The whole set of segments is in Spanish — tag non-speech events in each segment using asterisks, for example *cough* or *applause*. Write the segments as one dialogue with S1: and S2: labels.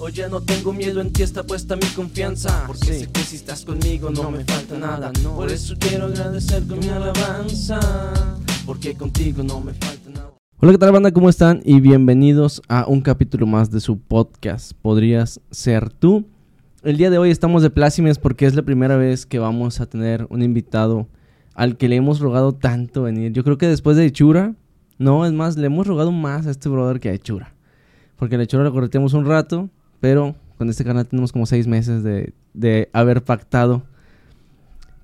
S1: Hoy ya no tengo miedo, en ti está puesta mi confianza. Porque sé que si estás conmigo no me falta nada. Por eso quiero agradecer con mi alabanza. Porque contigo no me falta nada. Hola, ¿qué tal banda? ¿Cómo están? Y bienvenidos a un capítulo más de su podcast. Podrías ser tú. El día de hoy estamos de plácimes porque es la primera vez que vamos a tener un invitado al que le hemos rogado tanto venir. Yo creo que después de Chura, no, es más, le hemos rogado más a este brother que a Chura. Porque a Chura lo correteamos un rato, pero con este canal tenemos como seis meses de, de haber pactado.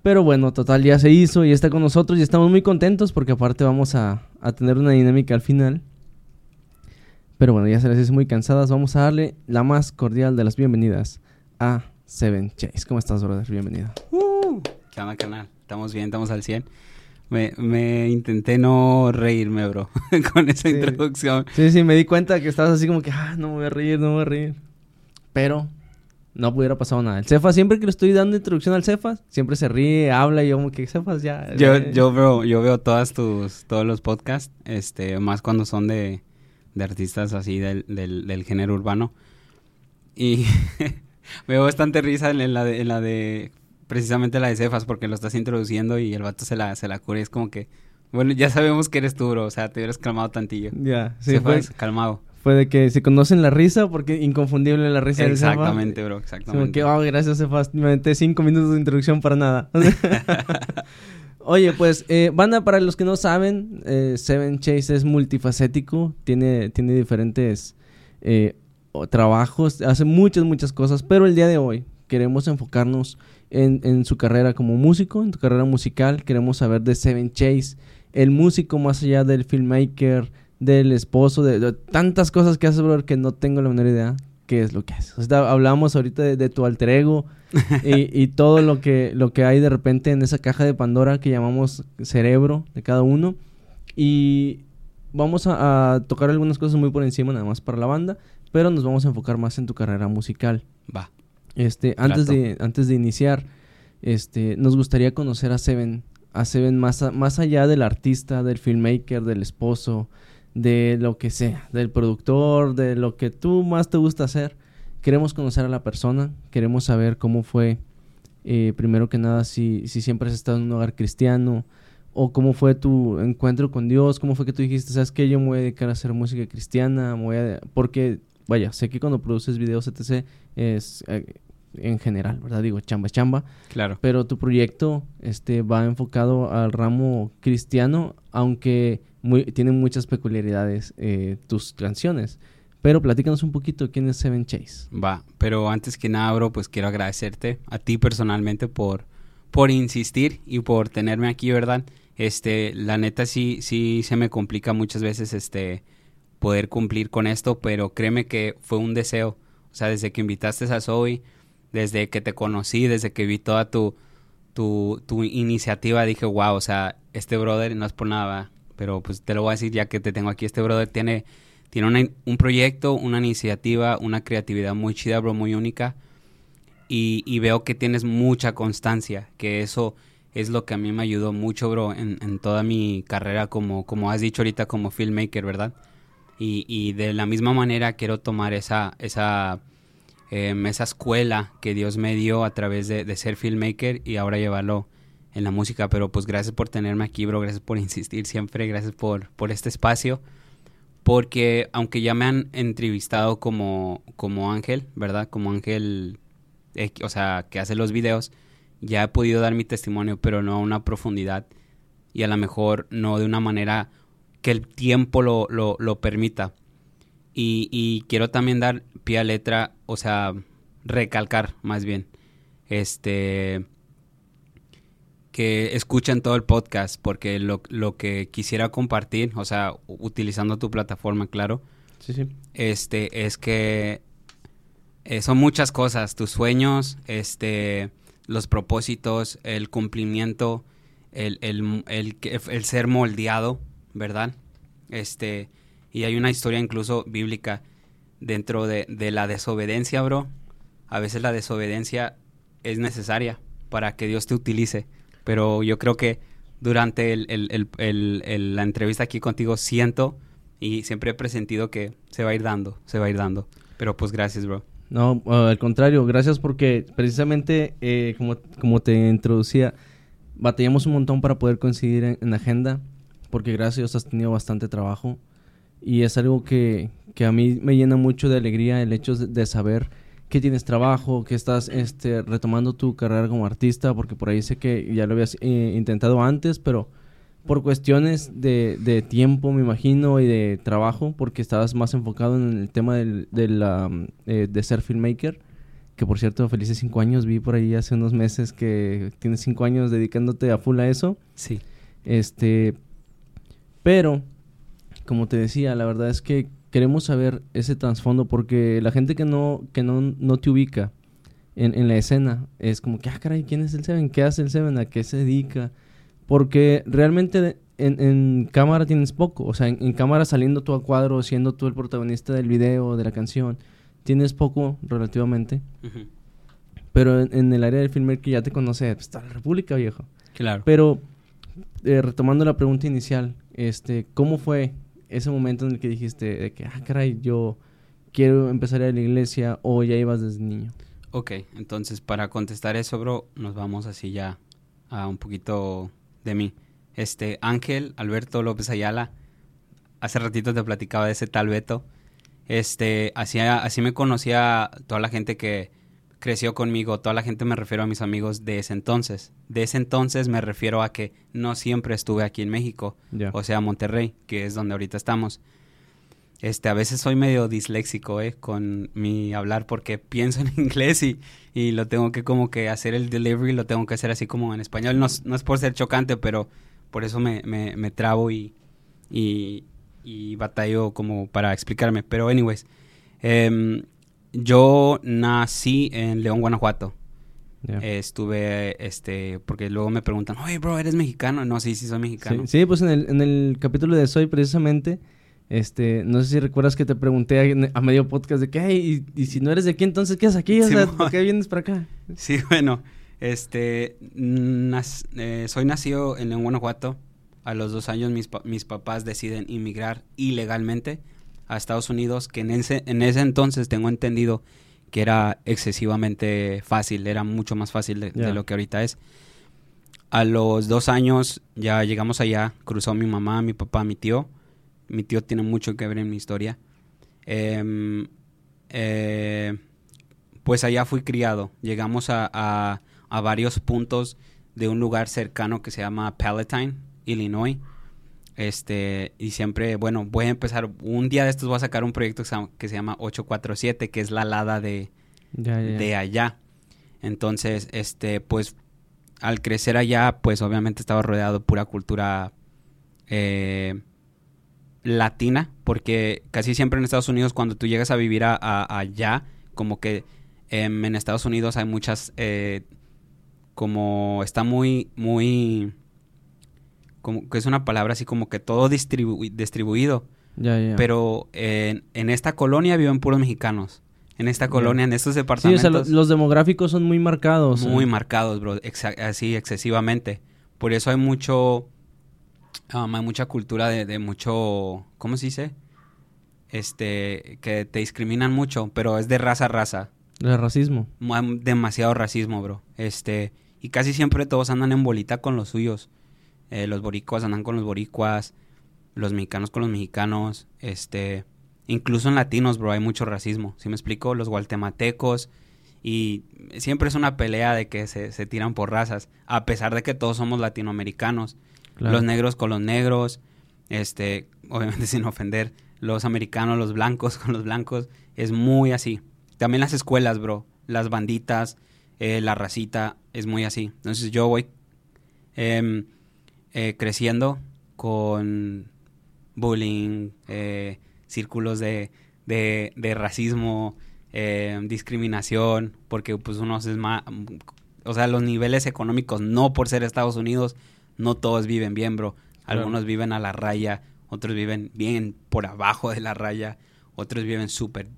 S1: Pero bueno, total ya se hizo y está con nosotros y estamos muy contentos porque aparte vamos a, a tener una dinámica al final. Pero bueno, ya se les hizo muy cansadas. Vamos a darle la más cordial de las bienvenidas a Seven Chase. ¿Cómo estás, brother? Bienvenido.
S2: Uh, ¿Qué onda, canal? Estamos bien, estamos al 100. Me, me intenté no reírme, bro, *laughs* con esa introducción.
S1: Sí, sí, me di cuenta que estabas así como que, ah, no me voy a reír, no me voy a reír. Pero no hubiera pasado nada. El Cefas, siempre que le estoy dando introducción al Cefas, siempre se ríe, habla y yo como que Cefas ya...
S2: Yo, yo, bro, yo veo todas tus, todos los podcasts, este, más cuando son de, de artistas así del, del, del género urbano. Y *laughs* veo bastante risa en la de, en la de precisamente la de Cefas, porque lo estás introduciendo y el vato se la, se la cura y es como que, bueno, ya sabemos que eres tú, bro, o sea, te hubieras calmado tantillo.
S1: Ya,
S2: sí, Cefas, calmado.
S1: Fue de que se conocen la risa, porque inconfundible la risa
S2: Exactamente, bro, exactamente.
S1: Que, oh, gracias, Cefas, me metí cinco minutos de introducción para nada. *laughs* Oye, pues, eh, banda, para los que no saben, eh, Seven Chase es multifacético, tiene, tiene diferentes eh, trabajos, hace muchas, muchas cosas, pero el día de hoy queremos enfocarnos en, en, su carrera como músico, en tu carrera musical, queremos saber de Seven Chase, el músico más allá del filmmaker, del esposo, de, de tantas cosas que hace, brother, que no tengo la menor idea qué es lo que hace. O sea, hablamos ahorita de, de tu alter ego *laughs* y, y, todo lo que, lo que hay de repente en esa caja de Pandora que llamamos cerebro de cada uno. Y vamos a, a tocar algunas cosas muy por encima, nada más para la banda, pero nos vamos a enfocar más en tu carrera musical.
S2: Va.
S1: Este, antes de, antes de iniciar, este, nos gustaría conocer a Seven, a Seven más, a, más allá del artista, del filmmaker, del esposo, de lo que sea, del productor, de lo que tú más te gusta hacer. Queremos conocer a la persona, queremos saber cómo fue, eh, primero que nada, si, si siempre has estado en un hogar cristiano, o cómo fue tu encuentro con Dios, cómo fue que tú dijiste, sabes que yo me voy a dedicar a hacer música cristiana, me voy a... porque, vaya, sé que cuando produces videos, etc., es... Eh, en general, ¿verdad? Digo, chamba, chamba.
S2: Claro.
S1: Pero tu proyecto este, va enfocado al ramo cristiano, aunque muy, tienen muchas peculiaridades eh, tus canciones. Pero platícanos un poquito quién es Seven Chase.
S2: Va, pero antes que nada, bro, pues quiero agradecerte a ti personalmente por, por insistir y por tenerme aquí, ¿verdad? Este, la neta sí, sí se me complica muchas veces este poder cumplir con esto, pero créeme que fue un deseo. O sea, desde que invitaste a Zoe, desde que te conocí, desde que vi toda tu, tu, iniciativa, dije, wow, o sea, este brother no es por nada, pero pues te lo voy a decir ya que te tengo aquí, este brother tiene, tiene un proyecto, una iniciativa, una creatividad muy chida, bro, muy única, y, veo que tienes mucha constancia, que eso es lo que a mí me ayudó mucho, bro, en, en toda mi carrera, como, como has dicho ahorita, como filmmaker, ¿verdad? Y, y de la misma manera quiero tomar esa... esa eh, esa escuela que Dios me dio a través de, ser filmmaker y ahora llevarlo en la música. Pero pues gracias por tenerme aquí, bro. Gracias por *laughs* insistir siempre. Gracias por, por este espacio. Porque aunque ya me han entrevistado como, como Ángel, ¿verdad? Como Ángel, eh, o sea, que hace los videos, ya he podido dar mi testimonio, pero no a una profundidad y a lo mejor no de una manera que el tiempo lo, lo permita. Y, y, quiero también dar pie a letra, o sea, recalcar más bien, este, que escuchen todo el podcast, porque lo, lo que quisiera compartir, o sea, utilizando tu plataforma, claro,
S1: sí, sí.
S2: este, es que eh, son muchas cosas, tus sueños, este, los propósitos, el cumplimiento, el, el, el, el ser moldeado, ¿verdad? Este, y hay una historia incluso bíblica dentro de, de, la desobediencia, bro. A veces la desobediencia es necesaria para que Dios te utilice. Pero yo creo que durante el, el, el, la entrevista aquí contigo siento y siempre he presentido que se va a ir dando, se va a ir dando. Pero pues gracias, bro.
S1: No, uh, al contrario, gracias porque precisamente, eh, como, como te introducía, batallamos un montón para poder coincidir en, en agenda, porque gracias a Dios has tenido bastante trabajo y es algo que, que a mí me llena mucho de alegría el hecho de, saber que tienes trabajo, que estás este, retomando tu carrera como artista, porque por ahí sé que ya lo habías eh, intentado antes, pero por cuestiones de, de, tiempo, me imagino, y de trabajo, porque estabas más enfocado en el tema del, eh, de ser filmmaker, que por cierto, felices cinco años, vi por ahí hace unos meses que tienes cinco años dedicándote a full a eso.
S2: Sí.
S1: Este, pero, como te decía, la verdad es que queremos saber ese trasfondo porque la gente que no, que no, no te ubica en, en, la escena es como que, ah, caray, ¿quién es el Seven? ¿Qué hace el Seven? ¿A qué se dedica? Porque realmente en, en cámara tienes poco. O sea, en, en, cámara saliendo tú a cuadro, siendo tú el protagonista del video, de la canción, tienes poco relativamente. Uh -huh. Pero en, en, el área del filmer que ya te conoce, pues, está la República, viejo.
S2: Claro.
S1: Pero, eh, retomando la pregunta inicial, este, ¿cómo fue ese momento en el que dijiste de que, ah, caray, yo quiero empezar a ir a la iglesia o ya ibas desde niño?
S2: Ok, entonces para contestar eso, bro, nos vamos así ya a un poquito de mí. Este, Ángel Alberto López Ayala, hace ratito te platicaba de ese tal Beto. Este, así, así me conocía toda la gente que creció conmigo, toda la gente me refiero a mis amigos de ese entonces. De ese entonces me refiero a que no siempre estuve aquí en México,
S1: yeah.
S2: o sea, Monterrey, que es donde ahorita estamos. Este, a veces soy medio disléxico, eh, con mi hablar porque pienso en *laughs* inglés y, y lo tengo que como que hacer el delivery, lo tengo que hacer así como en español. No, no es por ser chocante, pero por eso me, me, me trabo y, y, y, batallo como para explicarme. Pero anyways, eh, yo nací en León, Guanajuato.
S1: Yeah.
S2: Estuve, este, porque luego me preguntan, oye, bro, ¿eres mexicano? No, sí, sí, soy mexicano.
S1: Sí, sí pues en el, en el capítulo de Soy, precisamente, este, no sé si recuerdas que te pregunté a, a medio podcast de que, hey, y, y, si no eres de aquí, entonces, ¿qué haces aquí? O
S2: Sí,
S1: sea, ¿por qué vienes para acá? *laughs*
S2: Sí, bueno, este, nas- eh, soy nacido en León, Guanajuato. A los dos años mis, pa- mis papás deciden inmigrar ilegalmente a Estados Unidos, que en ese, en ese entonces tengo entendido que era excesivamente fácil, era mucho más fácil de, lo que ahorita es. A los dos años ya llegamos allá, cruzó mi mamá, mi papá, mi tío. Mi tío tiene mucho que ver en mi historia. Em, eh, pues allá fui criado. Llegamos a, a, a varios puntos de un lugar cercano que se llama Palatine, Illinois. Este, y siempre, bueno, voy a empezar, un día de estos voy a sacar un proyecto que se llama, que se llama 847, que es la lada de,
S1: Ya, ya, ya.
S2: de allá. Entonces, este, pues, al crecer allá, pues obviamente estaba rodeado de pura cultura eh, latina, porque casi siempre en Estados Unidos, cuando tú llegas a vivir a, a- allá, como que em, en Estados Unidos hay muchas, eh, como está muy, muy, como que es una palabra así como que todo distribu- distribuido.
S1: Ya, ya.
S2: Pero en, en esta colonia viven puros mexicanos. En esta colonia, en estos
S1: Sí, o
S2: departamentos.
S1: sea, lo- los demográficos son muy marcados.
S2: muy
S1: eh.
S2: marcados, bro. exa- así, excesivamente. Por eso hay mucho... um, hay mucha cultura de, de mucho... ¿Cómo se dice? Este... Que te discriminan mucho, pero es de raza a raza.
S1: El racismo.
S2: Hay demasiado racismo, bro. Este... Y casi siempre todos andan en bolita con los suyos. Eh, los boricuas andan con los boricuas. Los mexicanos con los mexicanos. Este... Incluso en latinos, bro, hay mucho racismo. ¿Sí me explico? Los guatemaltecos. Y siempre es una pelea de que se, se tiran por razas. A pesar de que todos somos latinoamericanos.
S1: Claro.
S2: Los negros con los negros. Este, obviamente *laughs* sin ofender. Los americanos, los blancos *laughs* con los blancos. Es muy así. También las escuelas, bro. Las banditas, eh, la racita, es muy así. Entonces yo voy em, eh, creciendo con bullying, eh, círculos de, de, de racismo, eh, discriminación, porque pues uno es más... O sea, los niveles económicos, no por ser Estados Unidos, no todos viven bien, bro.
S1: Claro.
S2: Algunos viven a la raya, otros viven bien por abajo de la raya, otros viven súper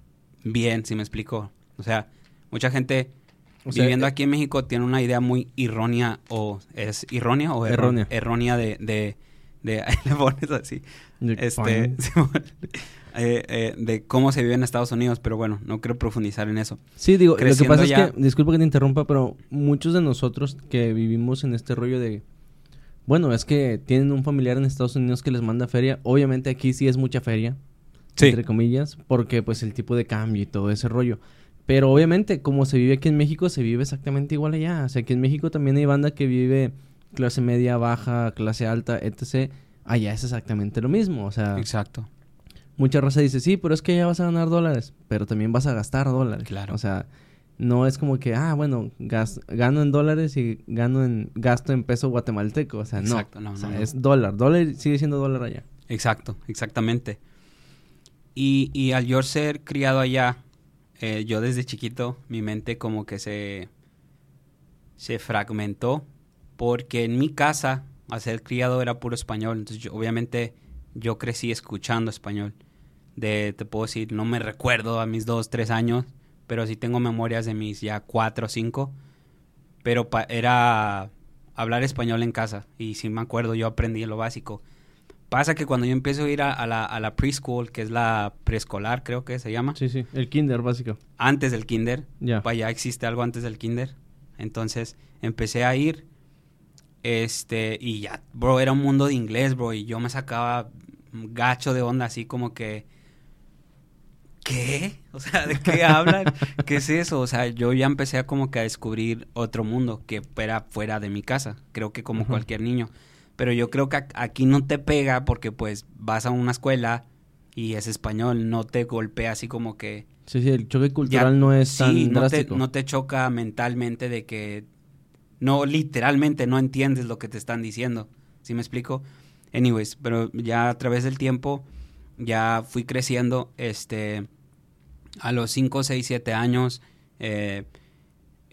S2: bien, si me explico. O sea, mucha gente
S1: O sea,
S2: viviendo
S1: eh,
S2: aquí en México tiene una idea muy errónea o es errónea o erró-
S1: Errónea.
S2: errónea de, de, de *laughs* le pones así, este, *laughs* eh, eh, de cómo se vive en Estados Unidos, pero bueno, no quiero profundizar en eso.
S1: Sí, digo, lo que pasa es que, disculpa que te interrumpa, pero muchos de nosotros que vivimos en este rollo de, bueno, es que tienen un familiar en Estados Unidos que les manda feria, obviamente aquí sí es mucha feria, entre comillas, porque pues el tipo de cambio y todo ese rollo. Pero obviamente, como se vive aquí en México, se vive exactamente igual allá. O sea, aquí en México también hay banda que vive clase media, baja, clase alta, etc. Allá es exactamente lo mismo. O sea,
S2: exacto.
S1: Mucha raza dice, sí, pero es que ya vas a ganar dólares, pero también vas a gastar dólares. Claro. O sea, no es como que, ah, bueno, gano en dólares y gano en gasto en peso guatemalteco. O sea, no. Exacto, no, o sea, es dólar. Dólar sigue siendo dólar allá.
S2: Exacto, exactamente. Y, y al yo ser criado allá, eh, yo desde chiquito, mi mente como que se, se fragmentó, porque en mi casa, al ser criado, era puro español. Entonces, obviamente, yo crecí escuchando español. De, te puedo decir, no me recuerdo a mis dos, tres años, pero sí tengo memorias de mis ya cuatro o cinco. Pero era hablar español en casa. Y sí me acuerdo, yo aprendí lo básico. Pasa que cuando yo empiezo a ir a, la, a la preschool, que es la preescolar, creo que se llama.
S1: Sí, sí, el kinder básico.
S2: Antes del kinder. Ya. Yeah. existe algo antes del kinder. Entonces empecé a ir. Este, y ya, bro, era un mundo de inglés, bro. Y yo me sacaba gacho de onda, así como que. ¿Qué? O sea, ¿de qué *laughs* hablan? ¿Qué es eso? O sea, yo ya empecé a como que a descubrir otro mundo que era fuera de mi casa. Creo que como cualquier niño pero yo creo que aquí no te pega porque pues vas a una escuela y es español, no te golpea así como que...
S1: Sí, sí, el choque cultural no es tan
S2: no
S1: drástico.
S2: Te, no te choca mentalmente de que no, literalmente no entiendes lo que te están diciendo. ¿Sí me explico? Anyways, pero ya a través del tiempo ya fui creciendo, este, a los 5, 6, 7 años, eh,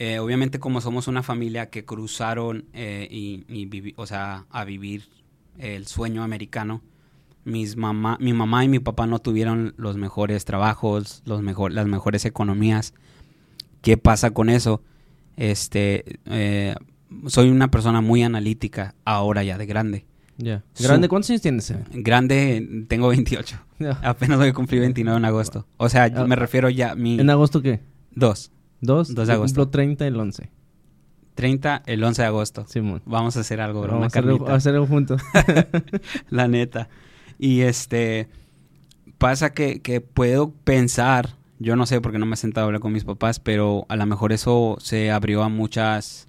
S2: eh, obviamente como somos una familia que cruzaron eh, y, o sea, a vivir el sueño americano, mis mamá, mi mamá y mi papá no tuvieron los mejores trabajos, los mejor, las mejores economías. ¿Qué pasa con eso? Este, eh, soy una persona muy analítica ahora ya de grande.
S1: Ya. ¿Grande cuántos años tienes?
S2: Grande, tengo 28. Apenas voy a cumplir 29 en agosto. O sea, ah, me refiero ya mi...
S1: ¿En agosto qué?
S2: Dos.
S1: 2, de agosto. Cumplo 30 el 11.
S2: 30 el 11 de agosto.
S1: Simón.
S2: Vamos a hacer algo, bro.
S1: Vamos a hacerlo, juntos. *laughs*
S2: La neta. Y este. Pasa que, que, puedo pensar. Yo no sé porque no me he sentado a hablar con mis papás, pero a lo mejor eso se abrió a muchas.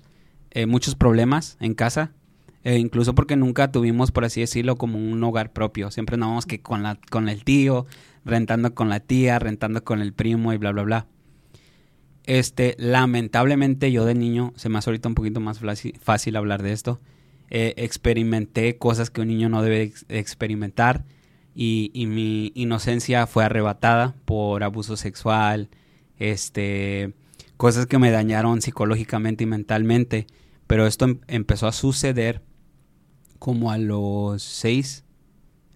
S2: Eh, muchos problemas en casa. Eh, incluso porque nunca tuvimos, por así decirlo, como un hogar propio. Siempre andábamos que con, la, con el tío, rentando con la tía, rentando con el primo y bla, bla, bla. Este, lamentablemente yo de niño, se me hace ahorita un poquito más fácil hablar de esto, eh, experimenté cosas que un niño no debe experimentar y, mi inocencia fue arrebatada por abuso sexual, este, cosas que me dañaron psicológicamente y mentalmente, pero esto em-, empezó a suceder como a los seis,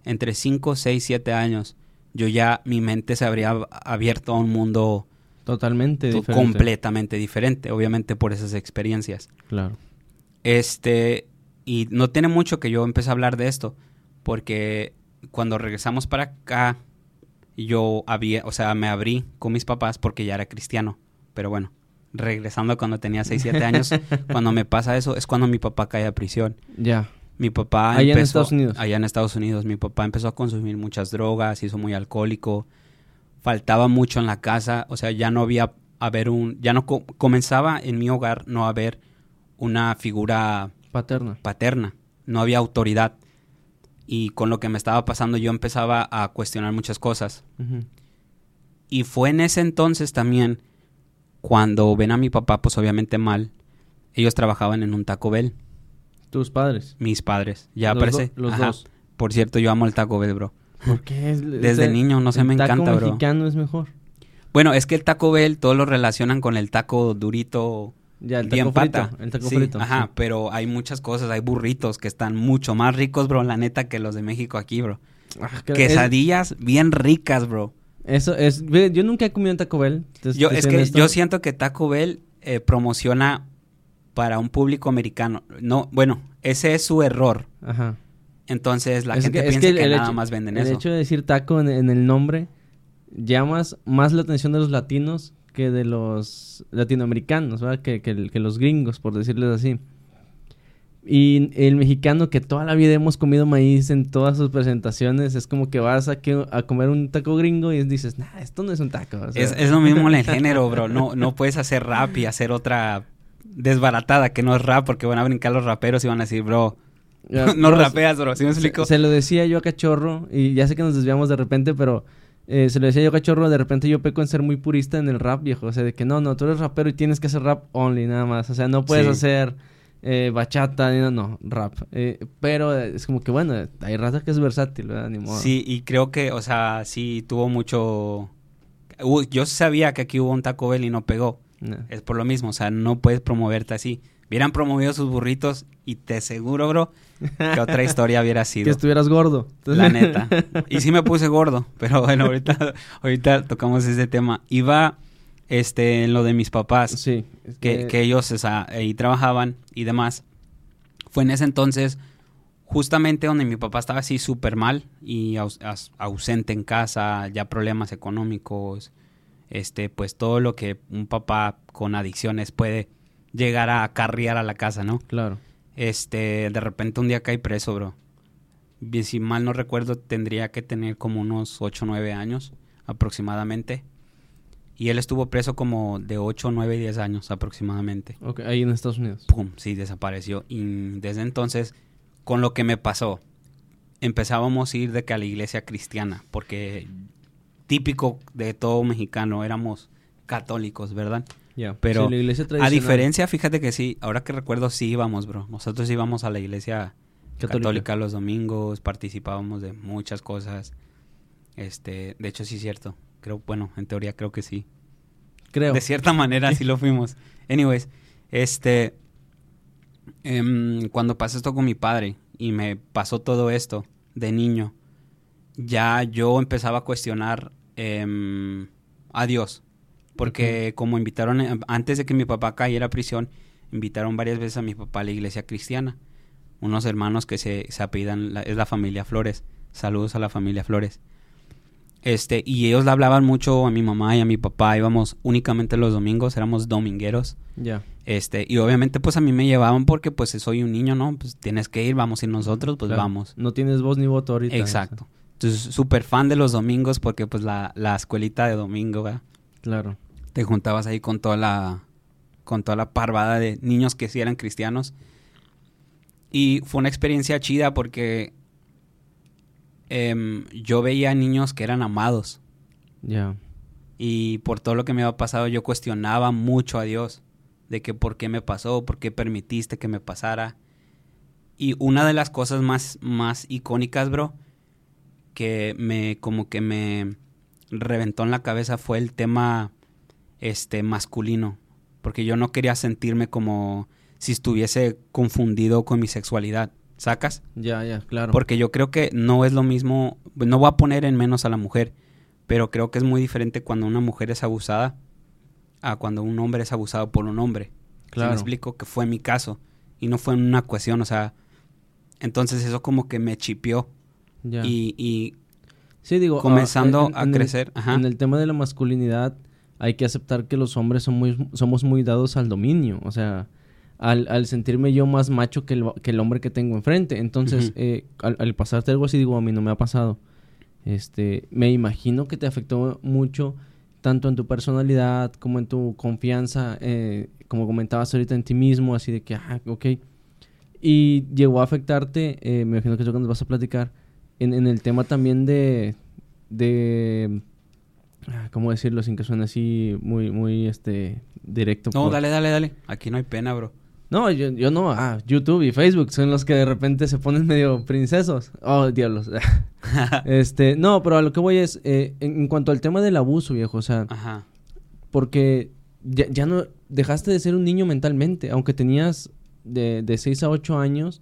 S2: entre cinco, seis, siete años. Yo ya, mi mente se habría abierto a un mundo
S1: Totalmente diferente.
S2: Completamente diferente, obviamente por esas experiencias.
S1: Claro.
S2: Este, y no tiene mucho que yo empecé a hablar de esto, porque cuando regresamos para acá, yo había, o sea, me abrí con mis papás porque ya era cristiano. Pero bueno, regresando cuando tenía 6, 7 años, *laughs* cuando me pasa eso, es cuando mi papá cae a prisión.
S1: Ya.
S2: Mi papá
S1: allá en Estados Unidos.
S2: Allá en Estados Unidos. Mi papá empezó a consumir muchas drogas, hizo muy alcohólico faltaba mucho en la casa, o sea, ya no había haber un, ya no comenzaba en mi hogar no haber una figura
S1: paterna.
S2: paterna, no había autoridad. Y con lo que me estaba pasando yo empezaba a cuestionar muchas cosas. Y fue en ese entonces también cuando ven a mi papá, pues obviamente mal, ellos trabajaban en un Taco Bell.
S1: ¿Tus padres?
S2: Mis padres. Ya aparece.
S1: los dos.
S2: Por cierto, yo amo el Taco Bell, bro.
S1: Porque
S2: Desde niño, no sé, me encanta, bro. El
S1: taco mexicano es mejor.
S2: Bueno, es que el Taco Bell todos lo relacionan con el taco durito.
S1: Ya, el taco frito. El taco frito.
S2: Ajá, pero hay muchas cosas. Hay burritos que están mucho más ricos, bro, la neta, que los de México aquí, bro. Ah, Quesadillas bien ricas, bro.
S1: Eso es. Yo nunca he comido en Taco Bell.
S2: Yo, es que yo siento que Taco Bell eh, promociona para un público americano. No, bueno, ese es su error.
S1: Ajá
S2: Entonces la
S1: Es
S2: gente
S1: que- es
S2: piensa
S1: que
S2: que,
S1: el
S2: nada
S1: hecho-
S2: más venden
S1: El
S2: eso.
S1: hecho de decir taco en, en el nombre llamas más la atención de los latinos que de los latinoamericanos, ¿verdad? Que, que- que los gringos, por decirles así. Y el mexicano que toda la vida hemos comido maíz en todas sus presentaciones, es como que vas a, que- a comer un taco gringo y dices, nah, esto no es un taco. o sea,
S2: Es, es lo mismo en el *laughs* género, bro. No, no puedes hacer rap y hacer otra desbaratada que no es rap porque van a brincar los raperos y van a decir, bro, *laughs* no rapeas, bro. ¿Sí me explico?
S1: Se, se lo decía yo a Cachorro, y ya sé que nos desviamos de repente, pero eh, se lo decía yo a Cachorro, de repente yo peco en ser muy purista en el rap, viejo. O sea, de que no, no, tú eres rapero y tienes que hacer rap only, nada más. O sea, no puedes
S2: Sí.
S1: hacer eh, bachata, ni no, no, rap. Eh, pero es como que, bueno, hay raza que es versátil, ¿verdad? Ni modo.
S2: Sí, y creo que, o sea, sí tuvo mucho... Yo sabía que aquí hubo un Taco Bell y no pegó.
S1: No.
S2: Es por lo mismo, o sea, no puedes promoverte así. Hubieran promovido sus burritos y te aseguro, bro, *laughs* que otra historia hubiera
S1: Que
S2: sido.
S1: estuvieras gordo.
S2: La *laughs* neta. Y sí me puse gordo, pero bueno, ahorita, ahorita tocamos ese tema. Iba este, en lo de mis papás,
S1: Sí. es
S2: que, que ellos o sea, ahí trabajaban y demás. Fue en ese entonces, justamente donde mi papá estaba así súper mal y aus- ausente en casa, ya problemas económicos, este, pues todo lo que un papá con adicciones puede llegar a acarrear a la casa, ¿no?
S1: Claro.
S2: Este, de repente un día cae preso, bro. Y si mal no recuerdo, tendría que tener como unos 8 o 9 años aproximadamente. Y él estuvo preso como de 8, 9, 10 años aproximadamente.
S1: Ok, ahí en Estados Unidos.
S2: Pum, sí, desapareció. Y desde entonces, con lo que me pasó, empezábamos a ir de que a la iglesia cristiana, porque típico de todo mexicano, éramos católicos, ¿verdad?
S1: Ya.
S2: Pero
S1: Sí, la iglesia
S2: A diferencia, fíjate que sí, ahora que recuerdo, sí íbamos, bro. Nosotros íbamos a la iglesia
S1: Católica.
S2: católica, los domingos, participábamos de muchas cosas. Este, de hecho sí es cierto. Creo, bueno, en teoría creo que sí.
S1: Creo.
S2: De cierta manera sí lo fuimos. Anyways, este em, cuando pasó esto con mi padre y me pasó todo esto de niño, ya yo empezaba a cuestionar em, a Dios. Porque como invitaron, eh, antes de que mi papá cayera a prisión, invitaron varias veces a mi papá a la iglesia cristiana. Unos hermanos que se, se apellidan, la- es la familia Flores. Saludos a la familia Flores. Este, y ellos le hablaban mucho a mi mamá y a mi papá, íbamos únicamente los domingos, éramos domingueros.
S1: Ya.
S2: Este, y obviamente pues a mí me llevaban porque pues soy un niño, ¿no? Pues tienes que ir, vamos a ir nosotros, pues
S1: Claro.
S2: vamos.
S1: No tienes voz ni voto ahorita.
S2: Exacto. Entonces, súper fan de los domingos porque pues la, la escuelita de domingo,
S1: claro.
S2: Te juntabas ahí con toda la con toda la parvada de niños que sí eran cristianos. Y fue una experiencia chida porque em, yo veía niños que eran amados.
S1: Ya.
S2: Y por todo lo que me había pasado, yo cuestionaba mucho a Dios de que por qué me pasó, por qué permitiste que me pasara. Y una de las cosas más, más icónicas, bro, que me, como que me reventó en la cabeza fue el tema, este, masculino. Porque yo no quería sentirme como si estuviese confundido con mi sexualidad, ¿sacas?
S1: Ya, ya, claro.
S2: Porque yo creo que no es lo mismo, no voy a poner en menos a la mujer, pero creo que es muy diferente cuando una mujer es abusada a cuando un hombre es abusado por un hombre. ¿Sí
S1: Claro.
S2: me explico que fue mi caso y no fue una ecuación, o sea, entonces eso como que me chipió
S1: Ya.
S2: y, y
S1: Sí, digo,
S2: comenzando
S1: ah, en-
S2: a
S1: el-
S2: crecer, ajá.
S1: En el tema de la masculinidad, hay que aceptar que los hombres son muy, somos muy dados al dominio. O sea, al, al sentirme yo más macho que el, que el hombre que tengo enfrente. Entonces, eh, al, al pasarte algo así, digo, a mí no me ha pasado. Este, me imagino que te afectó mucho, tanto en tu personalidad como en tu confianza, eh, como comentabas ahorita en ti mismo, así de que, ah, ok. Y llegó a afectarte, eh, me imagino que es lo que nos vas a platicar, en, en el tema también de, de, ¿cómo decirlo? Sin que suene así muy, muy, este, directo.
S2: no,
S1: por-
S2: dale, dale, dale, aquí no hay pena, bro.
S1: No, yo, yo no, ah, YouTube y Facebook son los que de repente se ponen *laughs* medio princesos. Oh, diablos. *laughs* este, no, pero a lo que voy es, eh, en, cuanto al tema del abuso, viejo, o sea,
S2: Ajá.
S1: porque ya, ya no, dejaste de ser un niño mentalmente, aunque tenías de, de 6 a 8 años,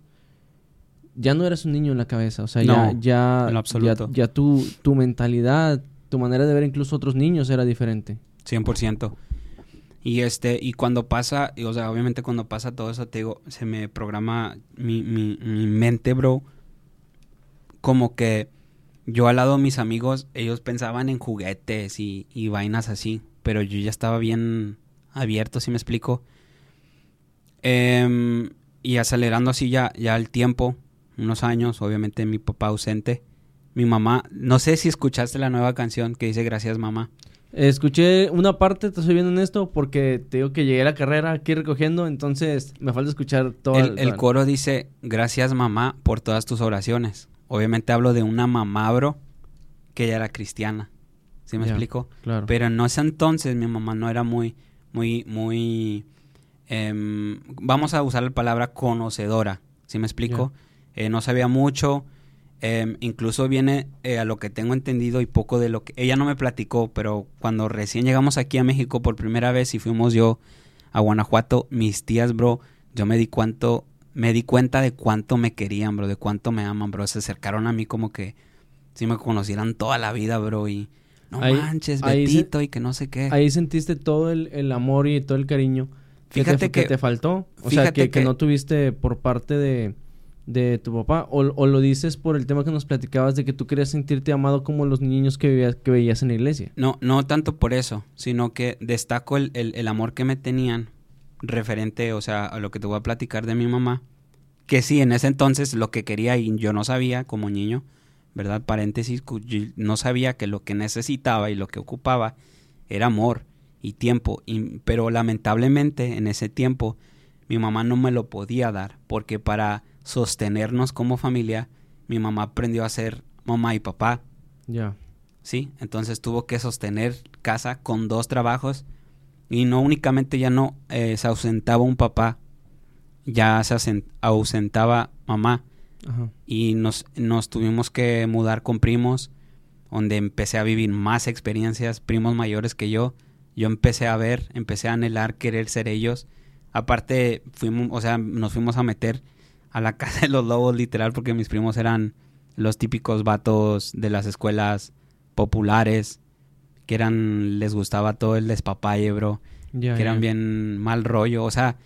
S1: ya no eras un niño en la cabeza, o sea, ya,
S2: No,
S1: ya,
S2: en absoluto.
S1: ya, ya tu, tu mentalidad, tu manera de ver incluso otros niños era diferente.
S2: 100%. Y este, y cuando pasa, y, o sea, obviamente cuando pasa todo eso, te digo, se me programa mi, mi, mi mente, bro, como que yo al lado de mis amigos, ellos pensaban en juguetes y, y vainas así, pero yo ya estaba bien abierto, si me explico. Em, y acelerando así ya, ya el tiempo, unos años, obviamente mi papá ausente. Mi mamá, no sé si escuchaste la nueva canción que dice Gracias mamá.
S1: Escuché una parte, te estoy viendo en esto, porque te digo que llegué a la carrera aquí recogiendo, entonces me falta escuchar todo.
S2: El, el coro dice, gracias mamá por todas tus oraciones. Obviamente hablo de una mamá, bro, que ella era cristiana. ¿Sí me explico?
S1: Claro.
S2: Pero en ese entonces mi mamá no era muy, muy, muy... Em, vamos a usar la palabra conocedora. ¿Sí me explico? Eh, no sabía mucho. Em, incluso viene eh, a lo que tengo entendido y poco de lo que... Ella no me platicó, pero cuando recién llegamos aquí a México por primera vez y fuimos yo a Guanajuato, mis tías, bro, yo me di cuánto... Me di cuenta de cuánto me querían, bro, de cuánto me aman, bro. Se acercaron a mí como que si me conocieran toda la vida, bro, y no manches, Betito, y que no sé qué.
S1: Ahí sentiste todo el, amor y todo el cariño fíjate que, te, faltó. O sea, que, que, no tuviste por parte de, de tu papá. O, o, lo dices por el tema que nos platicabas de que tú querías sentirte amado como los niños que, que veías en la iglesia.
S2: No, no tanto por eso, sino que destaco el, el, el amor que me tenían referente, o sea, a lo que te voy a platicar de mi mamá. Que sí, en ese entonces lo que quería y yo no sabía como niño ¿verdad? Paréntesis, no sabía que lo que necesitaba y lo que ocupaba era amor y tiempo, pero lamentablemente en ese tiempo mi mamá no me lo podía dar, porque para sostenernos como familia, mi mamá aprendió a ser mamá y papá.
S1: Ya.
S2: Sí, entonces tuvo que sostener casa con dos trabajos y no únicamente ya no eh, se ausentaba un papá, ya se ausentaba mamá y nos, nos tuvimos que mudar con primos, donde empecé a vivir más experiencias, primos mayores que yo. Yo empecé a ver, empecé a anhelar querer ser ellos. Aparte, fuimos, o sea, nos fuimos a meter a la *laughs* casa de los lobos, literal, porque mis primos eran los típicos vatos de las escuelas populares, que eran, les gustaba todo el despapalle, bro, que eran bien mal rollo, o sea,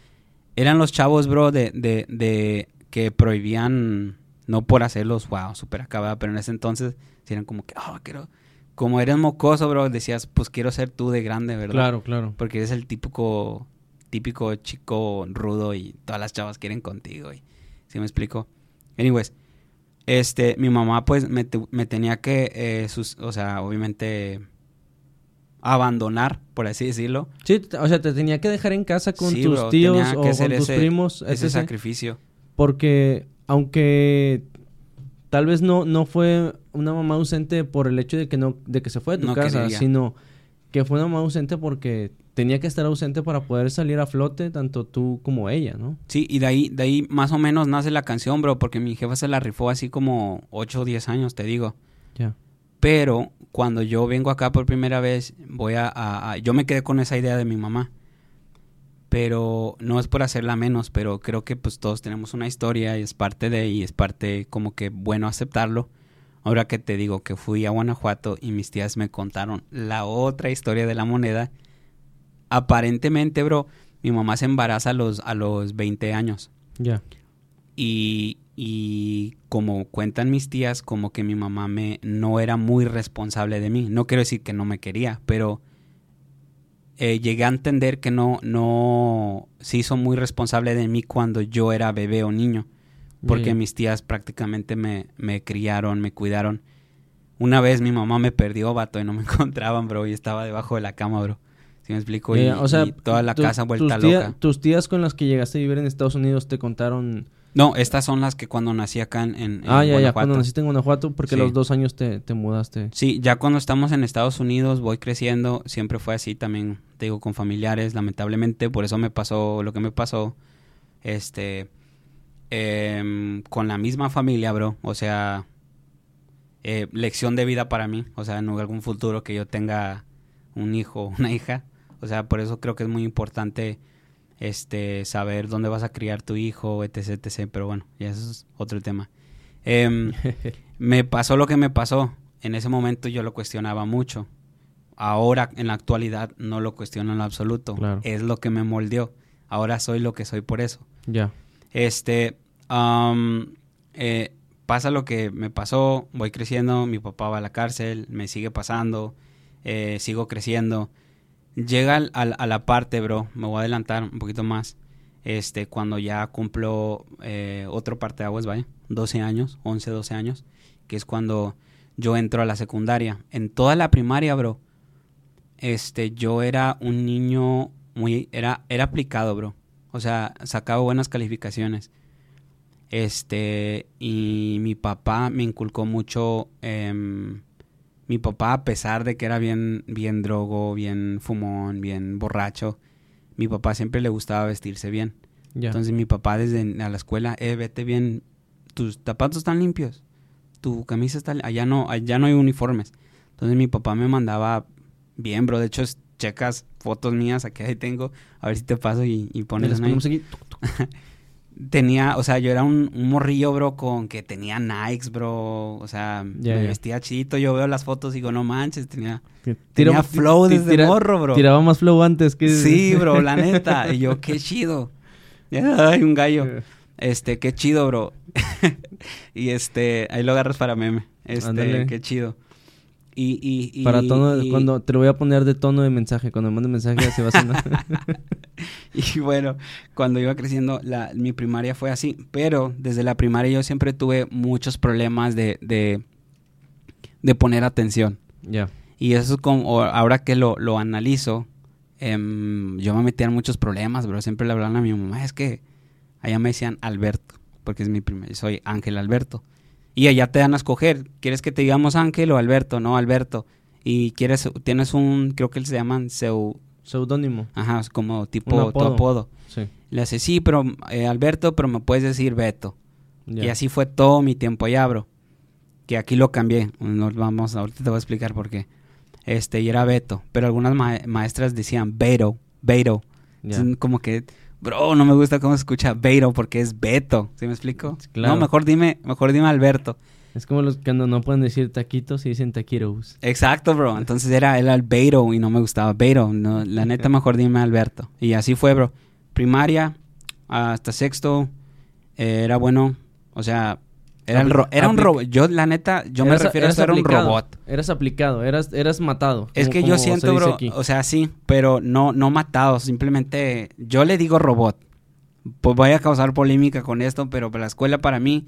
S2: eran los chavos, bro, de, de, de que prohibían, no por hacerlos, wow, súper acabada, pero en ese entonces eran como que, oh, quiero, como eres mocoso, bro, decías, pues quiero ser tú de grande, ¿verdad?
S1: Claro, claro.
S2: Porque eres el típico, típico chico rudo y todas las chavas quieren contigo, y, ¿sí me explico? Anyways, este, mi mamá pues me, tenía que, eh, sus, o sea, obviamente abandonar, por así decirlo.
S1: Sí, o sea, te tenía que dejar en casa con tus tíos o con tus primos.
S2: Ese sacrificio.
S1: Porque aunque tal vez no, no fue una mamá ausente por el hecho de que no, de que se fue de tu casa, sino que fue una mamá ausente porque tenía que estar ausente para poder salir a flote, tanto tú como ella, ¿no?
S2: Sí, y de ahí, de ahí más o menos nace la canción, bro, porque mi jefa se la rifó así como 8 o 10 años, te digo.
S1: Ya.
S2: Pero cuando yo vengo acá por primera vez, voy a, Yo me quedé con esa idea de mi mamá pero no es por hacerla menos, pero creo que pues todos tenemos una historia y es parte de y es parte como que bueno aceptarlo. Ahora que te digo que fui a Guanajuato y mis tías me contaron la otra historia de la moneda, aparentemente, bro, mi mamá se embaraza a los, a los 20 años.
S1: Ya.
S2: Y, y como cuentan mis tías, como que mi mamá me no era muy responsable de mí. No quiero decir que no me quería, pero eh, llegué a entender que no, no se hizo muy responsable de mí cuando yo era bebé o niño. Porque mis tías prácticamente me, me criaron, me cuidaron. Una vez mi mamá me perdió, vato, y no me *laughs* encontraban, bro, y estaba debajo de la cama, bro. ¿Sí me explico? y,
S1: o sea,
S2: toda la casa vuelta
S1: loca. ¿Tus tías con las que llegaste a vivir en Estados Unidos te contaron
S2: no, estas son las que cuando nací acá en, en
S1: Ah, ya, ya, cuando naciste en Guanajuato, porque los dos años te, te, mudaste.
S2: Sí, ya cuando estamos en Estados Unidos, voy creciendo, siempre fue así también, te digo, con familiares, lamentablemente, por eso me pasó lo que me pasó, este, eh, con la misma familia, bro, o sea, eh, lección de vida para mí, o sea, en algún futuro que yo tenga un hijo, una hija, o sea, por eso creo que es muy importante este, saber dónde vas a criar tu hijo, etc, etc. Pero bueno, ya eso es otro tema. Em, *laughs* me pasó lo que me pasó. En ese momento yo lo cuestionaba mucho. Ahora, en la actualidad, no lo cuestiono en lo absoluto. Es lo que me moldeó. Ahora soy lo que soy por eso.
S1: Ya.
S2: Este, eh, pasa lo que me pasó, voy creciendo, mi papá va a la cárcel, me sigue pasando, eh, sigo creciendo. Llega al- a la parte, bro, me voy a adelantar un poquito más. Este, cuando ya cumplo eh, otro parte de aguas, vaya, 12 años, 11, 12 años, que es cuando yo entro a la secundaria. En toda la primaria, bro, este, yo era un niño muy, era, era aplicado, bro. O sea, sacaba buenas calificaciones. Este, y mi papá me inculcó mucho, em, mi papá, a pesar de que era bien, bien drogo, bien fumón, bien borracho, mi papá siempre le gustaba vestirse bien. Entonces mi papá desde a la escuela, eh, vete bien, tus zapatos están limpios, tu camisa está, allá no, allá no hay uniformes. Entonces mi papá me mandaba bien, bro. De hecho, checas fotos mías, aquí ahí tengo, a ver si te paso y, y pones
S1: aquí. *laughs*
S2: Tenía, o sea, yo era un, un morrillo, bro, con que tenía Nikes, bro. O sea, me vestía chidito. Yo veo las fotos y digo, no manches, tenía, tenía flow desde
S1: tira-
S2: morro, bro.
S1: Tiraba más flow antes que...
S2: Sí, *laughs* bro, la neta. Y yo, qué chido. Ay, un gallo. Este, qué chido, bro. *laughs* y este, ahí lo agarras para meme. Este, qué chido. Y, y, y,
S1: Para tono,
S2: y-
S1: cuando te lo voy a poner de tono de mensaje, cuando me mandes mensaje así va a sonar. *laughs*
S2: Y bueno, cuando iba creciendo, la, mi primaria fue así. Pero desde la primaria yo siempre tuve muchos problemas de, de, de poner atención.
S1: ya.
S2: Y eso es como, o- ahora que lo, lo analizo, em, yo me metía en muchos problemas, bro. Siempre le hablaban a mi mamá, es que allá me decían Alberto, porque es mi primer, soy Ángel Alberto. Y allá te dan a escoger, ¿quieres que te digamos Ángel o Alberto? No, Alberto. Y quieres, tienes un, creo que se llaman seu,
S1: Seudónimo.
S2: ajá, como tipo tu
S1: apodo.
S2: apodo.
S1: Sí.
S2: Le hace, sí, pero eh, Alberto, pero me puedes decir Beto. Y así fue todo mi tiempo allá, bro. Que aquí lo cambié. Nos vamos, ahorita te voy a explicar por qué. Este, y era Beto. Pero algunas ma- maestras decían Beto, Beto. Entonces, como que, bro, no me gusta cómo se escucha Beto porque es Beto. ¿Sí me explico?
S1: Claro.
S2: No, mejor dime, mejor dime Alberto.
S1: Es como los que cuando no pueden decir taquitos y dicen taquitos.
S2: Exacto, bro. Entonces era, el Beto y no me gustaba Beto. No, la neta, mejor dime Alberto. Y así fue, bro. Primaria hasta sexto eh, era bueno. O sea, era, el ro- era un robot. Yo, la neta, yo me refiero a era un robot.
S1: Eras aplicado, eras, eras matado.
S2: Es
S1: como-
S2: que yo
S1: se
S2: siento, bro,
S1: aquí.
S2: o sea, sí, pero no, no matado, simplemente yo le digo robot. Pues voy a causar polémica con esto, pero la escuela para mí,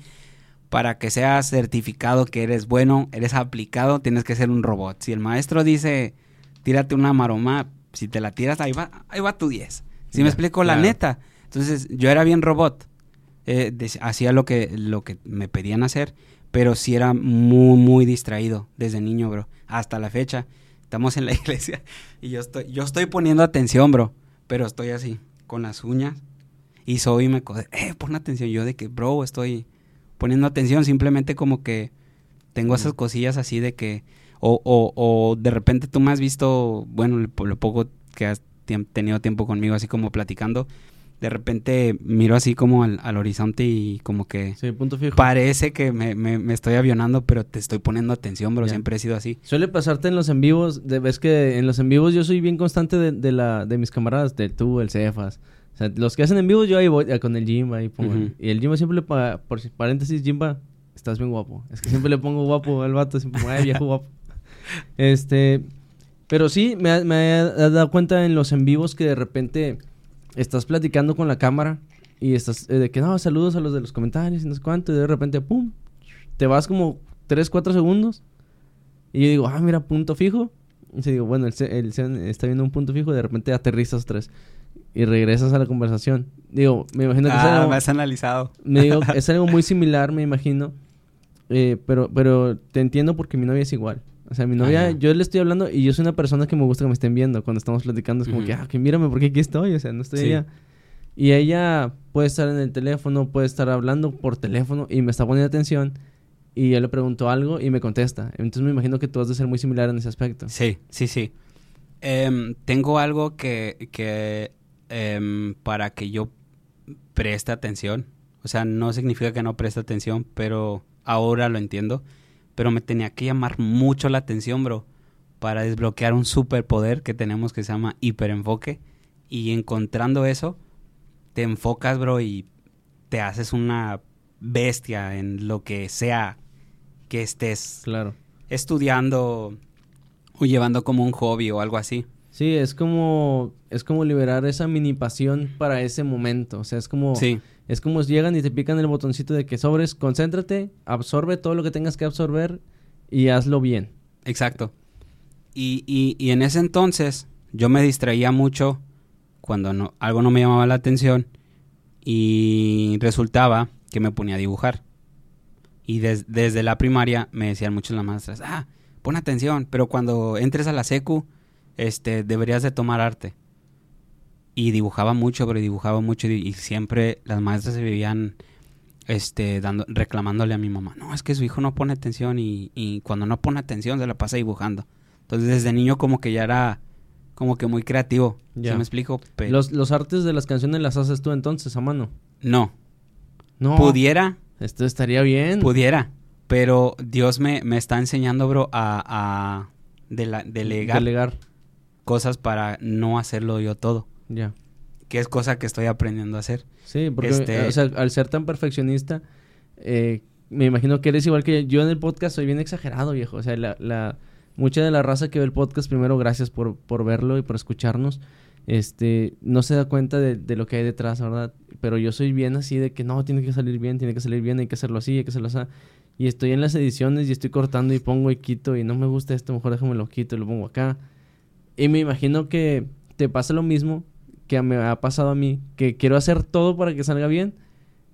S2: para que seas certificado que eres bueno, eres aplicado, tienes que ser un robot. Si el maestro dice, tírate una maroma, si te la tiras, ahí va, ahí va tu 10. Si me explico, la
S1: claro.
S2: neta. Entonces, yo era bien robot. Eh, hacía lo que, lo que me pedían hacer, pero sí era muy, muy distraído desde niño, bro. Hasta la fecha. Estamos en la *laughs* iglesia y yo estoy, yo estoy poniendo atención, bro. Pero estoy así, con las uñas. Y soy me code, eh, pon atención. Yo de que, bro, estoy poniendo atención. Simplemente como que tengo esas cosillas así de que, o, o, o de repente tú me has visto, bueno, lo, lo poco que has tenido tiempo conmigo, así como platicando. De repente miro así como al, al horizonte y como que
S1: Sí, punto fijo.
S2: parece que me, me- me estoy avionando, pero te estoy poniendo atención, bro.
S1: Ya.
S2: Siempre he sido así.
S1: Suele pasarte en los en vivos, de, ves que en los en vivos yo soy bien constante de, de la, de mis camaradas, de tú, el Cefas. O sea, los que hacen en vivos yo ahí voy con el Jimba y pongo. Y el Jimba siempre le pa- por si- paréntesis, Jimba, estás bien guapo. Es que siempre le pongo guapo al vato, siempre pongo, ay, viejo guapo. Este, pero sí, me, me he dado cuenta en los en vivos que de repente estás platicando con la cámara y estás eh, de que no, saludos a los de los comentarios y no sé cuánto, y de repente, pum, te vas como 3, 4 segundos y yo digo, ah, mira, punto fijo. Y se digo, bueno, el, el está viendo un punto fijo y de repente aterrizas tres y regresas a la conversación. Digo, me imagino que es
S2: Ah,
S1: algo-
S2: me has analizado.
S1: me digo, es *laughs* algo muy similar, me imagino. Eh, pero, pero te entiendo porque mi novia es igual. O sea, mi novia,
S2: Ajá.
S1: yo le estoy hablando y yo soy una persona que me gusta que me estén viendo. Cuando estamos platicando es como que, ah, que mírame porque aquí estoy. O sea, no estoy
S2: Sí.
S1: allá. Y ella puede estar en el teléfono, puede estar hablando por teléfono y me está poniendo atención. Y yo le pregunto algo y me contesta. Entonces me imagino que tú has de ser muy similar en ese aspecto.
S2: Sí, sí, sí. Em, tengo algo que, que em, para que yo preste atención, o sea, no significa que no preste atención, pero ahora lo entiendo, pero me tenía que llamar mucho la atención, bro, para desbloquear un superpoder que tenemos que se llama hiperenfoque y encontrando eso, te enfocas, bro, y te haces una bestia en lo que sea que estés
S1: Claro.
S2: estudiando o llevando como un hobby o algo así.
S1: Sí, es como es como liberar esa mini pasión para ese momento, o sea, es como
S2: Sí,
S1: es como llegan y te pican el botoncito de que sobres, concéntrate, absorbe todo lo que tengas que absorber y hazlo bien.
S2: exacto. Y, y, y en ese entonces yo me distraía mucho cuando algo no me llamaba la atención y resultaba que me ponía a dibujar. Y des- desde la primaria me decían muchas las maestras, ah, pon atención, pero cuando entres a la secu, este, deberías de tomar arte. Y dibujaba mucho, pero dibujaba mucho y, y siempre las maestras se vivían este, dando, reclamándole a mi mamá, no, es que su hijo no pone atención y, y cuando no pone atención se la pasa dibujando. Entonces desde niño como que ya era como que muy creativo,
S1: Ya.
S2: ¿sí me explico?
S1: Los, los artes de las canciones las haces tú entonces a mano.
S2: No,
S1: No.
S2: pudiera,
S1: Esto estaría bien.
S2: pudiera, pero Dios me, me está enseñando, bro, a, a delegar
S1: Delegar.
S2: cosas para no hacerlo yo todo,
S1: Ya.
S2: que es cosa que estoy aprendiendo a hacer.
S1: Sí, porque
S2: Este-
S1: o sea, al ser tan perfeccionista, eh, me imagino que eres igual que yo en el podcast, soy bien exagerado, viejo. O sea, la, la, mucha de la raza que ve el podcast, primero, gracias por, por verlo y por escucharnos. Este, no se da cuenta de, de lo que hay detrás, ¿verdad? Pero yo soy bien así de que no, tiene que salir bien, tiene que salir bien, hay que hacerlo así, hay que hacerlo así. Y estoy en las ediciones y estoy cortando y pongo y quito y no me gusta esto, mejor déjame lo quito y lo pongo acá. Y me imagino que te pasa lo mismo que me ha pasado a mí, que quiero hacer todo para que salga bien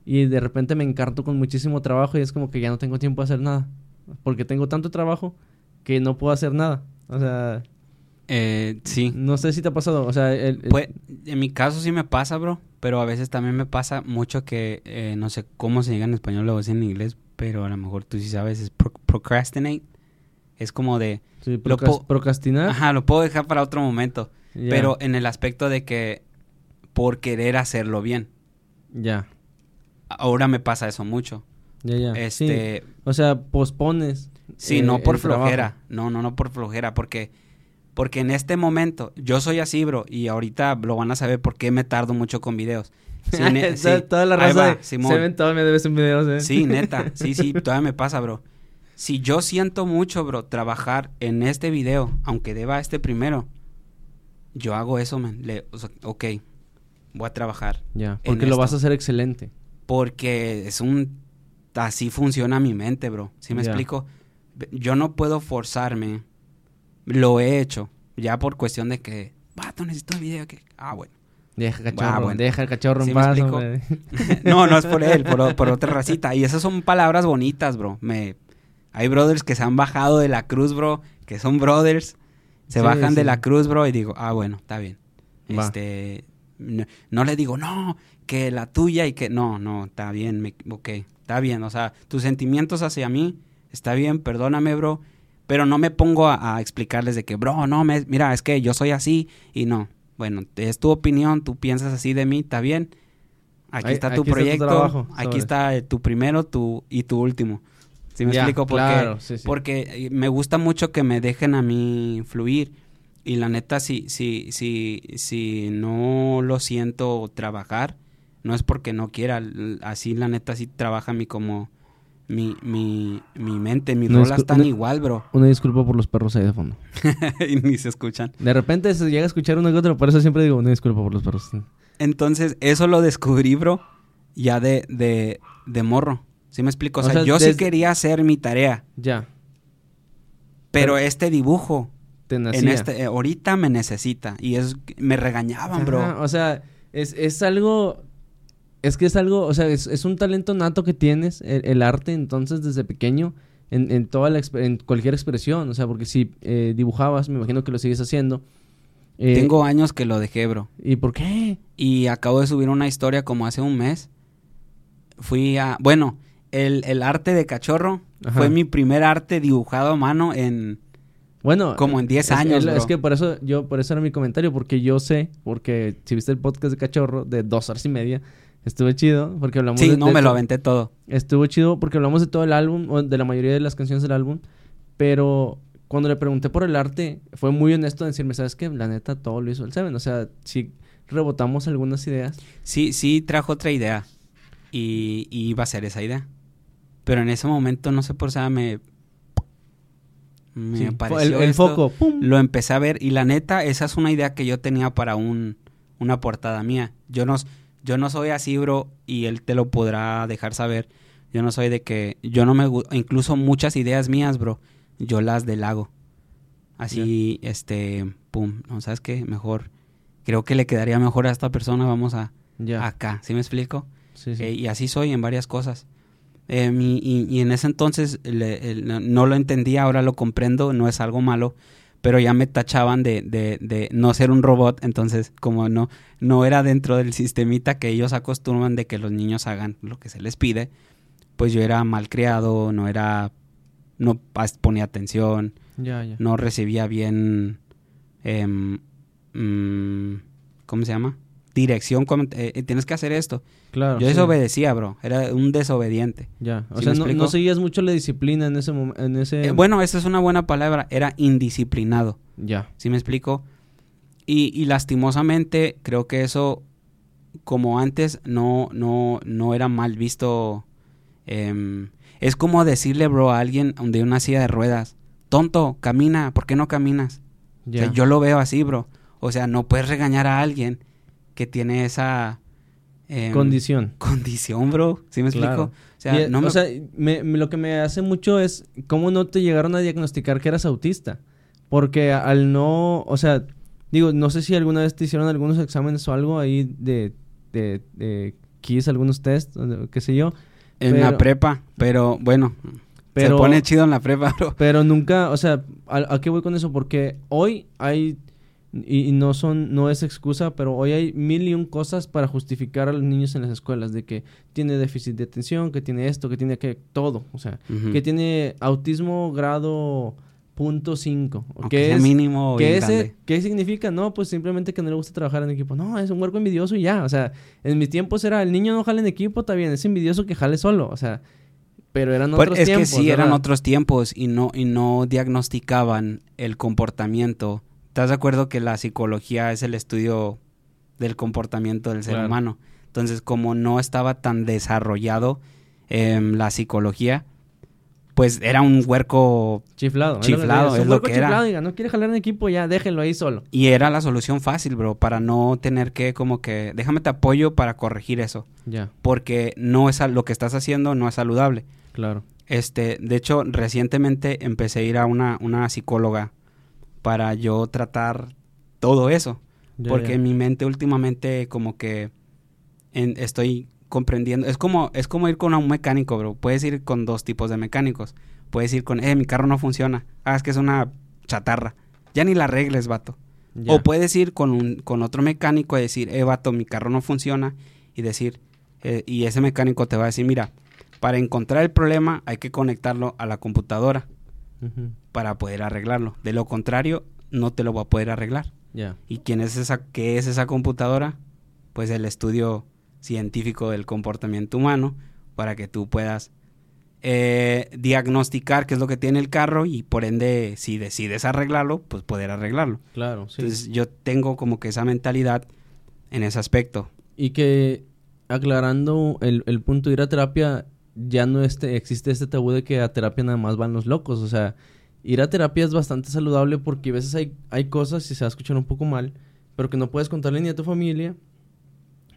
S1: y de repente me encarto con muchísimo trabajo y es como que ya no tengo tiempo de hacer nada, porque tengo tanto trabajo que no puedo hacer nada. O sea,
S2: Eh, sí,
S1: no sé si te ha pasado, o sea, el- el-
S2: Pues, en mi caso sí me pasa, bro, pero a veces también me pasa mucho que eh, no sé cómo se diga en español o en inglés, pero a lo mejor tú sí sabes, es pro- procrastinate. Es como de,
S1: sí,
S2: lo
S1: procrastinar.
S2: ajá, lo puedo dejar para otro momento, pero en el aspecto de que por querer hacerlo bien.
S1: ya,
S2: Ahora me pasa eso mucho.
S1: ya, ya. Sí,
S2: Este,
S1: o sea, pospones.
S2: Sí,
S1: eh,
S2: no por
S1: trabajo.
S2: flojera. No, no, no por flojera. Porque, porque en este momento, yo soy así, bro. Y ahorita lo van a saber por qué me tardo mucho con videos. *laughs* Sí, sí.
S1: toda, la raza
S2: va,
S1: de-
S2: Simón.
S1: se ven me debes ¿eh?
S2: Sí, neta. *laughs* Sí, sí, todavía me pasa, bro. Si yo siento mucho, bro, trabajar en este video, aunque deba este primero, yo hago eso, man. Le, o sea, ok, voy a trabajar.
S1: Ya, porque lo vas a hacer excelente.
S2: Porque es un... Así funciona mi mente, bro. ¿Sí me explico? Yo no puedo forzarme. Lo he hecho. Ya por cuestión de que... Vato, necesito el video. Que... Ah, bueno.
S1: Deja cachorro,
S2: Ah, bueno.
S1: deja el cachorro
S2: ¿Sí
S1: en paz, *laughs*
S2: no, no es por él, por, *laughs* por otra racita. Y esas son palabras bonitas, bro. Me... Hay brothers que se han bajado de la cruz, bro. Que son brothers. Se
S1: Sí,
S2: bajan de la cruz, bro. Y digo, ah, bueno, está bien.
S1: Va.
S2: Este... No, no le digo, no, que la tuya y que... No, no, está bien, me... ok. Está bien, o sea, tus sentimientos hacia mí, está bien, perdóname, bro. Pero no me pongo a, a explicarles de que, bro, no, me, mira, es que yo soy así y no. Bueno, es tu opinión, tú piensas así de mí, está bien. Aquí está tu
S1: aquí está tu
S2: proyecto,
S1: trabajo,
S2: aquí está eh, tu primero tu, y tu último. ¿Sí me
S1: Ya,
S2: explico? Porque,
S1: claro, sí, sí.
S2: porque eh, me gusta mucho que me dejen a mí fluir. Y la neta, si, si, si, si no lo siento trabajar, no es porque no quiera. Así, la neta, sí trabaja mi como... Mi, mi, mi mente, mis
S1: No,
S2: rolas están igual, bro.
S1: Una disculpa por los perros ahí de fondo. *laughs*
S2: y ni se escuchan.
S1: De repente se llega a escuchar uno que otro, por eso siempre digo una disculpa por los perros.
S2: Entonces, eso lo descubrí, bro, ya de, de, de morro. ¿Sí me explico? O
S1: O
S2: sea,
S1: sea,
S2: yo
S1: desde-
S2: sí quería hacer mi tarea,
S1: Ya,
S2: pero
S1: Pero-
S2: este dibujo, en este, eh, ahorita me necesita. Y es, me regañaban, bro.
S1: O sea, es, es algo... Es que es algo, o sea, es, es un talento nato que tienes, el, el arte, entonces, desde pequeño, en, en toda la, en cualquier expresión. O sea, porque si eh, dibujabas, me imagino que lo sigues haciendo. Eh,
S2: Tengo años que lo dejé, bro.
S1: ¿Y por qué?
S2: Y acabo de subir una historia como hace un mes. Fui a... Bueno, el, el arte de cachorro
S1: Ajá.
S2: fue mi primer arte dibujado a mano en...
S1: Bueno,
S2: Como en 10
S1: es-
S2: años,
S1: Es, es que por eso, yo, por eso era mi comentario, porque yo sé, porque si viste el podcast de Cachorro de dos horas y media, estuvo chido, porque hablamos
S2: Sí,
S1: de,
S2: no,
S1: de
S2: me lo aventé todo.
S1: Estuvo chido porque hablamos de todo el álbum, o de la mayoría de las canciones del álbum, pero cuando le pregunté por el arte, fue muy honesto en decirme, ¿sabes qué? La neta, todo lo hizo el Seven. O sea, si rebotamos algunas ideas.
S2: Sí, sí trajo otra idea. y, y iba a ser esa idea. Pero en ese momento, no sé por qué me, me
S1: Sí,
S2: apareció
S1: el, el
S2: esto.
S1: foco, ¡pum!
S2: Lo empecé a ver y la neta, esa es una idea que yo tenía para un, una portada mía. Yo no, yo no soy así, bro, y él te lo podrá dejar saber. Yo no soy de que, yo no me, incluso muchas ideas mías, bro, yo las delago. Así, este, pum, no, ¿sabes qué? Mejor, creo que le quedaría mejor a esta persona, vamos a,
S1: Ya.
S2: acá, ¿sí me explico?
S1: Sí, sí.
S2: Eh, y así soy en varias cosas. Eh, mi- y, y en ese entonces le- el- no- lo entendía, ahora lo comprendo, no es algo malo, pero ya me tachaban de, de, de no ser un robot, entonces como no, no era dentro del sistemita que ellos acostumbran de que los niños hagan lo que se les pide, pues yo era malcriado, no era, no ponía atención,
S1: ya, ya.
S2: no recibía bien, em, mm, ¿cómo se llama? Dirección, eh, eh, tienes que hacer esto.
S1: Claro.
S2: Yo
S1: sí.
S2: desobedecía, bro. Era un desobediente.
S1: Ya. O
S2: ¿Sí
S1: sea, no, seguías mucho la disciplina en ese momento. En ese...
S2: Eh, bueno, esa es una buena palabra. Era indisciplinado.
S1: Ya.
S2: ¿Sí me explico? Y, y lastimosamente creo que eso, como antes, no, no, no era mal visto. em, es como decirle, bro, a alguien de una silla de ruedas, tonto, camina, ¿por qué no caminas? O
S1: Ya.
S2: sea, yo lo veo así, bro. O sea, no puedes regañar a alguien que tiene esa... em,
S1: Condición. *laughs*
S2: condición, bro. ¿Sí me explico? O sea,
S1: Y,
S2: no me...
S1: o sea, me- me- lo que me hace mucho es cómo no te llegaron a diagnosticar que eras autista. Porque al no, o sea, digo, no sé si alguna vez te hicieron algunos exámenes o algo ahí de, de, de Kiss, algunos test, qué sé yo.
S2: en
S1: pero-
S2: la prepa, pero bueno,
S1: Pero,
S2: se pone chido en la prepa, *laughs* bro.
S1: pero nunca, o sea, ¿a, a qué voy con eso? Porque hoy hay, y, no son, no es excusa, pero hoy hay mil y un cosas para justificar a los niños en las escuelas, de que tiene déficit de atención, que tiene esto, que tiene que, todo, o sea, que tiene autismo grado punto cinco.
S2: Aunque
S1: ¿Qué
S2: sea
S1: es?
S2: mínimo o
S1: ¿Qué,
S2: bien
S1: ese-. ¿Qué significa? No, pues simplemente que no le gusta trabajar en equipo. No, es un huerco envidioso y ya. O sea, en mis tiempos era el niño no jale en equipo, está bien, es envidioso que jale solo. O sea, pero eran
S2: Pues,
S1: otros
S2: es
S1: tiempos.
S2: que sí, eran otros tiempos y no, y no diagnosticaban el comportamiento. ¿Estás de acuerdo que la psicología es el estudio del comportamiento del ser
S1: Claro.
S2: humano? Entonces, como no estaba tan desarrollado em, la psicología, pues era un huerco
S1: Chiflado.
S2: Chiflado,
S1: es
S2: lo que era.
S1: chiflado, diga, no quiere jalar en equipo, ya déjenlo ahí solo.
S2: y era la solución fácil, bro, para no tener que como que, déjame te apoyo para corregir eso,
S1: Ya,
S2: porque no es lo que estás haciendo no es saludable.
S1: claro.
S2: Este, de hecho, recientemente empecé a ir a una, una psicóloga para yo tratar todo eso. Porque en mi mente últimamente como que en- estoy comprendiendo. Es como, es como ir con un mecánico, bro. Puedes ir con dos tipos de mecánicos. Puedes ir con, eh, mi carro no funciona. Ah, es que es una chatarra. Ya ni la arregles, vato.
S1: Ya.
S2: O puedes ir con, un, con otro mecánico y decir, eh, vato, mi carro no funciona. Y decir, eh, y ese mecánico te va a decir, mira, para encontrar el problema hay que conectarlo a la computadora Para poder arreglarlo. De lo contrario, no te lo va a poder arreglar. ¿Y quién es esa, qué es esa computadora? Pues el estudio científico del comportamiento humano para que tú puedas eh, diagnosticar qué es lo que tiene el carro y por ende, si decides arreglarlo, pues poder arreglarlo.
S1: Claro, sí.
S2: Entonces yo tengo como que esa mentalidad en ese aspecto.
S1: Y que aclarando el, el punto de ir a terapia, ya no este, existe este tabú de que a terapia nada más van los locos. O sea, ir a terapia es bastante saludable porque a veces hay, hay cosas, y se va a escuchar un poco mal, pero que no puedes contarle ni a tu familia.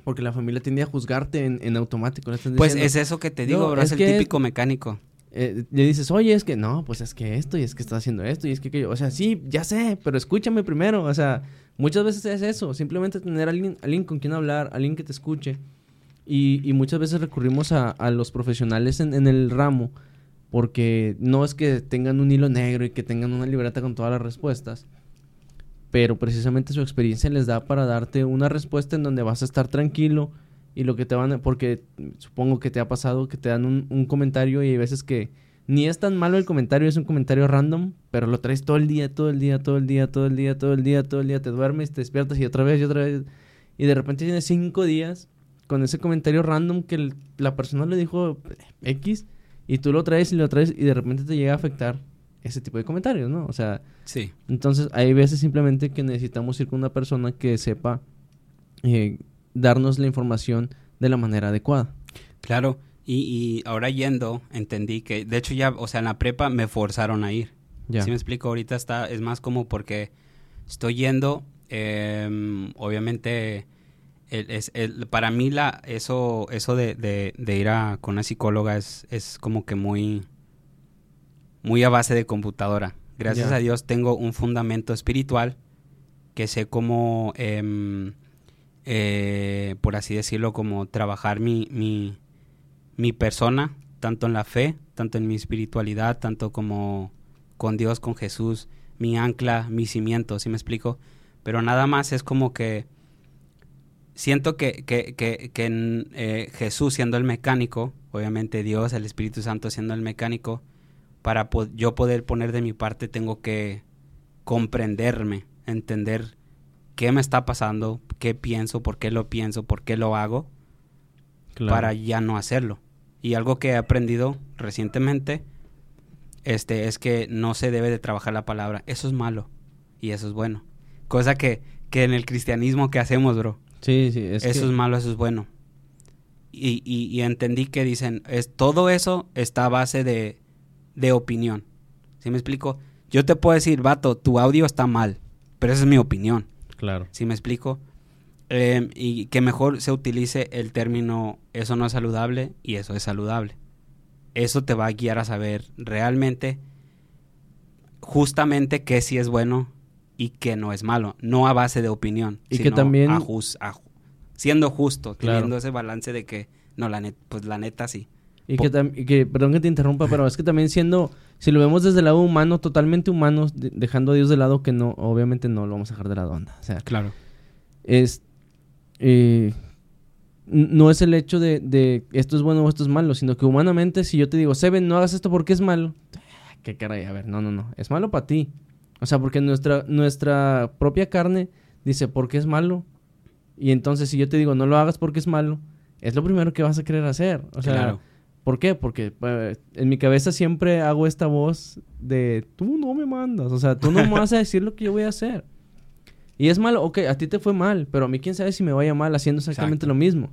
S1: Porque la familia tiende a juzgarte en, en automático.
S2: Pues
S1: diciendo,
S2: es eso que te digo,
S1: No,
S2: bro,
S1: es
S2: es el típico mecánico.
S1: eh, le dices, oye, es que no, pues es que esto, y es que estás haciendo esto, y es que aquello. O sea, sí, ya sé, pero escúchame primero. O sea, muchas veces es eso, simplemente tener a alguien, alguien con quien hablar, alguien que te escuche. Y, y muchas veces recurrimos a, a los profesionales en, en el ramo, porque no es que tengan un hilo negro y que tengan una libreta con todas las respuestas, pero precisamente su experiencia les da para darte una respuesta en donde vas a estar tranquilo y lo que te van a, porque supongo que te ha pasado que te dan un, un comentario y hay veces que ni es tan malo el comentario, es un comentario random, pero lo traes todo el día, todo el día, todo el día, todo el día, todo el día, todo el día, te duermes, te despiertas y otra vez y otra vez y de repente tienes cinco días con ese comentario random que el- la persona le dijo X y tú lo traes y lo traes y de repente te llega a afectar ese tipo de comentarios, ¿no? O sea,
S2: Sí.
S1: entonces, hay veces simplemente que necesitamos ir con una persona que sepa eh, darnos la información de la manera adecuada.
S2: Claro, y, ahora yendo, entendí que, de hecho ya, o sea, en la prepa me forzaron a ir. Ya. ¿Sí me explico? Ahorita está, es más como porque estoy yendo, em, obviamente, es, para mí la, eso, eso de, de, ir a, con una psicóloga es, es como que muy, muy a base de computadora. Gracias a Dios tengo un fundamento espiritual que sé cómo, em, eh, por así decirlo, como trabajar mi, mi, mi persona, tanto en la fe, tanto en mi espiritualidad, tanto como con Dios, con Jesús, mi ancla, mi cimiento, ¿sí me explico? Pero nada más es como que siento que, que, que, que eh, Jesús siendo el mecánico, obviamente Dios, el Espíritu Santo siendo el mecánico, para yo poder poner de mi parte tengo que comprenderme, entender qué me está pasando, qué pienso, por qué lo pienso, por qué lo hago, para ya no hacerlo. Y algo que he aprendido recientemente este, es que no se debe de trabajar la palabra. Eso es malo y eso es bueno. Cosa que, que en el cristianismo que hacemos, bro.
S1: Sí, sí.
S2: eso es malo, eso es bueno. Y, y, entendí que dicen, es, todo eso está a base de, de opinión. ¿Sí me explico? Yo te puedo decir, vato, tu audio está mal, pero esa es mi opinión.
S1: Claro.
S2: ¿Sí me explico? Em, y que mejor se utilice el término eso no es saludable y eso es saludable. Eso te va a guiar a saber realmente, justamente qué sí es bueno y qué no es malo. No a base de opinión.
S1: Y que también...
S2: siendo justo, teniendo ese balance de que, no, la net, pues la neta sí.
S1: Y que, que, perdón que te interrumpa, pero es que también siendo, si lo vemos desde el lado humano, totalmente humano, dejando a Dios de lado, que no, obviamente no lo vamos a dejar de lado, onda. O sea,
S2: claro.
S1: Es, eh, no es el hecho de, de, esto es bueno o esto es malo, sino que humanamente, si yo te digo, Seven, no hagas esto porque es malo, ah, qué caray, a ver, no, no, no, es malo para ti. O sea, porque nuestra, nuestra propia carne dice, porque es malo. Y entonces, si yo te digo, no lo hagas porque es malo, es lo primero que vas a querer hacer. O sea, claro ¿Por qué? Porque pues, en mi cabeza siempre hago esta voz de tú no me mandas, o sea, tú no me *laughs* vas a decir lo que yo voy a hacer. Y es malo, ok, a ti te fue mal, pero a mí quién sabe si me vaya mal haciendo exactamente lo mismo.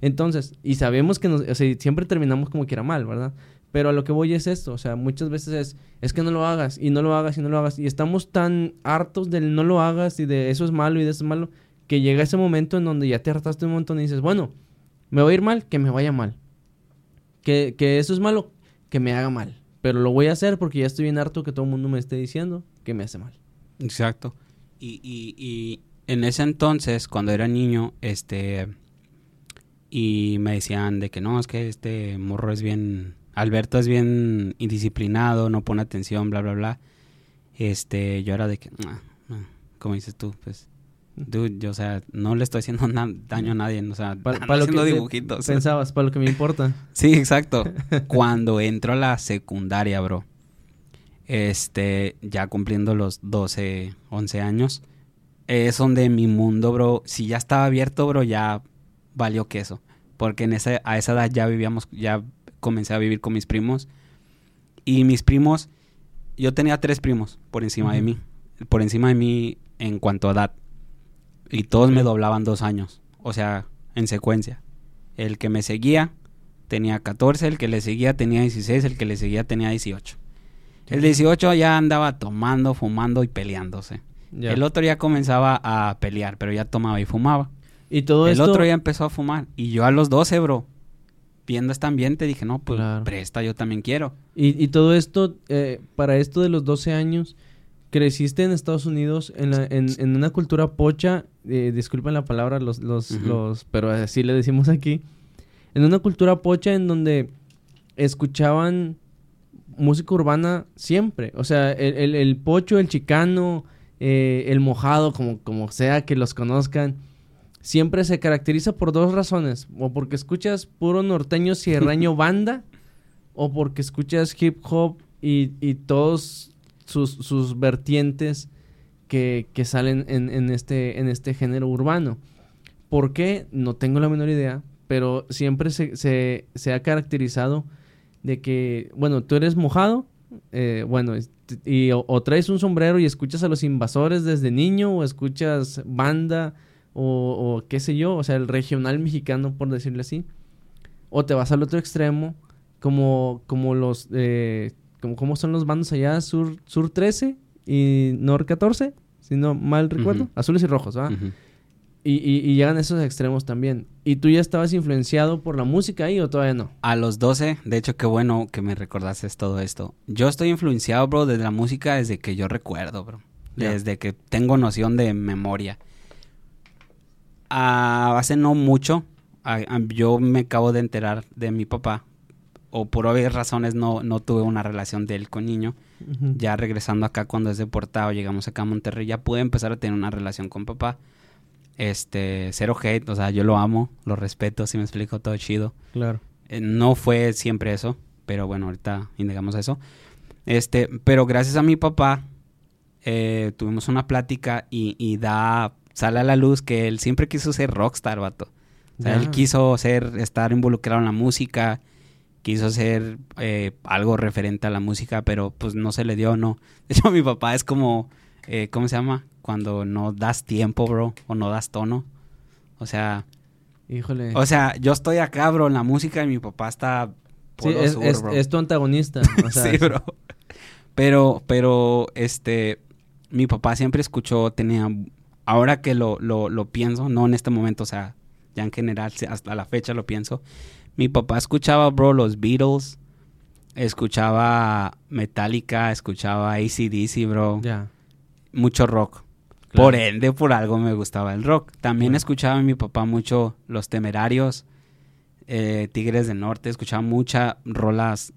S1: Entonces, y sabemos que nos, o sea, siempre terminamos como que era mal, ¿verdad? Pero a lo que voy es esto, o sea, muchas veces es, es que no lo hagas, y no lo hagas, y no lo hagas, y estamos tan hartos del no lo hagas, y de eso es malo, y de eso es malo, que llega ese momento en donde ya te hartaste un montón y dices, bueno, me va a ir mal, que me vaya mal que, eso es malo, que me haga mal. Pero lo voy a hacer porque ya estoy bien harto que todo el mundo me esté diciendo que me hace mal.
S2: Exacto. Y, y, y en ese entonces, cuando era niño, este... Y me decían de que no, es que este morro es bien... Alberto es bien indisciplinado, no pone atención, bla, bla, bla. Este, yo era de que... como dices tú, pues Dude, yo, o sea, no le estoy haciendo *laughs* daño a nadie, o sea,
S1: para lo que dibujitos. *laughs* Pensabas, para lo que me importa.
S2: sí, exacto. *laughs* Cuando entro a la secundaria, bro, este, ya cumpliendo los 12, 11 años, es donde mi mundo, bro, si ya estaba abierto, bro, ya valió queso. Porque en esa, a esa edad ya vivíamos, ya comencé a vivir con mis primos. Y mis primos, yo tenía tres primos por encima de mí. Por encima de mí en cuanto a edad y todos me doblaban dos años, o sea, en secuencia. El que me seguía tenía 14, el que le seguía tenía 16, el que le seguía tenía 18. El 18 ya andaba tomando, fumando y peleándose. El otro ya comenzaba a pelear, pero ya tomaba y fumaba.
S1: Y todo
S2: El otro ya empezó a fumar. Y yo a los 12, bro, viendo este ambiente, dije, no, pues presta, yo también quiero.
S1: Y, todo esto, eh, para esto de los 12 años, creciste en Estados Unidos en, en, una cultura pocha, eh, disculpen la palabra, los, los, los, pero así le decimos aquí, en una cultura pocha en donde escuchaban música urbana siempre, o sea, el, el, pocho, el chicano, eh, el mojado, como, como sea que los conozcan, siempre se caracteriza por dos razones, o porque escuchas puro norteño sierraño *laughs* banda, o porque escuchas hip hop y, y todos sus, vertientes que, salen en, este, en este género urbano. ¿Por qué? No tengo la menor idea, pero siempre se, ha caracterizado de que, bueno, tú eres mojado, eh, bueno, y, o, traes un sombrero y escuchas a los invasores desde niño, o escuchas banda, o, o, qué sé yo, o sea, el regional mexicano, por decirlo así. O te vas al otro extremo, como, como los, eh, como, ¿cómo son los bandos allá? Sur, Sur 13 y Nor 14, si no mal recuerdo. Azules y rojos, ¿va? Y, y, llegan a esos extremos también. ¿Y tú ya estabas influenciado por la música ahí o todavía no?
S2: A los 12, de hecho, qué bueno que me recordases todo esto. Yo estoy influenciado, bro, desde la música desde que yo recuerdo, bro. Desde que tengo noción de memoria. Ah, hace no mucho, ah, yo me acabo de enterar de mi papá. O por obvias razones no, no tuve una relación de él con niño. Ya regresando acá cuando es deportado, llegamos acá a Monterrey, ya pude empezar a tener una relación con papá este, cero hate, o sea, yo lo amo, lo respeto, si me explico, todo chido.
S1: Claro.
S2: Eh, no fue siempre eso, pero bueno, ahorita indagamos eso. Este, pero gracias a mi papá, eh, tuvimos una plática y, da, sale a la luz que él siempre quiso ser rockstar, vato. O sea, él quiso ser, estar involucrado en la música, quiso ser eh, algo referente a la música, pero pues no se le dio, no. *laughs* De hecho, mi papá es como, ¿cómo se llama? cuando no das tiempo, bro, o no das tono. O sea,
S1: híjole.
S2: O sea, yo estoy acá, bro, en la música y mi papá está
S1: sí, es, es, tu antagonista. *laughs*
S2: sí, bro. Pero, pero, este, mi papá siempre escuchó, tenía, ahora que lo, lo, lo pienso, no en este momento, o sea, ya en general, hasta la fecha lo pienso, mi papá escuchaba, bro, los Beatles, escuchaba Metallica, escuchaba ACDC, bro.
S1: Ya.
S2: Mucho rock. Por ende, por algo me gustaba el rock. También escuchaba a mi papá mucho Los Temerarios, eh, Tigres del Norte, escuchaba muchas rolas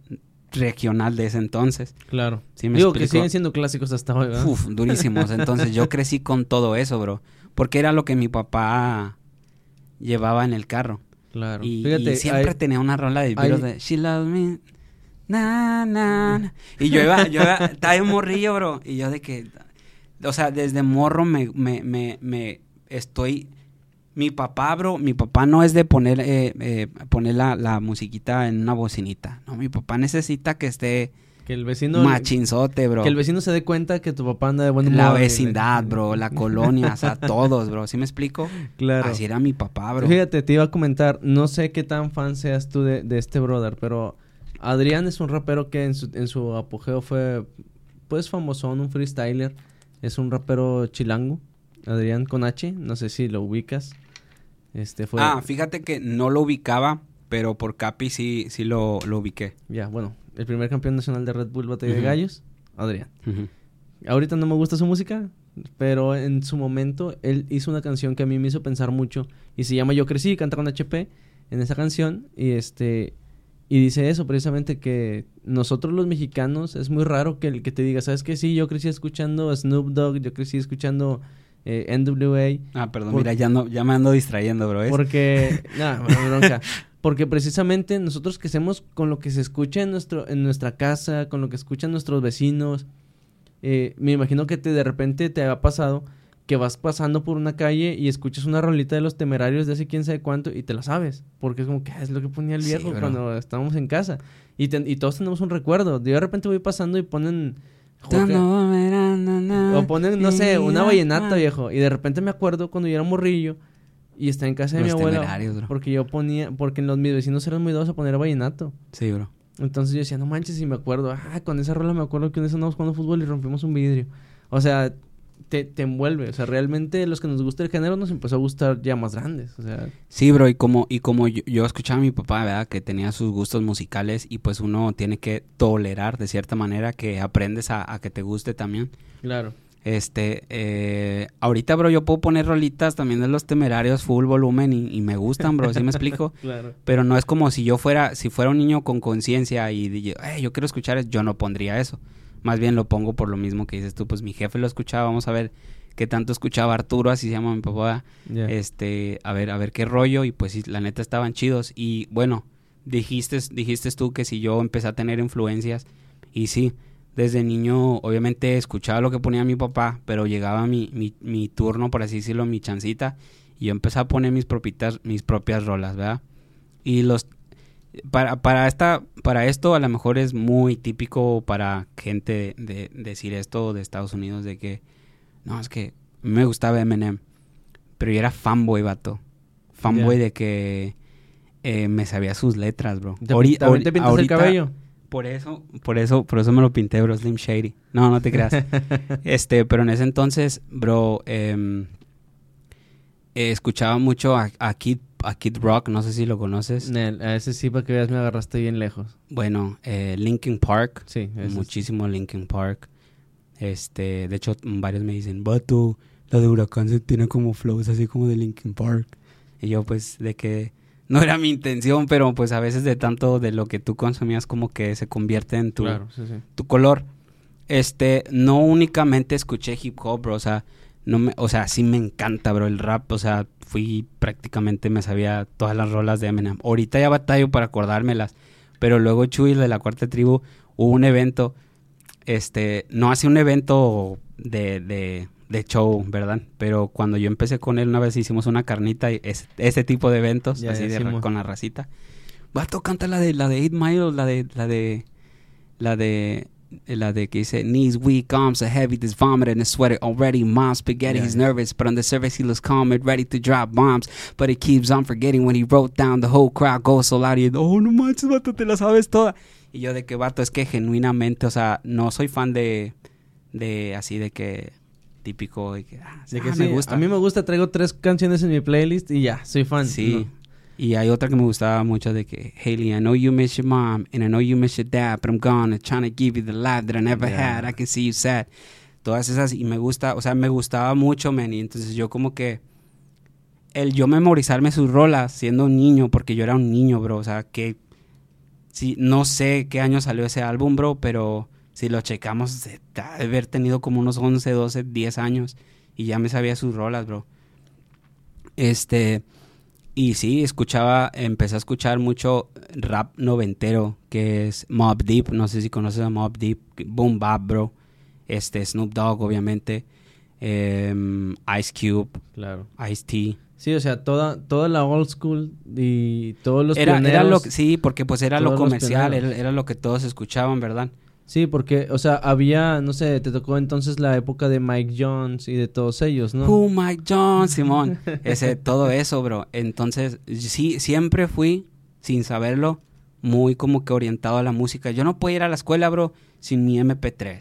S2: regional de ese entonces.
S1: Claro. Digo que siguen siendo clásicos hasta hoy, ¿verdad?
S2: Uf, durísimos. *laughs* Entonces yo crecí con todo eso, bro. Porque era lo que mi papá llevaba en el carro.
S1: Claro.
S2: Y, siempre tenía una rola de Beatles de She Loves Me. Na, na, Y yo iba, yo iba, estaba en morrillo, bro. Y yo de que, o sea, desde morro me, me, me, me estoy... Mi papá, bro, mi papá no es de poner, eh, eh, poner la, la, musiquita en una bocinita. No, mi papá necesita que esté...
S1: Que el vecino...
S2: Machinzote, bro.
S1: Que el vecino se dé cuenta que tu papá anda de buen
S2: humor. La vecindad, bro, *laughs* la colonia, o sea, todos, bro. ¿Sí me explico?
S1: Claro.
S2: Así era mi papá, bro.
S1: Fíjate, te iba a comentar, no sé qué tan fan seas tú de, de este brother, pero Adrián es un rapero que en su, en su apogeo fue, pues, famosón, un freestyler. Es un rapero chilango, Adrián con H, no sé si lo ubicas. Este fue...
S2: Ah, fíjate que no lo ubicaba, pero por Capi sí, sí lo, lo ubiqué.
S1: Ya, bueno, el primer campeón nacional de Red Bull Batalla de Gallos, Adrián. Ahorita no me gusta su música, pero en su momento él hizo una canción que a mí me hizo pensar mucho y se llama Yo crecí, canta con HP en esa canción y este y dice eso precisamente que nosotros los mexicanos es muy raro que el que te diga, ¿sabes qué? Sí, yo crecí escuchando Snoop Dogg, yo crecí escuchando eh, NWA.
S2: Ah, perdón, mira, ya, no, ya me ando distrayendo, bro.
S1: Porque, *laughs* nada, bronca. Porque precisamente nosotros crecemos con lo que se escucha en, nuestro, en nuestra casa, con lo que escuchan nuestros vecinos. Eh, me imagino que te, de repente te ha pasado que vas pasando por una calle y escuchas una rolita de los temerarios de hace quién sabe cuánto y te la sabes. Porque es como que ah, es lo que ponía el viejo cuando estábamos en casa. Y, y todos tenemos un recuerdo. Yo de repente voy pasando y ponen... o ponen, no sé, una vallenata, viejo. Y de repente me acuerdo cuando yo era morrillo y está en casa de mi abuela. Porque yo ponía, porque los, mis vecinos eran muy dados a poner vallenato.
S2: Sí, bro.
S1: Entonces yo decía, no manches, y me acuerdo, ah, con esa rola me acuerdo que un día estábamos jugando fútbol y rompimos un vidrio. O sea, te, te, envuelve. O sea, realmente los que nos gusta el género nos empezó a gustar ya más grandes. O sea.
S2: Sí, bro, y como, y como yo, escuchaba a mi papá, ¿verdad? Que tenía sus gustos musicales y pues uno tiene que tolerar de cierta manera que aprendes a, que te guste también.
S1: Claro.
S2: Este, eh, ahorita, bro, yo puedo poner rolitas también de los temerarios full volumen y, me gustan, bro, ¿sí me explico? *laughs*
S1: claro.
S2: Pero no es como si yo fuera, si fuera un niño con conciencia y eh, yo quiero escuchar, yo no pondría eso. Más bien lo pongo por lo mismo que dices tú, pues mi jefe lo escuchaba, vamos a ver qué tanto escuchaba Arturo, así se llama mi papá, este, a ver, a ver qué rollo, y pues sí, la neta estaban chidos. Y bueno, dijiste, dijiste tú que si yo empecé a tener influencias, y sí, desde niño obviamente escuchaba lo que ponía mi papá, pero llegaba mi, mi, mi turno, por así decirlo, mi chancita, y yo empecé a poner mis propias, mis propias rolas, ¿verdad? Y los para, para, esta, para esto a lo mejor es muy típico para gente de, decir esto de Estados Unidos, de que, no, es que me gustaba Eminem, pero yo era fanboy, vato. Fanboy de que eh, me sabía sus letras, bro.
S1: ¿Te,
S2: Ori- ori-
S1: te pintas el
S2: ahorita-
S1: cabello?
S2: Por eso, por eso, por eso me lo pinté, bro, Slim Shady. No, no te creas. *laughs* este, pero en ese entonces, bro, em, eh, escuchaba mucho a, a Kid, a Kid Rock, no sé si lo conoces.
S1: Nel, a ese sí, para que veas, me agarraste bien lejos.
S2: Bueno, eh, Linkin Park,
S1: Sí,
S2: muchísimo Linkin Park. Este, de hecho, varios me dicen, vato, la de Huracán se tiene como flows así como de Linkin Park. Y yo, pues, de que no era mi intención, pero pues a veces de tanto de lo que tú consumías como que se convierte en tu,
S1: Claro, sí, sí.
S2: tu color. Este, no únicamente escuché hip hop, bro, o sea, no me, o sea, sí me encanta, bro, el rap, o sea, fui prácticamente me sabía todas las rolas de Eminem. Ahorita ya batallo para acordármelas, pero luego Chuy de la cuarta tribu hubo un evento, este, no hace un evento de, de, de show, ¿verdad? Pero cuando yo empecé con él una vez hicimos una carnita y es, ese tipo de eventos,
S1: Ya,
S2: así de con la racita. Vato, canta la de la de 8 Mile, la de la de la de la de que dice knees weak, arms are heavy, this vomit in his sweater already. Mom spaghetti,
S1: Yeah.
S2: he's nervous, but on the surface he looks calm and ready to drop bombs. But he keeps on forgetting when he wrote down the whole crowd goes so loud. Y oh no manches, vato, te la sabes toda. Y yo de que vato es que genuinamente, o sea, no soy fan de de así de que típico de que, ah,
S1: De que
S2: ah,
S1: sí,
S2: me gusta.
S1: A mí me gusta, traigo tres canciones en mi playlist y ya, soy fan.
S2: Sí.
S1: No.
S2: Y hay otra que me gustaba mucho de que, Haley, I know you miss your mom and I know you miss your dad, but I'm gone and trying to give you the life that I never
S1: Yeah.
S2: had. I can see you sad. Todas esas, y me gusta, o sea, me gustaba mucho, man. Y entonces yo como que, el yo memorizarme sus rolas siendo un niño, porque yo era un niño, bro. O sea, que, sí, no sé qué año salió ese álbum, bro, pero si lo checamos, de haber tenido como unos 11, 12, 10 años. Y ya me sabía sus rolas, bro. Este, y sí, escuchaba, empecé a escuchar mucho rap noventero, que es Mob Deep, no sé si conoces a Mob Deep, Boom Bap, bro. Este, Snoop Dogg, obviamente. em, Ice Cube,
S1: Claro.
S2: Ice T.
S1: Sí, o sea, toda, toda la old school y todos los
S2: Era, era lo sí, porque pues era lo comercial, era, era lo que todos escuchaban, ¿verdad?
S1: Sí, porque, o sea, había, no sé, te tocó entonces la época de Mike Jones y de todos ellos, ¿no?
S2: Who Mike John, Simón. Ese, todo eso, bro. Entonces, sí, siempre fui, sin saberlo, muy como que orientado a la música. Yo no puedo ir a la escuela, bro, sin mi MP3.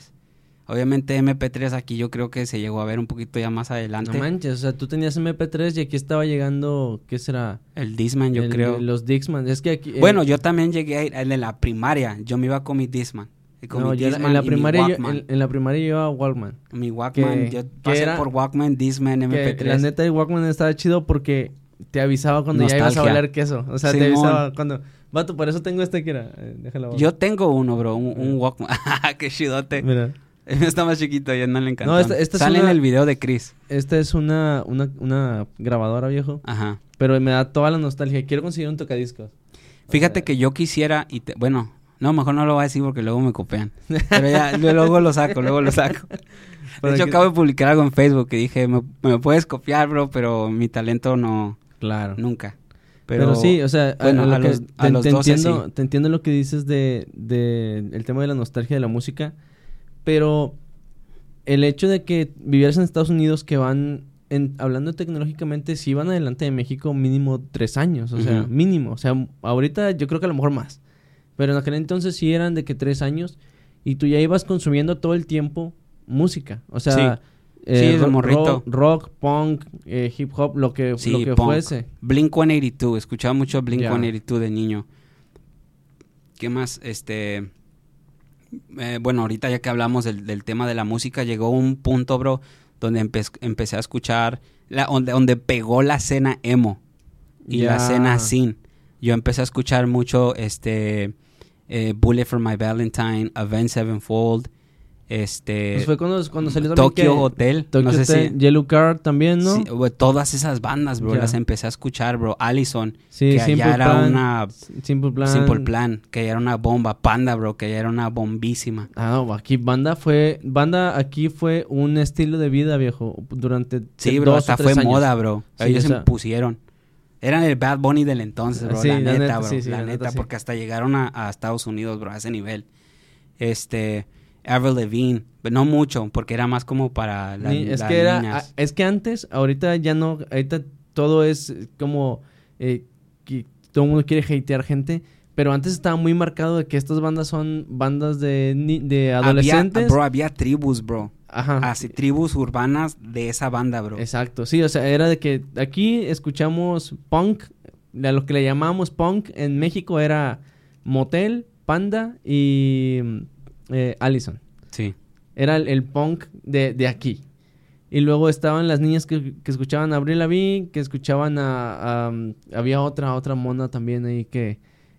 S2: Obviamente MP3 aquí yo creo que se llegó a ver un poquito ya más
S1: No
S2: adelante.
S1: manches, o sea, tú tenías MP3 y aquí estaba llegando, ¿qué será?
S2: el Disman, yo
S1: El-
S2: creo.
S1: Los Dixman. Es que aquí... eh,
S2: Bueno, yo también llegué a ir en la primaria. Yo me iba con mi Disman. Con
S1: no,
S2: mi
S1: yo en la
S2: y mi
S1: primaria yo, en, en la primaria yo iba a Walkman.
S2: Mi Walkman.
S1: que-
S2: yo pasé
S1: era-
S2: por Walkman, Disman, MP3.
S1: Que la neta el Walkman estaba chido porque te avisaba cuando ya ibas a
S2: Nostalgia.
S1: bailar queso. O sea, te avisaba cuando... Vato, por eso tengo este que era. eh, déjalo.
S2: Yo tengo uno, bro. Un, un Walkman. *laughs* ¡Qué chidote!
S1: Mira, *laughs*
S2: Está más chiquito, ya no le encantó.
S1: No, esta- esta es
S2: Sale
S1: una-
S2: en el video de Chris.
S1: esta es una, una, una grabadora, viejo.
S2: Ajá.
S1: Pero me da toda la nostalgia. Quiero conseguir un tocadiscos.
S2: Fíjate que yo quisiera, y te- bueno, no, mejor no lo voy a decir porque luego me copian. Pero ya, *laughs* luego lo saco, luego lo saco. *laughs* De hecho,
S1: que-
S2: acabo de publicar algo en Facebook que dije, me, me puedes copiar, bro, pero mi talento no,
S1: Claro.
S2: nunca.
S1: Pero,
S2: Pero,
S1: sí, o sea, a-
S2: bueno,
S1: a lo
S2: a
S1: que-
S2: los-
S1: te,
S2: a los
S1: te
S2: 12
S1: entiendo,
S2: sí.
S1: te entiendo lo que dices de, de el tema de la nostalgia de la música, pero el hecho de que vivieras en Estados Unidos que van, en, hablando tecnológicamente, si van adelante de México mínimo tres años, o sea, mínimo, o sea, ahorita yo creo que a lo mejor más, pero en aquel entonces sí eran de que tres años y tú ya ibas consumiendo todo el tiempo música, o sea...
S2: Sí, desde
S1: ro-
S2: morrito.
S1: Rock, rock, punk, eh, hip hop, lo que,
S2: Sí,
S1: lo que
S2: punk.
S1: fuese.
S2: Blink 182, escuchaba mucho Blink
S1: Ya.
S2: 182 de niño. ¿Qué más? Este. eh, bueno, ahorita ya que hablamos del, del tema de la música, llegó un punto, bro, donde empe- empecé a escuchar. la- donde, donde pegó la escena emo y la
S1: Ya.
S2: escena sin. Yo empecé a escuchar mucho este. Eh, Bullet for My Valentine, Avenged Sevenfold, este.
S1: Pues fue cuando, cuando salió
S2: Tokyo Hotel.
S1: Tokyo
S2: no sé
S1: Hotel,
S2: si.
S1: Yellow Card también, ¿no?
S2: Sí, todas esas bandas, bro,
S1: Ya.
S2: las empecé a escuchar, bro. Allison,
S1: Sí,
S2: que
S1: Simple
S2: allá era
S1: Plan,
S2: una
S1: Simple Plan.
S2: Simple Plan, que allá era una bomba. Panda, bro, que allá era una bombísima.
S1: Ah, no, aquí banda fue, banda aquí fue un estilo de vida, viejo, durante
S2: Sí,
S1: dos
S2: bro,
S1: o
S2: hasta
S1: tres
S2: fue
S1: años.
S2: moda, bro.
S1: Sí,
S2: Ellos
S1: o
S2: se
S1: sea-
S2: pusieron. Eran el Bad Bunny del entonces, bro.
S1: Sí,
S2: la,
S1: la
S2: neta,
S1: neta,
S2: bro.
S1: sí, sí,
S2: la,
S1: la
S2: neta, porque hasta llegaron a, a Estados Unidos, bro, a ese nivel. Este, Avril Lavigne, pero no mucho, porque era más como para la-
S1: Ni- es
S2: las
S1: que era,
S2: niñas.
S1: ah, es que antes, ahorita ya no, ahorita todo es como eh, qui- todo el mundo quiere hatear gente. Pero antes estaba muy marcado de que estas bandas son bandas de, de adolescentes.
S2: Había, bro, había tribus, bro.
S1: Ajá.
S2: Así, tribus urbanas de esa banda, bro.
S1: Exacto, sí, o sea, era de que aquí escuchamos punk, a lo que le llamábamos punk en México era Motel, Panda y eh, Allison.
S2: Sí.
S1: Era el, el punk de, de aquí. Y luego estaban las niñas que, que escuchaban a Avril Lavigne, que escuchaban a, a, um, Había otra, otra mona también ahí que,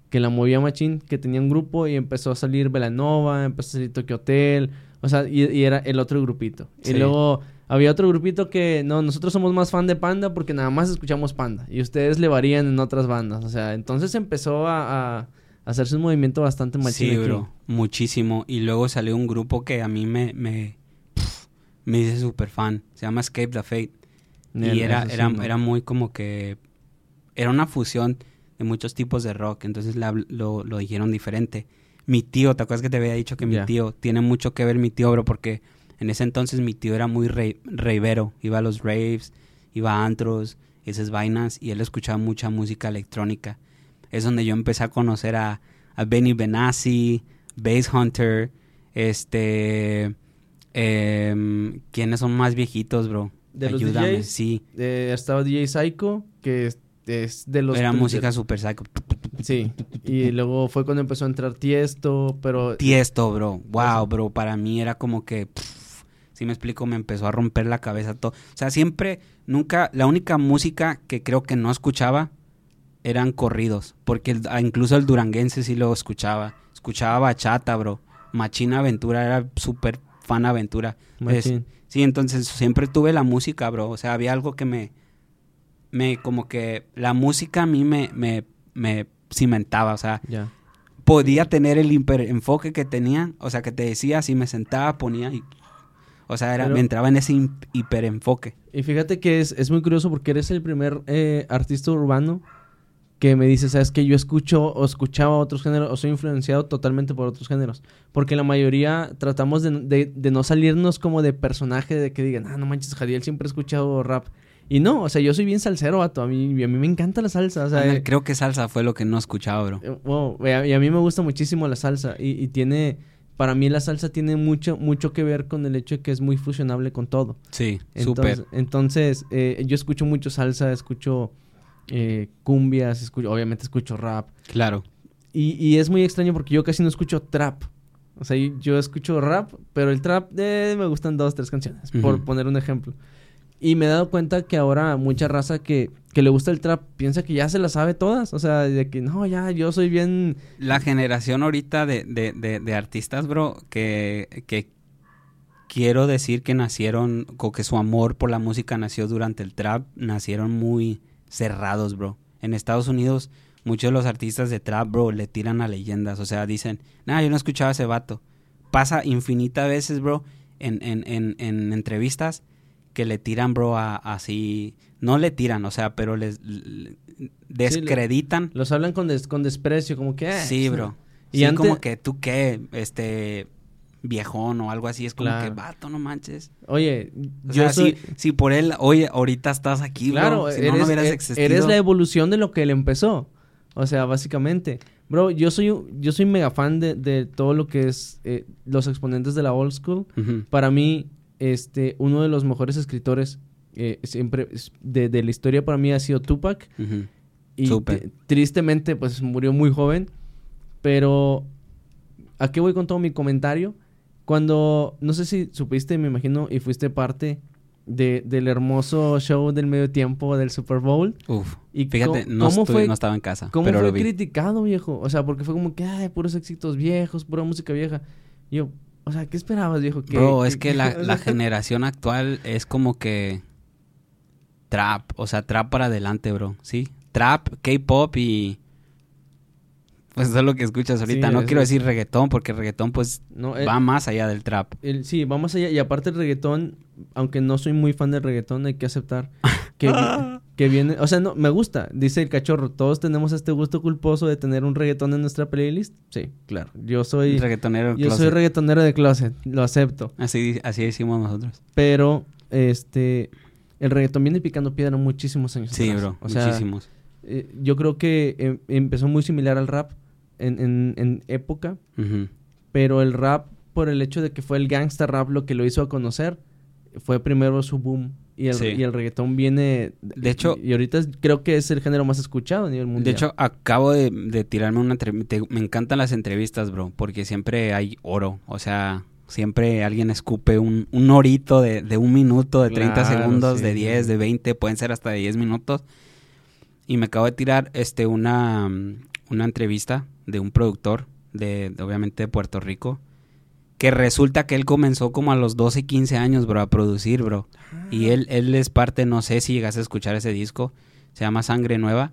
S1: que la movía machín, que tenía un grupo y empezó a salir Velanova, empezó a salir Tokyo Hotel, o sea, y, y era el otro grupito. Y luego había otro grupito que, no, nosotros somos más fan de Panda porque nada más escuchamos Panda. Y ustedes le varían en otras bandas. O sea, entonces empezó a, a hacerse un movimiento bastante machín
S2: Sí, bro. Muchísimo. Y luego salió un grupo que a mí me... me me hice súper fan. Se llama Escape the Fate. Y era,
S1: sí,
S2: era, era muy como que... Era una fusión de muchos tipos de rock. Entonces la- lo, lo dijeron diferente. Mi tío, ¿te acuerdas que te había dicho que mi tío... Tiene mucho que ver mi tío, bro, porque en ese entonces mi tío era muy ravero. Iba a los raves, iba a antros, esas vainas. Y él escuchaba mucha música electrónica. Es donde yo empecé a conocer a, a Benny Benassi, Bass Hunter, este... em, ¿Quiénes son más viejitos, bro?
S1: ¿De los
S2: Ayúdame,
S1: DJs?
S2: sí.
S1: Eh, estaba DJ Psycho, que es, de los...
S2: Era música super psycho.
S1: Sí, y luego fue cuando empezó a entrar Tiesto, pero...
S2: Tiesto, bro. Wow, bro. Para mí era como que... pff, si me explico, me empezó a romper la cabeza todo. O sea, siempre, nunca... La única música que creo que no escuchaba eran corridos. Porque el- ah, incluso el duranguense sí lo escuchaba. Escuchaba bachata, bro. Machina Aventura era súper fan Aventura. Es-
S1: Machín.
S2: sí, entonces siempre tuve la música, bro. O sea, había algo que me... Me, como que... La música a mí me... me, me cimentaba, o sea, podía tener el hiperenfoque que tenía, o sea, que te decía, si me sentaba, ponía y... O sea, era,
S1: Pero-
S2: me entraba en ese hiperenfoque.
S1: Y fíjate que es, es muy curioso porque eres el primer eh, artista urbano que me dice, sabes que yo escucho o escuchaba otros géneros o soy influenciado totalmente por otros géneros. Porque la mayoría tratamos de, de- de no salirnos como de personaje de que digan, ah, no manches, Jadiel siempre ha escuchado rap. Y no, o sea, yo soy bien salsero, vato. A mí, a mí me encanta la salsa. O sea, eh,
S2: creo que salsa fue lo que no escuchaba, bro.
S1: Eh, wow, y a, y a mí me gusta muchísimo la salsa y, y tiene, para mí la salsa tiene mucho, mucho que ver con el hecho de que es muy fusionable con todo.
S2: Sí, súper.
S1: entonces eh, yo escucho mucho salsa, escucho eh, cumbias, escucho, obviamente escucho rap
S2: Claro.
S1: y, y es muy extraño porque yo casi no escucho trap. O sea, yo escucho rap, pero el trap eh, me gustan dos, tres canciones, por poner un ejemplo. Y me he dado cuenta que ahora mucha raza que, que le gusta el trap piensa que ya se la sabe todas. O sea, de que no, ya, yo soy bien...
S2: La generación ahorita de, de, de, de artistas, bro, que, que quiero decir que nacieron, o que su amor por la música nació durante el trap, nacieron muy cerrados, bro. En Estados Unidos, muchos de los artistas de trap, bro, le tiran a leyendas. O sea, dicen, nah, yo no escuchaba ese vato. Pasa infinita veces, bro, en, en, en, en entrevistas que le tiran, bro, a así... No le tiran, o sea, pero les... le- descreditan.
S1: Los hablan con, des- con desprecio, como que... "Eh,
S2: Sí, bro.
S1: Y antes-
S2: como que tú qué, este, viejón o algo así. Es como
S1: Claro.
S2: que, vato, no manches.
S1: Oye,
S2: O
S1: yo
S2: sea,
S1: soy...
S2: si, si por él, oye, ahorita estás aquí,
S1: Claro,
S2: bro. Si
S1: eres,
S2: no, no hubieras
S1: e-
S2: existido.
S1: eres la evolución de lo que él empezó. O sea, básicamente. Bro, yo soy, yo soy mega fan de, de todo lo que es eh, los exponentes de la old school. Para mí, este, uno de los mejores escritores eh, siempre de, de la historia para mí ha sido Tupac. Y tristemente, pues murió muy joven. Pero, ¿a qué voy con todo mi comentario? Cuando, no sé si supiste, me imagino, y fuiste parte de, del hermoso show del medio tiempo del Super Bowl.
S2: Uf.
S1: ¿Y
S2: Fíjate, no,
S1: cómo
S2: estuve-
S1: fue-
S2: no estaba en casa,
S1: ¿Cómo
S2: pero
S1: fue
S2: lo vi.
S1: criticado, viejo? O sea, porque fue como que, ay, puros éxitos viejos, pura música vieja. Y yo, o sea, ¿qué esperabas, viejo? Que,
S2: Bro, es que la, la *laughs* generación actual es como que trap, o sea, trap para adelante, bro, ¿sí? Trap, K-pop y pues eso es lo que escuchas ahorita.
S1: Sí,
S2: no quiero decir reggaetón porque reggaetón pues
S1: no, eh,
S2: va más allá del trap.
S1: el- sí, vamos allá. Y aparte el reggaetón, aunque no soy muy fan del reggaetón, hay que aceptar que, *laughs* que viene... O sea, no, me gusta, dice el cachorro. Todos tenemos este gusto culposo de tener un reggaetón en nuestra playlist. Sí, claro. Yo soy...
S2: reggaetonero
S1: Yo soy reggaetonero de closet, lo acepto.
S2: Así, así decimos nosotros.
S1: Pero, este... El reggaetón viene picando piedra muchísimos años
S2: Sí,
S1: atrás.
S2: bro,
S1: O sea,
S2: muchísimos.
S1: eh, yo creo que em, empezó muy similar al rap en, en, en época, pero el rap, por el hecho de que fue el gangsta rap lo que lo hizo a conocer, fue primero su boom. Y el,
S2: Sí.
S1: y el reggaetón viene...
S2: De hecho-
S1: Y ahorita es- creo que es el género más escuchado a nivel mundial.
S2: De hecho, acabo de, de tirarme una entrevista. Me encantan las entrevistas, bro, porque siempre hay oro. O sea, siempre alguien escupe un, un orito de, de un minuto, de 30
S1: Claro,
S2: segundos,
S1: sí,
S2: de
S1: sí,
S2: 10,
S1: sí.
S2: de 20, pueden ser hasta de 10 minutos. Y me acabo de tirar este una, una entrevista de un productor, de, obviamente de Puerto Rico, que resulta que él comenzó como a los 12, 15 años, bro, a producir, bro. Y él, él es parte, no sé si llegas a escuchar ese disco, se llama Sangre Nueva.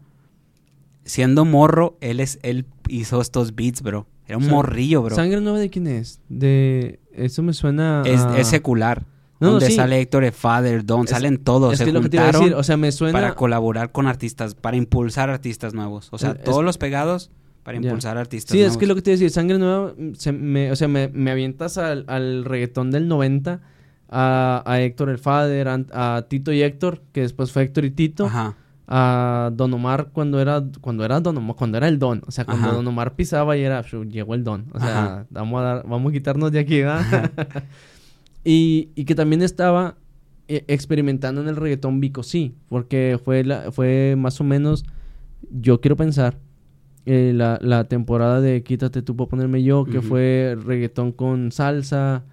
S2: Siendo morro, él es él hizo estos beats, bro. Era un
S1: Sa-
S2: morrillo, bro.
S1: ¿Sangre nueva de quién es? De... Eso me suena
S2: Es,
S1: a-
S2: es secular.
S1: No,
S2: donde
S1: sí.
S2: sale Héctor Father, Don,
S1: Es-
S2: salen todos.
S1: Es
S2: se
S1: que lo que te iba a
S2: juntaron
S1: decir, o sea, me suena...
S2: para colaborar con artistas, para impulsar artistas nuevos. O sea,
S1: Es-
S2: todos
S1: es-
S2: los pegados para impulsar artistas
S1: Sí,
S2: nuevos.
S1: es que lo que te iba a decir, Sangre Nueva, se me, o sea, me, me avientas al, al reggaetón del 90, a, a Héctor el Father, a, a Tito y Héctor, que después fue Héctor y Tito,
S2: Ajá.
S1: a Don Omar cuando era, cuando era Don Omar, cuando era el Don, o sea, cuando
S2: Ajá.
S1: Don Omar pisaba y era, "Shu, llegó el Don, o sea,
S2: Ajá.
S1: vamos a dar, vamos a quitarnos de aquí, ¿verdad? *laughs* y, y que también estaba eh, experimentando en el reggaetón Vico, sí, porque fue, la, fue más o menos, yo quiero pensar, eh, la, la temporada de Quítate tú para ponerme yo, que fue reggaetón con salsa,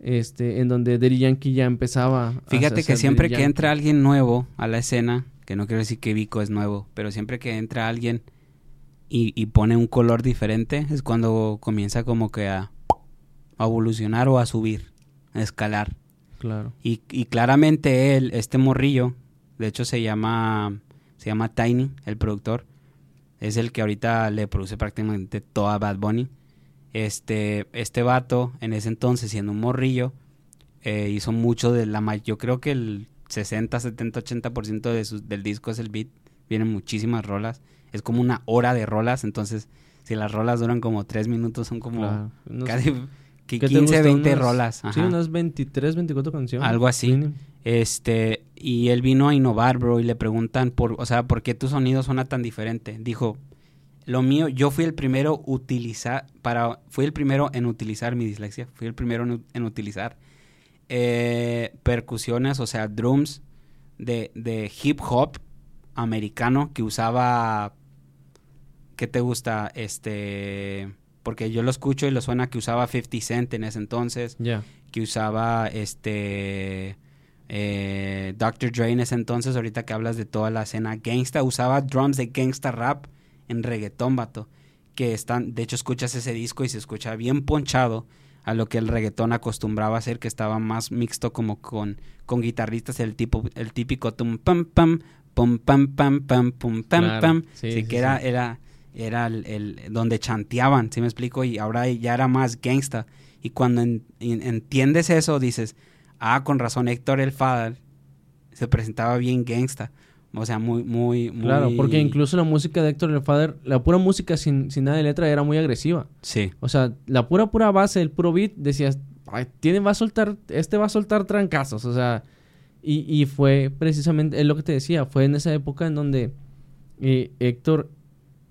S1: este, en donde Daddy Yankee ya empezaba.
S2: Fíjate que siempre que entra alguien nuevo a la escena, que no quiero decir que Vico es nuevo, pero siempre que entra alguien y, y pone un color diferente, es cuando comienza como que a, a evolucionar o a subir, a escalar.
S1: Claro.
S2: Y, y claramente él, este morrillo, de hecho se llama, se llama Tiny, el productor, es el que ahorita le produce prácticamente toda Bad Bunny. Este, este vato, en ese entonces, siendo un morrillo, eh, hizo mucho de la Yo creo que el 60, 70, 80% de sus, del disco es el beat. Vienen muchísimas rolas. Es como una hora de rolas. Entonces, si las rolas duran como 3 minutos, son como
S1: claro. Unos-
S2: casi
S1: ¿qué
S2: qui-
S1: te
S2: 15,
S1: gusta?
S2: 20
S1: Unas-
S2: rolas.
S1: Sí,
S2: Ajá.
S1: unas 23, 24 canciones.
S2: Algo así.
S1: mínimo.
S2: Este, y él vino a innovar, bro, y le preguntan por, o sea, ¿por qué tu sonido suena tan diferente? Dijo, lo mío, yo fui el primero utilizar, para, fui el primero en utilizar mi dislexia, fui el primero en, utilizar eh, percusiones, o sea, drums de, de hip hop americano que usaba, ¿qué te gusta? Este, porque yo lo escucho y lo suena que usaba 50 Cent en ese entonces
S1: Ya.
S2: que usaba este eh, Dr. Dre en ese entonces, ahorita que hablas de toda la escena gangsta, usaba drums de gangsta rap en reggaetón, vato. Que están, de hecho, escuchas ese disco y se escucha bien ponchado a lo que el reggaetón acostumbraba a hacer, que estaba más mixto como con, con guitarristas, el tipo, el típico tum pam pam, pum pam pam pam, pum pam
S1: Claro.
S2: pam.
S1: Sí,
S2: Sí,
S1: sí,
S2: que era,
S1: sí.
S2: era, era el, el- donde chanteaban, ¿sí me explico? Y ahora ya era más gangsta. Y cuando en- en- entiendes eso, dices, ah, con razón, Héctor el Father se presentaba bien gangsta. O sea, muy, muy, muy...
S1: Claro, porque incluso la música de Héctor el Father, la pura música sin, sin nada de letra era muy agresiva.
S2: Sí,
S1: O sea, la pura, pura base, el puro beat, decías, "Ay, tiene, va a soltar, este va a soltar trancazos. O sea, y, y fue precisamente, es lo que te decía, fue en esa época en donde eh, Héctor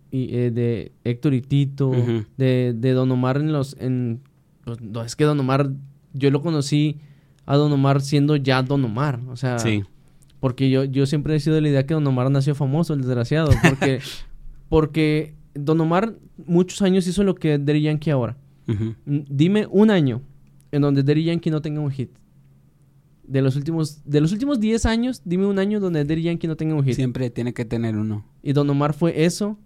S1: y eh, de Héctor y Tito, de, de Don Omar en los, en, pues, no, es que Don Omar, yo lo conocí a Don Omar siendo ya Don Omar. O sea,
S2: sí.
S1: porque yo, yo siempre he sido de la idea que Don Omar nació famoso, el desgraciado. Porque, *laughs* porque Don Omar muchos años hizo lo que Daddy Yankee ahora. Mm, Dime un año en donde Daddy Yankee no tenga un hit. De los últimos, de los últimos 10 años, dime un año donde Daddy Yankee no tenga un hit.
S2: Siempre tiene que tener uno.
S1: Y Don Omar fue eso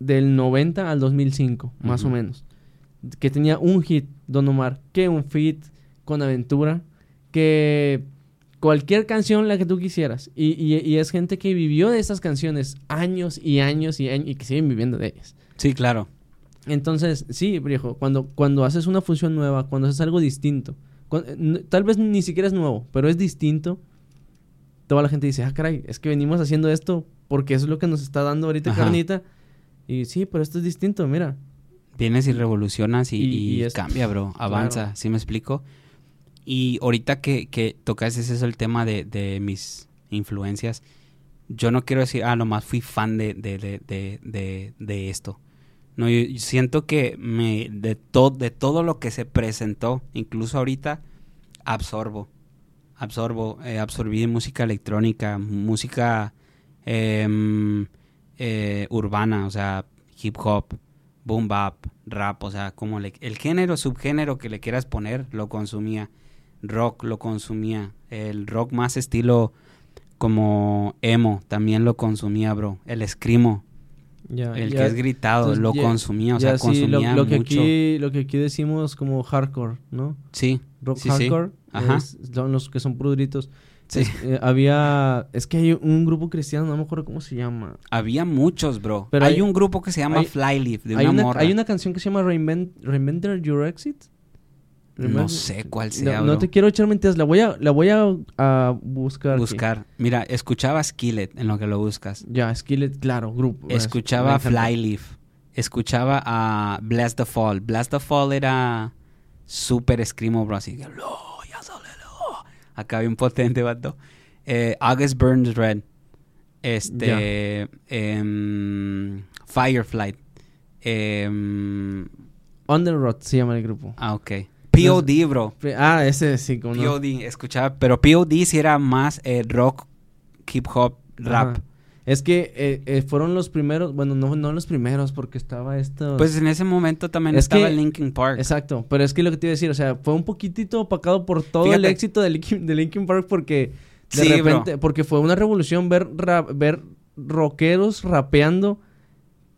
S1: del 90 al 2005, más
S2: Ujú.
S1: o menos. Que tenía un hit, Don Omar. Que un fit con aventura. Que cualquier canción la que tú quisieras. Y, y- y es gente que vivió de esas canciones años y años y años y que siguen viviendo de ellas.
S2: Sí, claro.
S1: Entonces, sí, viejo, cuando, cuando haces una fusión nueva, cuando haces algo distinto, tal vez ni siquiera es nuevo, pero es distinto, toda la gente dice, ah, caray, es que venimos haciendo esto porque eso es lo que nos está dando ahorita
S2: Ajá.
S1: carnita. Y sí, pero esto es distinto, mira.
S2: Vienes y revolucionas y,
S1: Y-
S2: y
S1: y es-
S2: cambia, bro. Avanza,
S1: Claro.
S2: ¿sí me explico? Y ahorita que, que tocas ese es el tema de, de mis influencias. yo no quiero decir, ah, nomás fui fan de, de, de, esto. No, siento que me, de, to, de todo lo que se presentó, incluso ahorita, absorbo. Absorbo, eh, absorbí música electrónica, música em, eh, urbana, o sea, hip hop, boom bap, rap, o sea, como el género, subgénero que le quieras poner, lo consumía. Rock lo consumía. El rock más estilo como emo también lo consumía, bro. El escrimo. el que es gritado, lo consumía, o sea, consumía
S1: lo, que Aquí, lo que aquí decimos como hardcore, ¿no?
S2: Sí.
S1: Rock hardcore. Ajá. son los que son puro gritos. Sí. Eh, había. Es que hay un grupo cristiano, no me acuerdo cómo se llama.
S2: Había muchos, bro. Pero hay, un grupo que se llama Flyleaf, de
S1: hay
S2: una, morra.
S1: Hay una canción que se llama Remember Your Exit.
S2: No sé cuál sea.
S1: No, no, te quiero echar mentiras, la voy a, la voy a, buscar.
S2: Buscar. Mira, escuchaba Skillet en lo que lo buscas.
S1: Ya, Skillet, claro, grupo.
S2: Escuchaba Flyleaf. Escuchaba a Blast the Fall. Blast the Fall era súper screamo, bro. Así que, ya sale, Acá bien potente, vato. Eh, August Burns Red. Este. Eh, Firefly. Eh,
S1: Underrot se llama el grupo.
S2: Ah, ok. POD, bro.
S1: Ah, ese sí, como
S2: POD, escuchaba. Pero POD sí era más eh, rock, hip hop, rap.
S1: Es que eh, eh, fueron los primeros, bueno, no, no los primeros, porque estaba esto.
S2: Pues en ese momento también estaba Linkin Park.
S1: Exacto, pero es que lo que te iba a decir, o sea, fue un poquitito opacado por todo el éxito de Linkin, de Linkin Park porque de repente, porque fue una revolución ver, ver rockeros rapeando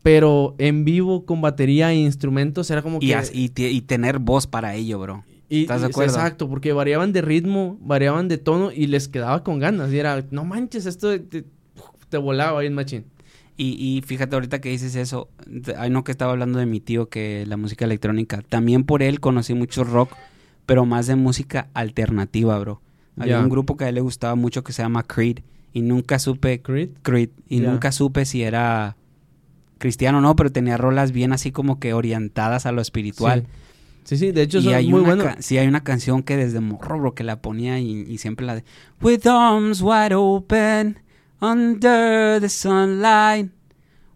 S1: pero en vivo con batería e instrumentos era como que...
S2: Y, y, tener voz para ello, bro. ¿Estás de acuerdo?
S1: Exacto, porque variaban de ritmo, variaban de tono y les quedaba con ganas. Y era, no manches, esto te, volaba ahí en machín.
S2: Y, y, fíjate ahorita que dices eso, hay no que estaba hablando de mi tío que la música electrónica, también por él conocí mucho rock, pero más de música alternativa, bro. Había un grupo que a él le gustaba mucho que se llama Creed y nunca supe
S1: Creed,
S2: Creed y nunca supe si era cristiano no, pero tenía rolas bien así como que orientadas a lo espiritual.
S1: Sí, sí, de hecho son hay muy buenos.
S2: Sí, hay una canción que desde morro, bro, que la ponía y, siempre la de With arms wide open under the sunlight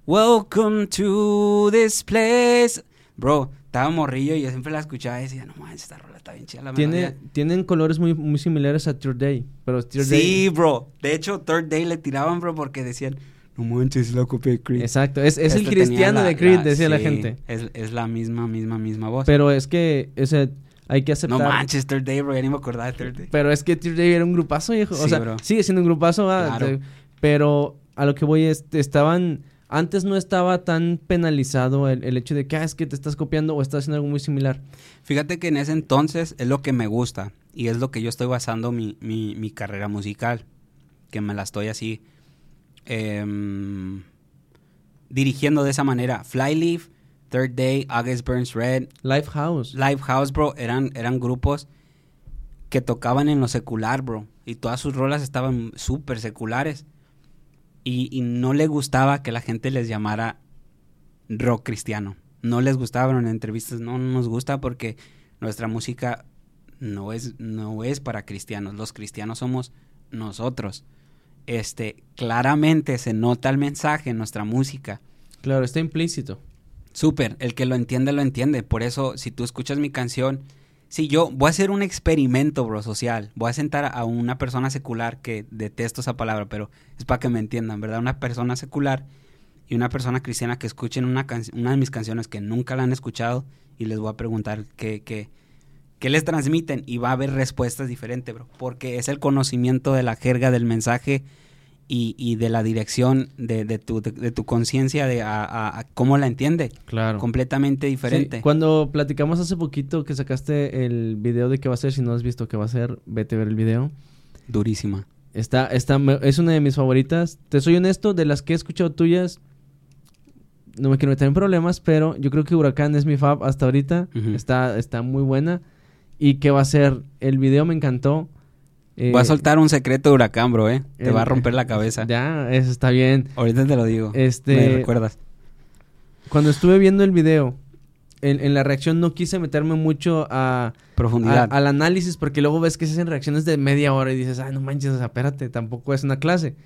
S2: Welcome to this place Bro, estaba morrillo y yo siempre la escuchaba y decía, no mames, esta rola está bien chida la
S1: Tiene, Tienen colores muy, muy similares a Third Day, pero
S2: Sí, bro. De hecho, Third Day le tiraban, bro, porque decían no manches, la copia de Creed.
S1: Exacto, es, es el este cristiano de Creed, decía la gente.
S2: Es, es, la misma, misma, misma voz.
S1: Pero es que, ese, hay que aceptar.
S2: No manches, Third Day, bro, ya ni me acordaba de Third Day.
S1: Pero es que Third Day era un grupazo, hijo. o sea, sigue siendo un grupazo, claro. pero a lo que voy es, estaban... Antes no estaba tan penalizado el, el hecho de que ah, es que te estás copiando o estás haciendo algo muy similar.
S2: Fíjate que en ese entonces es lo que me gusta y es lo que yo estoy basando mi, mi, mi carrera musical. Que me la estoy así Em, dirigiendo de esa manera. Flyleaf, Third Day, August Burns Red.
S1: Lifehouse.
S2: Lifehouse, bro. Eran, eran grupos que tocaban en lo secular, bro. Y todas sus rolas estaban súper seculares. Y, no le gustaba que la gente les llamara rock cristiano. No les gustaba en entrevistas. No, no nos gusta porque nuestra música no es, no es para cristianos. Los cristianos somos nosotros este, claramente se nota el mensaje en nuestra música.
S1: Claro, está implícito.
S2: Súper, el que lo entiende, lo entiende. Por eso, si tú escuchas mi canción, si yo voy a hacer un experimento, bro, social. Voy a sentar a una persona secular, que detesto esa palabra, pero es para que me entiendan, ¿verdad? Una persona secular y una persona cristiana que escuchen una, una de mis canciones que nunca la han escuchado y les voy a preguntar qué, qué, qué les transmiten y va a haber respuestas diferentes, bro. Porque es el conocimiento de la jerga del mensaje y, y de la dirección de, de tu, de, tu conciencia de a, cómo la entiende.
S1: Claro.
S2: Completamente diferente.
S1: Cuando platicamos hace poquito que sacaste el video de qué va a ser, si no has visto qué va a ser, vete a ver el video.
S2: Durísima.
S1: Está, está, es una de mis favoritas. Te soy honesto, de las que he escuchado tuyas, no me quiero meter en problemas, pero yo creo que Huracán es mi fab hasta ahorita. está, está muy buena. ¿Y qué va a ser? El video me encantó.
S2: Eh, Voy a soltar un secreto de huracán, bro, ¿eh? Te va a romper la cabeza. *laughs*
S1: Ya, eso está bien.
S2: Ahorita te lo digo.
S1: Este,
S2: ¿Me recuerdas?
S1: Cuando estuve viendo el video, en, la reacción no quise meterme mucho a...
S2: Profundidad.
S1: al análisis, porque luego ves que se hacen reacciones de media hora y dices, ay, no manches, espérate, tampoco es una clase.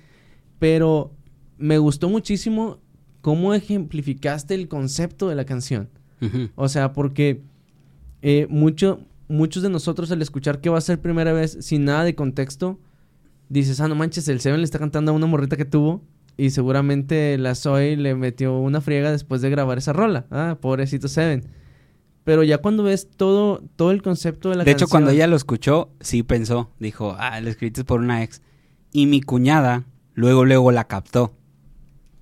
S1: pero me gustó muchísimo cómo ejemplificaste el concepto de la canción. O sea, porque eh, mucho, muchos de nosotros al escuchar que va a ser primera vez sin nada de contexto, dices, ah, no manches, el Seven le está cantando a una morrita que tuvo y seguramente la Zoe le metió una friega después de grabar esa rola. Ah, pobrecito Seven. Pero ya cuando ves todo, todo el concepto de la
S2: De hecho,
S1: canción...
S2: cuando ella lo escuchó, sí pensó. Dijo, ah, lo escribiste por una ex. Y mi cuñada luego, luego la captó.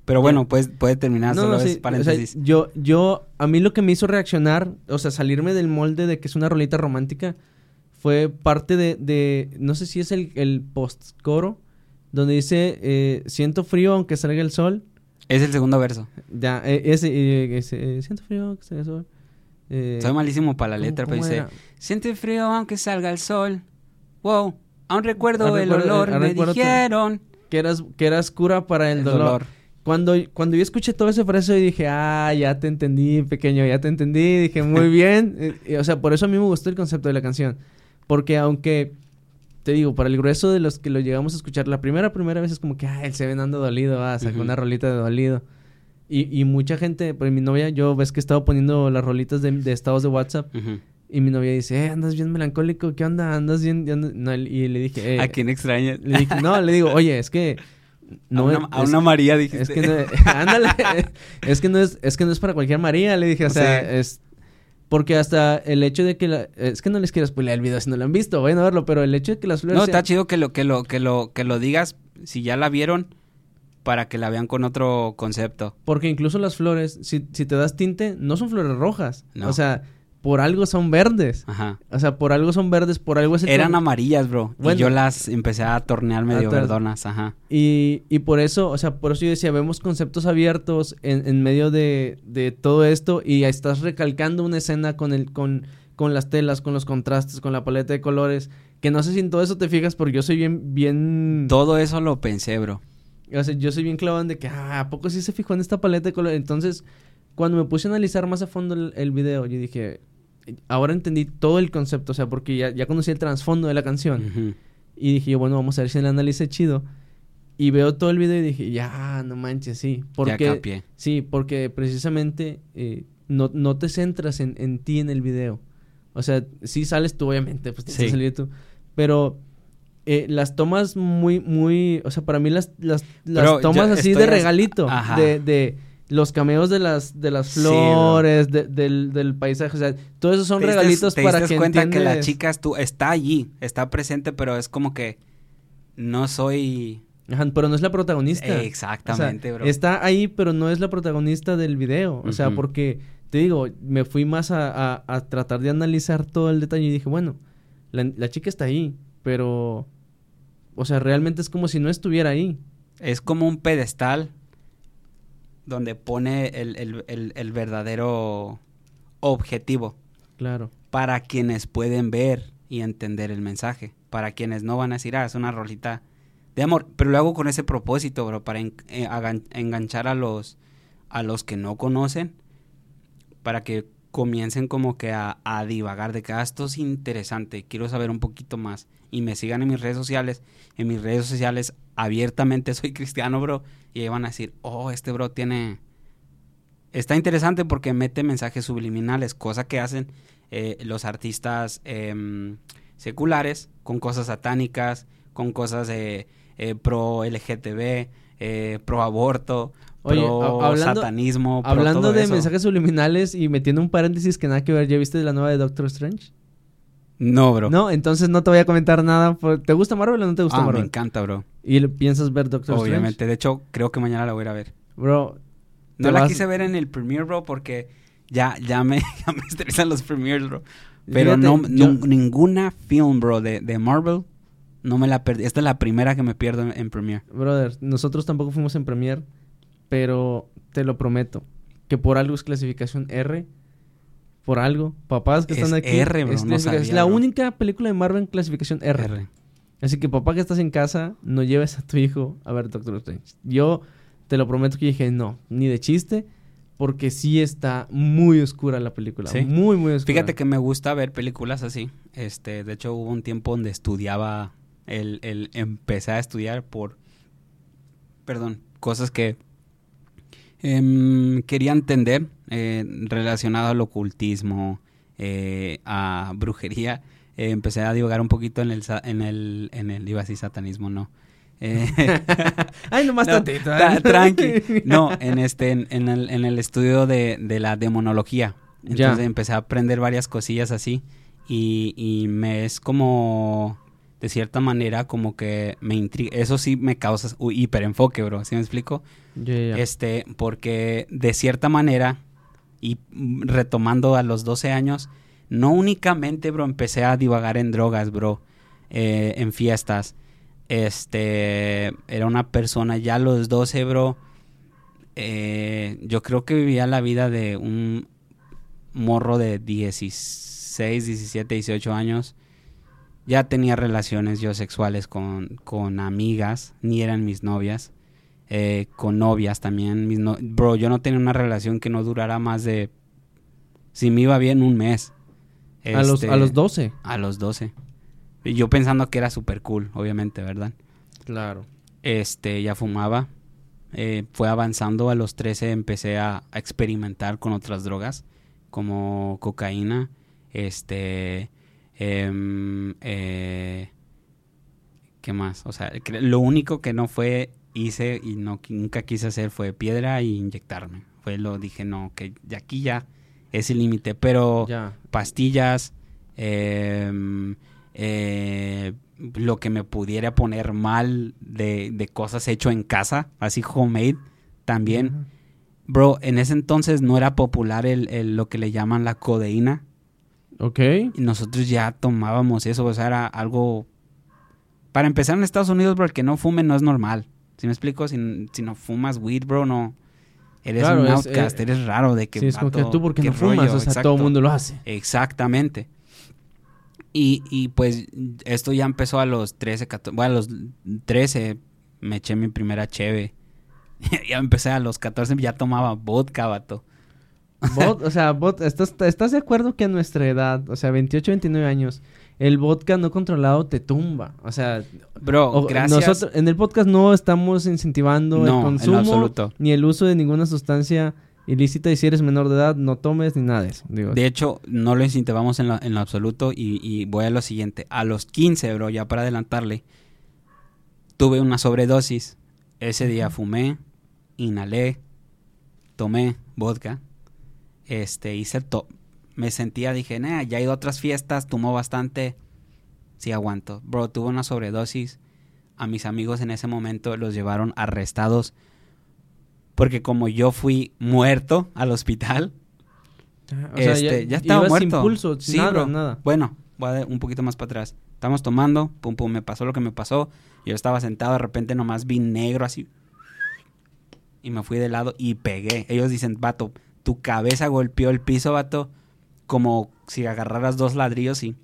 S2: Pero bueno, pues puede terminar,
S1: No,
S2: solo
S1: no,
S2: es
S1: o
S2: paréntesis.
S1: sea, yo, yo, a mí lo que me hizo reaccionar, o sea, salirme del molde de que es una rolita romántica, fue parte de, de no sé si es el, el post-coro, donde dice, eh, siento frío aunque salga el sol.
S2: es el segundo verso.
S1: Ya, eh, ese, eh, ese, siento frío aunque salga el sol. Eh,
S2: Soy malísimo para la
S1: ¿cómo-
S2: letra, pero dice, siente frío aunque salga el sol. Wow, aún recuerdo
S1: Aún
S2: el
S1: recuerdo-
S2: olor, me dijeron.
S1: Que eras, que eras cura para el,
S2: El
S1: dolor.
S2: dolor.
S1: Cuando, cuando yo escuché todo ese frase y dije, ah, ya te entendí, pequeño, ya te entendí. Dije, muy *laughs* bien. Eh, eh, o sea, por eso a mí me gustó el concepto de la canción. Porque aunque, te digo, para el grueso de los que lo llegamos a escuchar, la primera, primera vez es como que, ah, el Seven anda dolido, ah, sacó
S2: Ujú.
S1: una rolita de dolido. Y, y mucha gente, pues mi novia, yo ves que he estado poniendo las rolitas de, de estados de WhatsApp. Y mi novia dice, eh, andas bien melancólico, ¿qué onda? Andas bien... andas-?" No, y le dije, eh,
S2: ¿A quién extrañas?
S1: le dije, no, le digo, oye, es que... No,
S2: a una, a
S1: es-
S2: una María dijiste.
S1: es que no, *laughs* ándale, es que no es, es que no es para cualquier María, le dije, o sea, es porque hasta el hecho de que la, es que no les quiero spoilear el video si no lo han visto, vayan a verlo, pero el hecho de que las flores
S2: No,
S1: sean-
S2: está chido que lo, que lo, que lo, que lo digas si ya la vieron para que la vean con otro concepto.
S1: porque incluso las flores, si, si te das tinte, no son flores rojas,
S2: No.
S1: o sea, por algo son verdes,
S2: Ajá.
S1: o sea, por algo son verdes, por algo es
S2: Eran
S1: con-
S2: amarillas, bro.
S1: Bueno.
S2: y yo las empecé a tornear medio verdonas, ajá.
S1: Y, y por eso, o sea, por eso yo decía, vemos conceptos abiertos en, en medio de, de todo esto y estás recalcando una escena con, el, con, con las telas, con los contrastes, con la paleta de colores, que no sé si en todo eso te fijas porque yo soy bien, bien...
S2: Todo eso lo pensé, bro.
S1: O sea, yo soy bien clavado en de que, ah, ¿a poco sí se fijó en esta paleta de colores? Entonces, cuando me puse a analizar más a fondo el, el video, yo dije, ahora entendí todo el concepto, o sea, porque ya, ya conocí el trasfondo de la canción. Y dije yo, bueno, vamos a ver si el análisis chido. Y veo todo el video y dije, ya, no manches, sí.
S2: Ya
S1: Porque,
S2: capié.
S1: sí, porque precisamente eh, no, no te centras en, en ti en el video. O sea, sí sales tú, obviamente, pues tienes que
S2: Sí.
S1: salir tú. Pero eh, las tomas muy, muy, o sea, para mí las, las, las tomas así de
S2: as-
S1: regalito,
S2: Ajá.
S1: de, de los cameos de las, de las
S2: Sí,
S1: flores, de- del, del paisaje, o sea, todo eso son
S2: Te
S1: regalitos
S2: te
S1: para
S2: diste
S1: que
S2: cuenta que la chica estu- está allí, está presente, pero es como que no soy...
S1: Ajá, pero no es la protagonista.
S2: Exactamente,
S1: O sea,
S2: bro.
S1: Está ahí, pero no es la protagonista del video. O sea, porque, te digo, me fui más a, a- a tratar de analizar todo el detalle y dije, bueno, la, la chica está ahí, pero... O sea, realmente es como si no estuviera ahí.
S2: Es como un pedestal donde pone el, el- el- el verdadero objetivo
S1: Claro.
S2: para quienes pueden ver y entender el mensaje. Para quienes no van a decir, ah, es una rolita de amor. Pero lo hago con ese propósito, bro, para en- eh, enganchar a los, a los que no conocen, para que comiencen como que a, a divagar de que ah, esto es interesante, quiero saber un poquito más. Y me sigan en mis redes sociales. En mis redes sociales abiertamente soy cristiano, bro. Y ahí van a decir, oh, este bro tiene... Está interesante porque mete mensajes subliminales, cosa que hacen eh, los artistas em, seculares con cosas satánicas, con cosas eh, pro LGTB, eh, pro aborto,
S1: Oye,
S2: pro
S1: hablando-
S2: satanismo. pro
S1: Hablando
S2: todo
S1: de
S2: eso.
S1: mensajes subliminales y metiendo un paréntesis que nada que ver, ¿ya viste la nueva de Doctor Strange?
S2: No, bro.
S1: No, entonces no te voy a comentar nada. por- ¿Te gusta Marvel o no te gusta
S2: ah, me
S1: Marvel?
S2: encanta, bro.
S1: Y piensas ver Doctor
S2: Obviamente. De hecho, creo que mañana la voy a ir a ver.
S1: Strange. Bro,
S2: No la
S1: vas-
S2: quise ver en el premiere, bro, porque ya, ya, me, *laughs* ya me estresan los premieres, bro. Pero
S1: Fíjate,
S2: no,
S1: yo-
S2: no- ninguna film, bro, de, de Marvel, no me la perdí. Esta es la primera que me pierdo en, en premiere.
S1: Brother, nosotros tampoco fuimos en Premiere, pero te lo prometo, que por algo es clasificación R. Por algo, papás que
S2: Es
S1: están aquí.
S2: R, bro,
S1: es,
S2: no sabía,
S1: es la
S2: bro.
S1: única película de Marvel en clasificación R.
S2: R.
S1: Así que papá que estás en casa, no lleves a tu hijo a ver Doctor Strange. Yo te lo prometo que dije, no, ni de chiste, porque sí está muy oscura la película.
S2: Sí.
S1: Muy, muy oscura.
S2: Fíjate que me gusta ver películas así. Este, de hecho, hubo un tiempo donde estudiaba, el, el empecé a estudiar por perdón, cosas que em, quería entender eh, relacionado al ocultismo, eh, a brujería. Eh, empecé a divagar un poquito en el, en el, en el, iba a decir satanismo, no. *laughs*
S1: Ay, nomás
S2: no, tranqui. *laughs* No, en este, en, en el, en el estudio de, de la demonología.
S1: Ya.
S2: Entonces empecé a aprender varias cosillas así. Y, y me es como, de cierta manera, como que me intriga. Eso sí me causa hiperenfoque, bro. ¿Sí me explico? Este, porque de cierta manera, y retomando a los 12 años, no únicamente, bro, empecé a divagar en drogas, bro, eh, en fiestas. Este, era una persona ya a los 12, bro. eh, yo creo que vivía la vida de un morro de 16, 17, 18 años. Ya tenía relaciones yo sexuales con, con amigas, ni eran mis novias eh, con novias también. Mis no- Bro, yo no tenía una relación que no durara más de... Si me iba bien, un mes.
S1: a, los,
S2: Este,
S1: a los 12.
S2: A los 12. Y Yo pensando que era súper cool, obviamente, ¿verdad?
S1: Claro.
S2: Este, ya fumaba. Eh, fue avanzando a los 13, empecé a, a experimentar con otras drogas, como cocaína, este, em, eh, ¿qué más? O sea, lo único que no fue, hice y no, nunca quise hacer fue piedra y inyectarme. Fue lo, dije, no, que de aquí ya es el límite, pero
S1: Ya.
S2: pastillas, em, eh, lo que me pudiera poner mal de, de cosas hecho en casa, así homemade también. Bro, en ese entonces no era popular el, el- lo que le llaman la codeína.
S1: Ok.
S2: Y nosotros ya tomábamos eso, o sea, era algo... Para empezar en Estados Unidos, bro, el que no fume no es normal. ¿Sí me explico? Si, si no fumas weed, bro, no... Eres
S1: Claro,
S2: un
S1: es,
S2: outcast,
S1: eh,
S2: eres raro de que...
S1: sí, es como que tú porque no fumas,
S2: rollo,
S1: o sea,
S2: exacto.
S1: todo el mundo lo hace.
S2: Exactamente. Y, y pues esto ya empezó a los 13, 14, bueno, a los 13 me eché mi primera cheve. *laughs* ya empecé a los 14, ya tomaba vodka, vato.
S1: Bot- o sea, bot- ¿estás, ¿estás de acuerdo que a nuestra edad, o sea, 28, 29 años, el vodka no controlado te tumba? O sea,
S2: Bro,
S1: o-
S2: gracias.
S1: nosotros en el podcast no estamos incentivando
S2: No,
S1: el consumo ni el uso de ninguna sustancia ilícita y si eres menor de edad no tomes ni nada de eso. Digo,
S2: De hecho, no lo incentivamos en, lo- en lo absoluto y, y voy a lo siguiente. A los 15, bro, ya para adelantarle, tuve una sobredosis. Ese día fumé, inhalé, tomé vodka, este, hice to me sentía, dije, nah, ya he ido a otras fiestas, tomó bastante, sí aguanto. Bro, tuve una sobredosis. A mis amigos en ese momento los llevaron arrestados porque como yo fui muerto al hospital, *laughs*
S1: o sea,
S2: este, ya, estaba
S1: sin
S2: muerto.
S1: pulso,
S2: Sí,
S1: nada,
S2: bro.
S1: nada.
S2: Bueno, voy a un poquito más para atrás. Estamos tomando, pum, pum, me pasó lo que me pasó. Yo estaba sentado, de repente nomás vi negro así. Y me fui de lado y pegué. Ellos dicen, vato, tu cabeza golpeó el piso, vato, como si agarraras dos ladrillos y...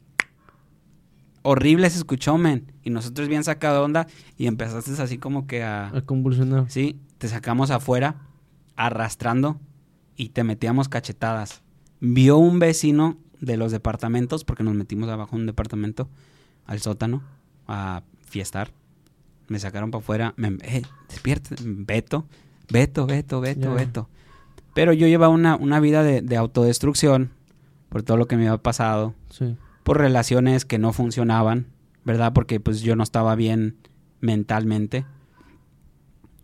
S2: Horrible se escuchó, men. Y nosotros bien sacado de onda y empezaste así como que a...
S1: A convulsionar.
S2: Sí, te sacamos afuera, arrastrando y te metíamos cachetadas. Vio un vecino de los departamentos, porque nos metimos abajo en un departamento, al sótano, a fiestar. Me sacaron para afuera, me, eh, despierta, Beto, Beto, Beto, Beto,
S1: Ya.
S2: Beto. Pero yo llevaba una, una vida de, de autodestrucción por todo lo que me había pasado
S1: Sí.
S2: por relaciones que no funcionaban, ¿verdad? Porque pues yo no estaba bien mentalmente.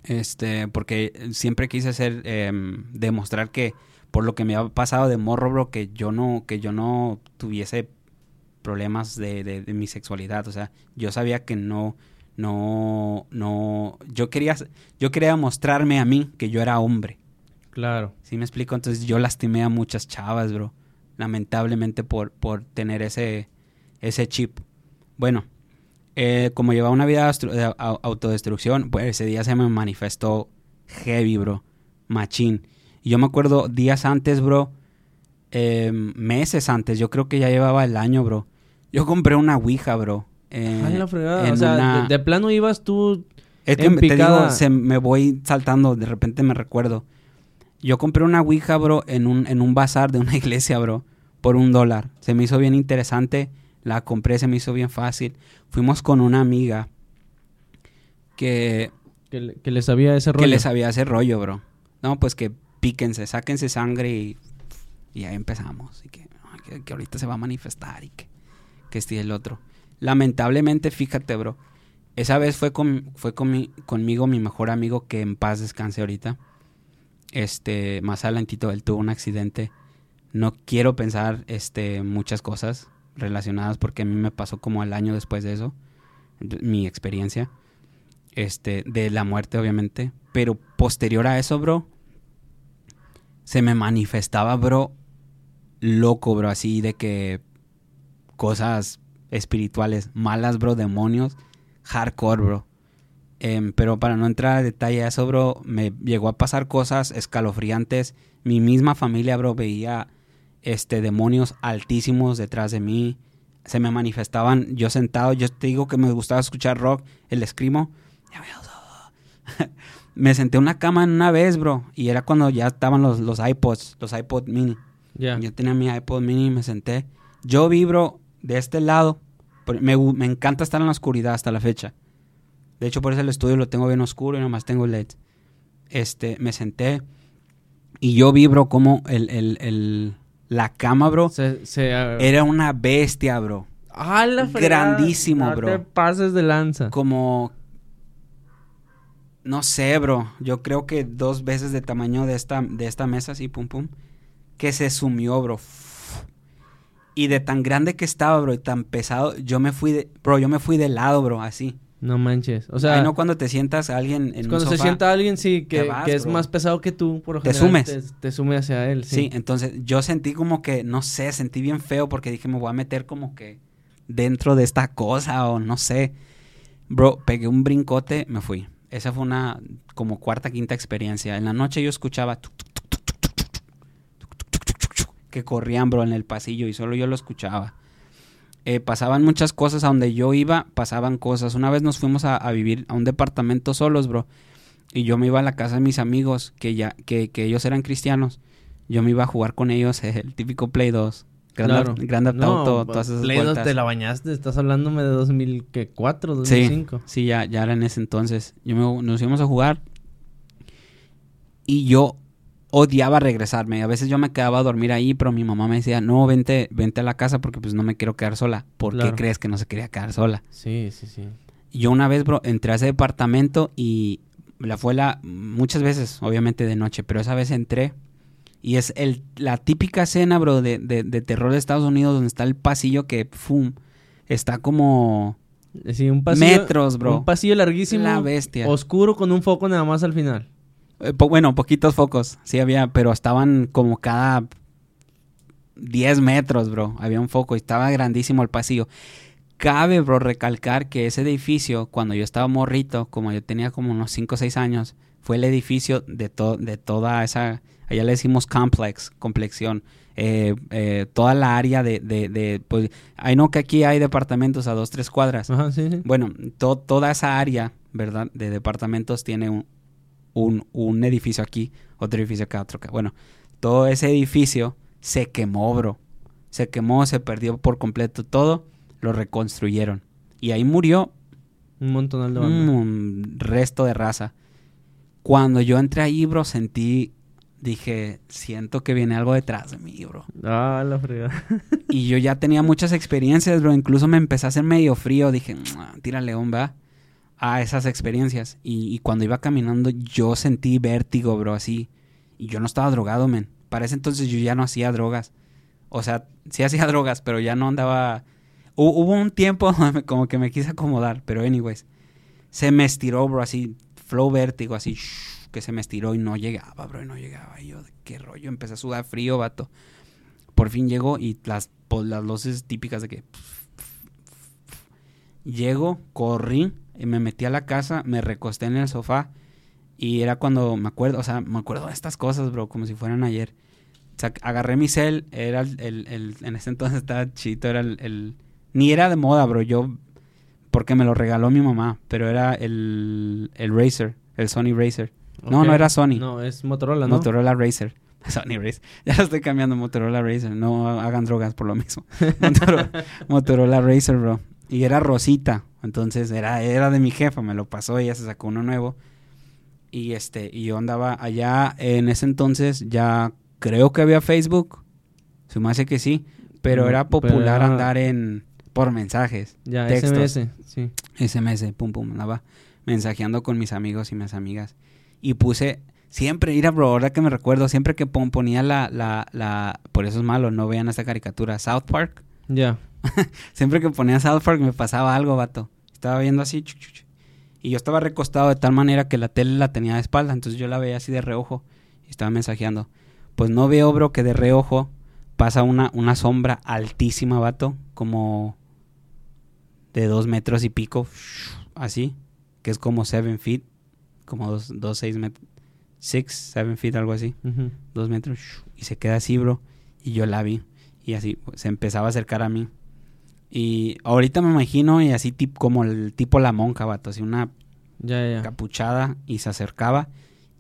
S2: Este, porque siempre quise hacer, em, demostrar que por lo que me había pasado de morro, bro, que yo no, que yo no tuviese problemas de, de- de mi sexualidad. O sea, yo sabía que no, no, no, yo quería, yo quería mostrarme a mí que yo era hombre.
S1: Claro.
S2: ¿Sí me explico? Entonces yo lastimé a muchas chavas, bro. Lamentablemente por, por tener ese, ese chip. Bueno, eh, como llevaba una vida de au- autodestrucción, pues ese día se me manifestó heavy, bro. Machín. Y yo me acuerdo días antes, bro. eh, meses antes, yo creo que ya llevaba el año, bro. Yo compré una Ouija, bro. eh,
S1: Ay, la fregada.
S2: en
S1: O sea,
S2: una-
S1: de, de plano ibas tú.
S2: es que
S1: en
S2: te digo, se me voy saltando, de repente me recuerdo. Yo compré una Ouija, bro, en un, en un bazar de una *laughs* iglesia, bro, por un dólar. Se me hizo bien interesante, la compré, se me hizo bien fácil. Fuimos con una amiga que
S1: Que, le- que les sabía ese rollo.
S2: que les sabía ese rollo, bro. No, pues que píquense, sáquense sangre y, y ahí empezamos. Y que, que, que ahorita se va a manifestar y que, que este el otro. Lamentablemente, fíjate, bro. Esa vez fue, con, fue con mi- conmigo mi mejor amigo que en paz descanse ahorita. Este, más adelantito, él tuvo un accidente. No quiero pensar este, muchas cosas relacionadas porque a mí me pasó como el año después de eso. Mi experiencia este, de la muerte, obviamente. Pero posterior a eso, bro, se me manifestaba, bro, loco, bro, así de que cosas espirituales, malas, bro, demonios, hardcore, bro. Em, pero para no entrar a detalle a eso, bro, me llegó a pasar cosas escalofriantes. Mi misma familia, bro, veía este demonios altísimos detrás de mí. Se me manifestaban yo sentado, yo te digo que me gustaba escuchar rock, el escrimo. *laughs* me senté en una cama en una vez, bro, y era cuando ya estaban los, los iPods, los iPod mini.
S1: Ya.
S2: Yo tenía mi iPod mini y me senté. Yo vibro de este lado. Me, me encanta estar en la oscuridad hasta la fecha. De hecho, por eso el estudio lo tengo bien oscuro y nomás tengo LED. Este, me senté y yo vibro como el, el, el- la cama, bro.
S1: Se, se, ah,
S2: Era una bestia, bro.
S1: ¡Ah, la fregada!
S2: grandísimo,
S1: No
S2: bro.
S1: te pases de lanza.
S2: Como... No sé, bro. Yo creo que dos veces de tamaño de esta, de esta mesa, así, pum, pum. Que se sumió, bro. Y de tan grande que estaba, bro, y tan pesado, yo me fui de... Bro, yo me fui de lado, bro, así.
S1: No manches. O sea.
S2: Ay, no cuando te sientas a alguien en
S1: Cuando un
S2: sofá, se
S1: sienta alguien, sí, que, que es más pesado que tú, por ejemplo
S2: Te sumes.
S1: Te, te, sume hacia él, sí.
S2: Sí, entonces yo sentí como que, no sé, sentí bien feo porque dije, me voy a meter como que dentro de esta cosa o no sé. Bro, pegué un brincote, me fui. Esa fue una como cuarta, quinta experiencia. En la noche yo escuchaba que corrían, bro, en el pasillo y solo yo lo escuchaba. Eh, pasaban muchas cosas a donde yo iba, pasaban cosas. Una vez nos fuimos a, a vivir a un departamento solos, bro. Y yo me iba a la casa de mis amigos, que ya, que, que ellos eran cristianos. Yo me iba a jugar con ellos *laughs* el típico Play 2. Grand,
S1: Claro.
S2: Grand Theft
S1: No,
S2: Auto, todas esas
S1: Play 2
S2: vueltas.
S1: te la bañaste, estás hablándome de 2004,
S2: Sí,
S1: 2005.
S2: sí, ya, ya era en ese entonces. Yo me- nos íbamos a jugar y yo odiaba regresarme. A veces yo me quedaba a dormir ahí, pero mi mamá me decía, no, vente, vente a la casa porque pues no me quiero quedar sola. ¿Por
S1: Claro.
S2: qué crees que no se quería quedar sola?
S1: Sí, sí, sí.
S2: Yo una vez, bro, entré a ese departamento y la fue la, muchas veces, obviamente de noche, pero esa vez entré y es el, la típica escena, bro, de, de, de terror de Estados Unidos donde está el pasillo que, ¡fum! Está como
S1: Sí, un pasillo,
S2: metros, bro.
S1: Un pasillo larguísimo,
S2: La bestia.
S1: oscuro con un foco nada más al final.
S2: Eh, po- bueno, poquitos focos, sí había, pero estaban como cada 10 metros, bro. Había un foco y estaba grandísimo el pasillo. Cabe, bro, recalcar que ese edificio, cuando yo estaba morrito, como yo tenía como unos 5 o 6 años, fue el edificio de, to- de toda esa, allá le decimos complex, complexión. Eh, eh, toda la área de, de, de, pues, hay no que aquí hay departamentos a dos, tres cuadras.
S1: Ajá, sí, sí.
S2: Bueno, to- toda esa área, ¿verdad? De departamentos tiene un, un, un edificio aquí, otro edificio acá, otro acá. Bueno, todo ese edificio se quemó, bro. Se quemó, se perdió por completo todo, lo reconstruyeron. Y ahí murió
S1: Un montón de banda.
S2: un resto de raza. Cuando yo entré ahí, bro, sentí, dije, siento que viene algo detrás de mí, bro.
S1: Ah, la fregada. *laughs*
S2: Y yo ya tenía muchas experiencias, bro. Incluso me empecé a hacer medio frío. Dije, "Mua, tira león, va. A esas experiencias. Y, cuando iba caminando, yo sentí vértigo, bro, así. Y yo no estaba drogado, men. Para ese entonces yo ya no hacía drogas. O sea, sí hacía *laughs* drogas, pero ya no andaba. Hu- Hubo un tiempo *laughs* como que me quise acomodar, pero anyways. Se me estiró, bro, así. Flow vértigo, así. shh, *sniffs* que se me estiró y no llegaba, bro, y no llegaba. Y yo, ¿qué rollo? Empecé a sudar frío, vato por fin llego y las, pues, las luces típicas de que... *sniffs* Llego, corrí, me metí a la casa, me recosté en el sofá y era cuando me acuerdo, o sea, me acuerdo de estas cosas, bro, como si fueran ayer. O sea, agarré mi cel, era el, el- el- en ese entonces *laughs* estaba chito, era el, el- Ni era de moda, bro, yo... Porque me lo regaló mi mamá, pero era el, el Razer, el Sony Razer. No, no era Sony.
S1: No, es Motorola, ¿no?
S2: Motorola Razer. *laughs* Sony Razer. *laughs* Ya lo estoy cambiando Motorola Razer. No hagan drogas por lo mismo. Motorola, Motorola Razer, bro. Y era rosita. Entonces era, era de mi jefa. Me lo pasó. Ella se sacó uno nuevo. Y este, y yo andaba allá en ese entonces, ya creo que había Facebook. Se me hace que sí. Pero
S1: No,
S2: era popular andar en por mensajes.
S1: Ya,
S2: textos.
S1: SMS, sí.
S2: SMS, pum pum, andaba mensajeando con mis amigos y mis amigas. Y puse, siempre, ir a bro, ahora que me recuerdo, siempre que pon- ponía la, la, la, por eso es malo, no vean esta caricatura, South Park.
S1: Ya. *laughs*
S2: Siempre que ponía South Park me pasaba algo, vato. Estaba viendo así, y yo estaba recostado de tal manera que la tele la tenía de espalda, entonces yo la veía así de reojo y estaba mensajeando. Pues no veo, bro, que de reojo pasa una, una sombra altísima, vato, como de dos metros y pico, *sniffs* así, que es como seven feet, como dos, dos seis metros, six, seven feet, algo así dos metros *sniffs* y se queda así, bro. Y yo la vi y así se empezaba a acercar a mí. Y ahorita me imagino y así tip, como el tipo la monja, vato, así una
S1: Ya, ya.
S2: capuchada y se acercaba.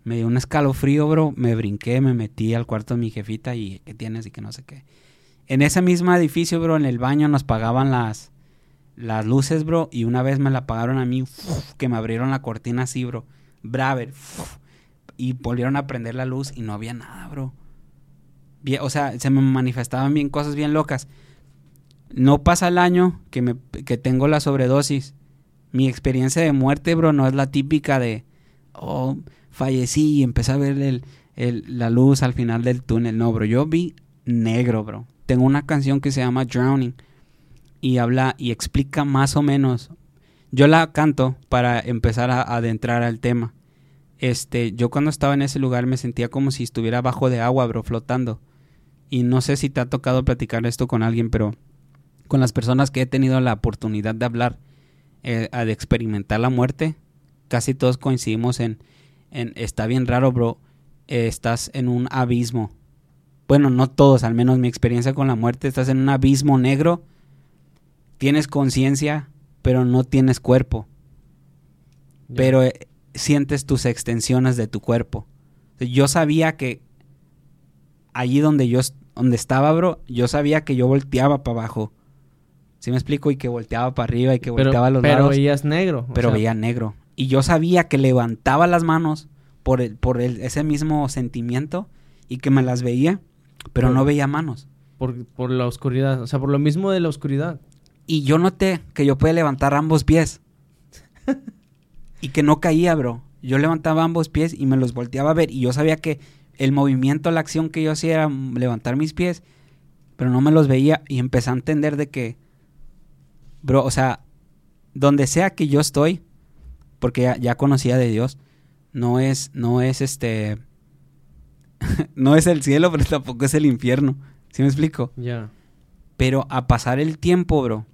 S2: Me dio un escalofrío, bro. Me brinqué, me metí al cuarto de mi jefita y ¿qué tienes? Y que no sé qué. En ese mismo edificio, bro, en el baño nos pagaban las, las luces, bro. Y una vez me la pagaron a mí, uf, que me abrieron la cortina así, bro. Braver. uf, y volvieron a prender la luz y no había nada, bro. Bien, o sea, se me manifestaban bien cosas bien locas. No pasa el año que, me, que tengo la sobredosis. Mi experiencia de muerte, bro, no es la típica de, oh, fallecí y empecé a ver el, el- la luz al final del túnel. No, bro, yo vi negro, bro. Tengo una canción que se llama Drowning y habla y explica más o menos. Yo la canto para empezar a adentrar al tema. Este, yo cuando estaba en ese lugar me sentía como si estuviera bajo de agua, bro, flotando. Y no sé si te ha tocado platicar esto con alguien, pero con las personas que he tenido la oportunidad de hablar, eh, de experimentar la muerte, casi todos coincidimos en, en está bien raro, bro, eh, estás en un abismo. Bueno, no todos, al menos mi experiencia con la muerte, estás en un abismo negro, tienes conciencia, pero no tienes cuerpo pero eh, sientes tus extensiones de tu cuerpo. Yo sabía que allí donde yo donde estaba, bro, yo sabía que yo volteaba para abajo. ¿Sí me explico? Y que volteaba para arriba y que
S1: pero,
S2: volteaba a los
S1: pero
S2: lados,
S1: veías negro.
S2: pero
S1: sea,
S2: veía negro. Y yo sabía que levantaba las manos por el, por el- ese mismo sentimiento y que me las veía, pero
S1: Por-
S2: no veía manos.
S1: Por, por la oscuridad. O sea, por lo mismo de la oscuridad.
S2: Y yo noté que yo podía levantar ambos pies. *laughs* y que no caía, bro. Yo levantaba ambos pies y me los volteaba a ver. Y yo sabía que el movimiento, la acción que yo hacía era levantar mis pies. Pero no me los veía. Y empecé a entender de que, bro, o sea, donde sea que yo estoy, porque ya, ya conocía de Dios, no es, no es este, *laughs* no es el cielo, pero tampoco es el infierno. ¿Sí me explico?
S1: Ya.
S2: Pero a pasar el tiempo, bro,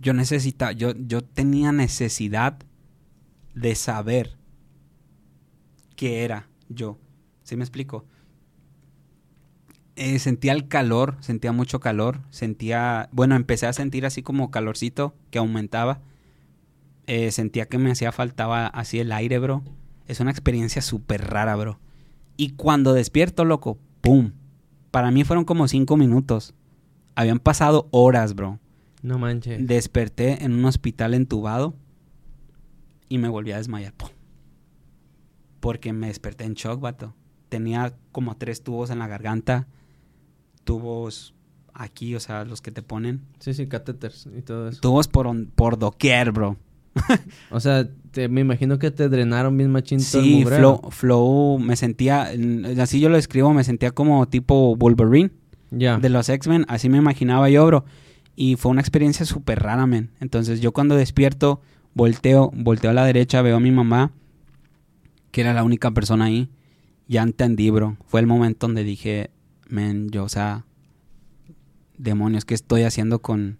S2: yo necesitaba, yo, yo tenía necesidad de saber qué era yo. ¿Sí me explico? Eh, sentía el calor, sentía mucho calor, sentía, bueno, empecé a sentir así como calorcito que aumentaba. Eh, sentía que me hacía faltaba así el aire, bro. Es una experiencia súper rara, bro. Y cuando despierto, loco, ¡pum! Para mí fueron como cinco minutos. Habían pasado horas, bro.
S1: No manches.
S2: Desperté en un hospital entubado y me volví a desmayar. ¡pum! Porque me desperté en shock, vato. Tenía como tres tubos en la garganta, tubos aquí, o sea, los que te ponen.
S1: Sí, sí, catéteres y todo eso.
S2: Tubos por, on- por doquier, bro. *laughs*
S1: O sea, te- me imagino que te drenaron bien machín todo
S2: Sí, flow, flow, me sentía, mm, así yo lo escribo, me sentía como tipo Wolverine.
S1: Ya.
S2: de los X-Men, así me imaginaba yo, bro. Y fue una experiencia súper rara, men. Entonces yo cuando despierto, volteo, volteo a la derecha, veo a mi mamá, que era la única persona ahí. Ya entendí, bro. Fue el momento donde dije, men, yo, o sea, demonios, ¿qué estoy haciendo con,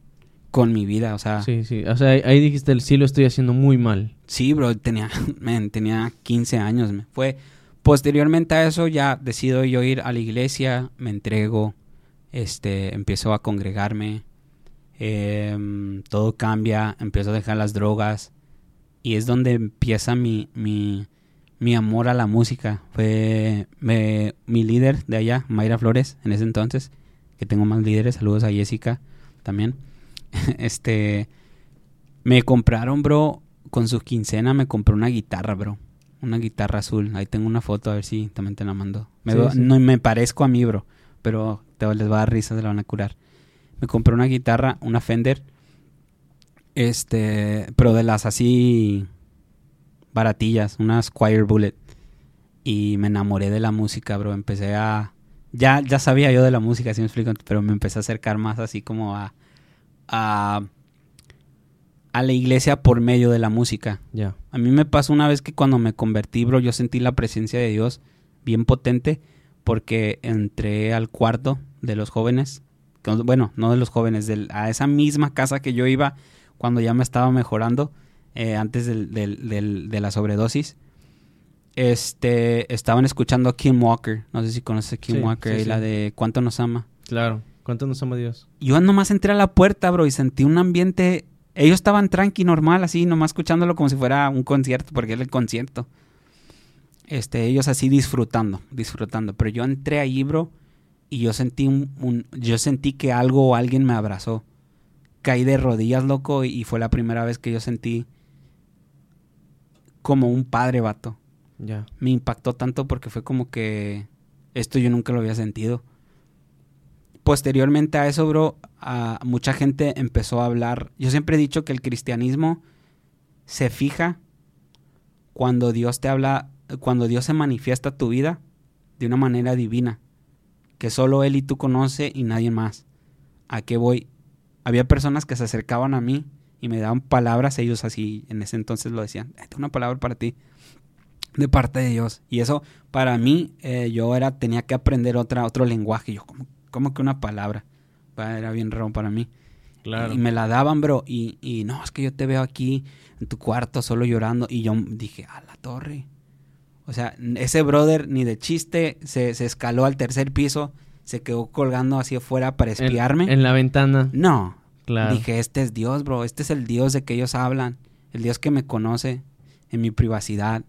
S2: con mi vida? O sea, sí,
S1: Sí, sí. O sea, ahí- ahí dijiste, sí lo estoy haciendo muy mal.
S2: bro, tenía, *laughs* men, tenía 15 años. Fue, posteriormente a eso ya decido yo ir a la iglesia, me entrego, este, empiezo a congregarme, em, todo cambia, empiezo a dejar las drogas y es donde empieza mi, mi, mi amor a la música. Fue me- mi líder de allá, Mayra Flores, en ese entonces, que tengo más líderes, saludos a Jessica también. *laughs* este, me compraron, bro, con su quincena me compró una guitarra, bro. Una guitarra azul. Ahí tengo una foto, a ver si también te la mando. Me,
S1: Sí,
S2: veo-
S1: sí.
S2: No, me parezco a mí, bro. Pero te, les va a dar risa, se la van a curar. Me compré una guitarra, una Fender. Este, pero de las así baratillas, una Squire Bullet. Y me enamoré de la música, bro. Empecé a... Ya, ya sabía yo de la música, si me explico, pero me empecé a acercar más así como a... a a la iglesia por medio de la música.
S1: Ya.
S2: A mí me pasó una vez que cuando me convertí, bro, yo sentí la presencia de Dios bien potente porque entré al cuarto de los jóvenes, bueno, no de los jóvenes, del- a esa misma casa que yo iba cuando ya me estaba mejorando, eh, antes del- del- del- de la sobredosis. Este, estaban escuchando a Kim Walker, no sé si conoces a Kim
S1: Sí,
S2: Walker,
S1: sí,
S2: y
S1: sí.
S2: la de ¿Cuánto nos ama?
S1: Claro. ¿Cuánto nos ama Dios?
S2: Yo nomás entré a la puerta, bro, y sentí un ambiente. Ellos estaban tranqui, normal, así, nomás escuchándolo como si fuera un concierto, porque era el concierto. Este, ellos así disfrutando, disfrutando. Pero yo entré ahí, bro, y yo sentí un, un- yo sentí que algo o alguien me abrazó. Caí de rodillas, loco, y, y fue la primera vez que yo sentí como un padre, vato
S1: Ya.
S2: me impactó tanto porque fue como que esto yo nunca lo había sentido. Posteriormente a eso, bro, a mucha gente empezó a hablar. Yo siempre he dicho que el cristianismo se fija cuando Dios te habla, cuando Dios se manifiesta tu vida de una manera divina, que solo Él y tú conoce y nadie más. ¿A qué voy? Había personas que se acercaban a mí y me daban palabras, ellos así en ese entonces lo decían, "Eh, tengo una palabra para ti de parte de Dios. Y eso, para mí, eh, yo era, tenía que aprender otra, otro lenguaje. Yo, como, como que una palabra? Era bien raro para mí.
S1: Claro.
S2: Y me la daban, bro. Y, y no, es que yo te veo aquí en tu cuarto solo llorando. Y yo dije, a la torre. O sea, ese brother ni de chiste se, se escaló al tercer piso, se quedó colgando hacia afuera para
S1: En-
S2: espiarme.
S1: En, la ventana.
S2: No, Dije, este es Dios, bro. Este es el Dios de que ellos hablan. El Dios que me conoce en mi privacidad.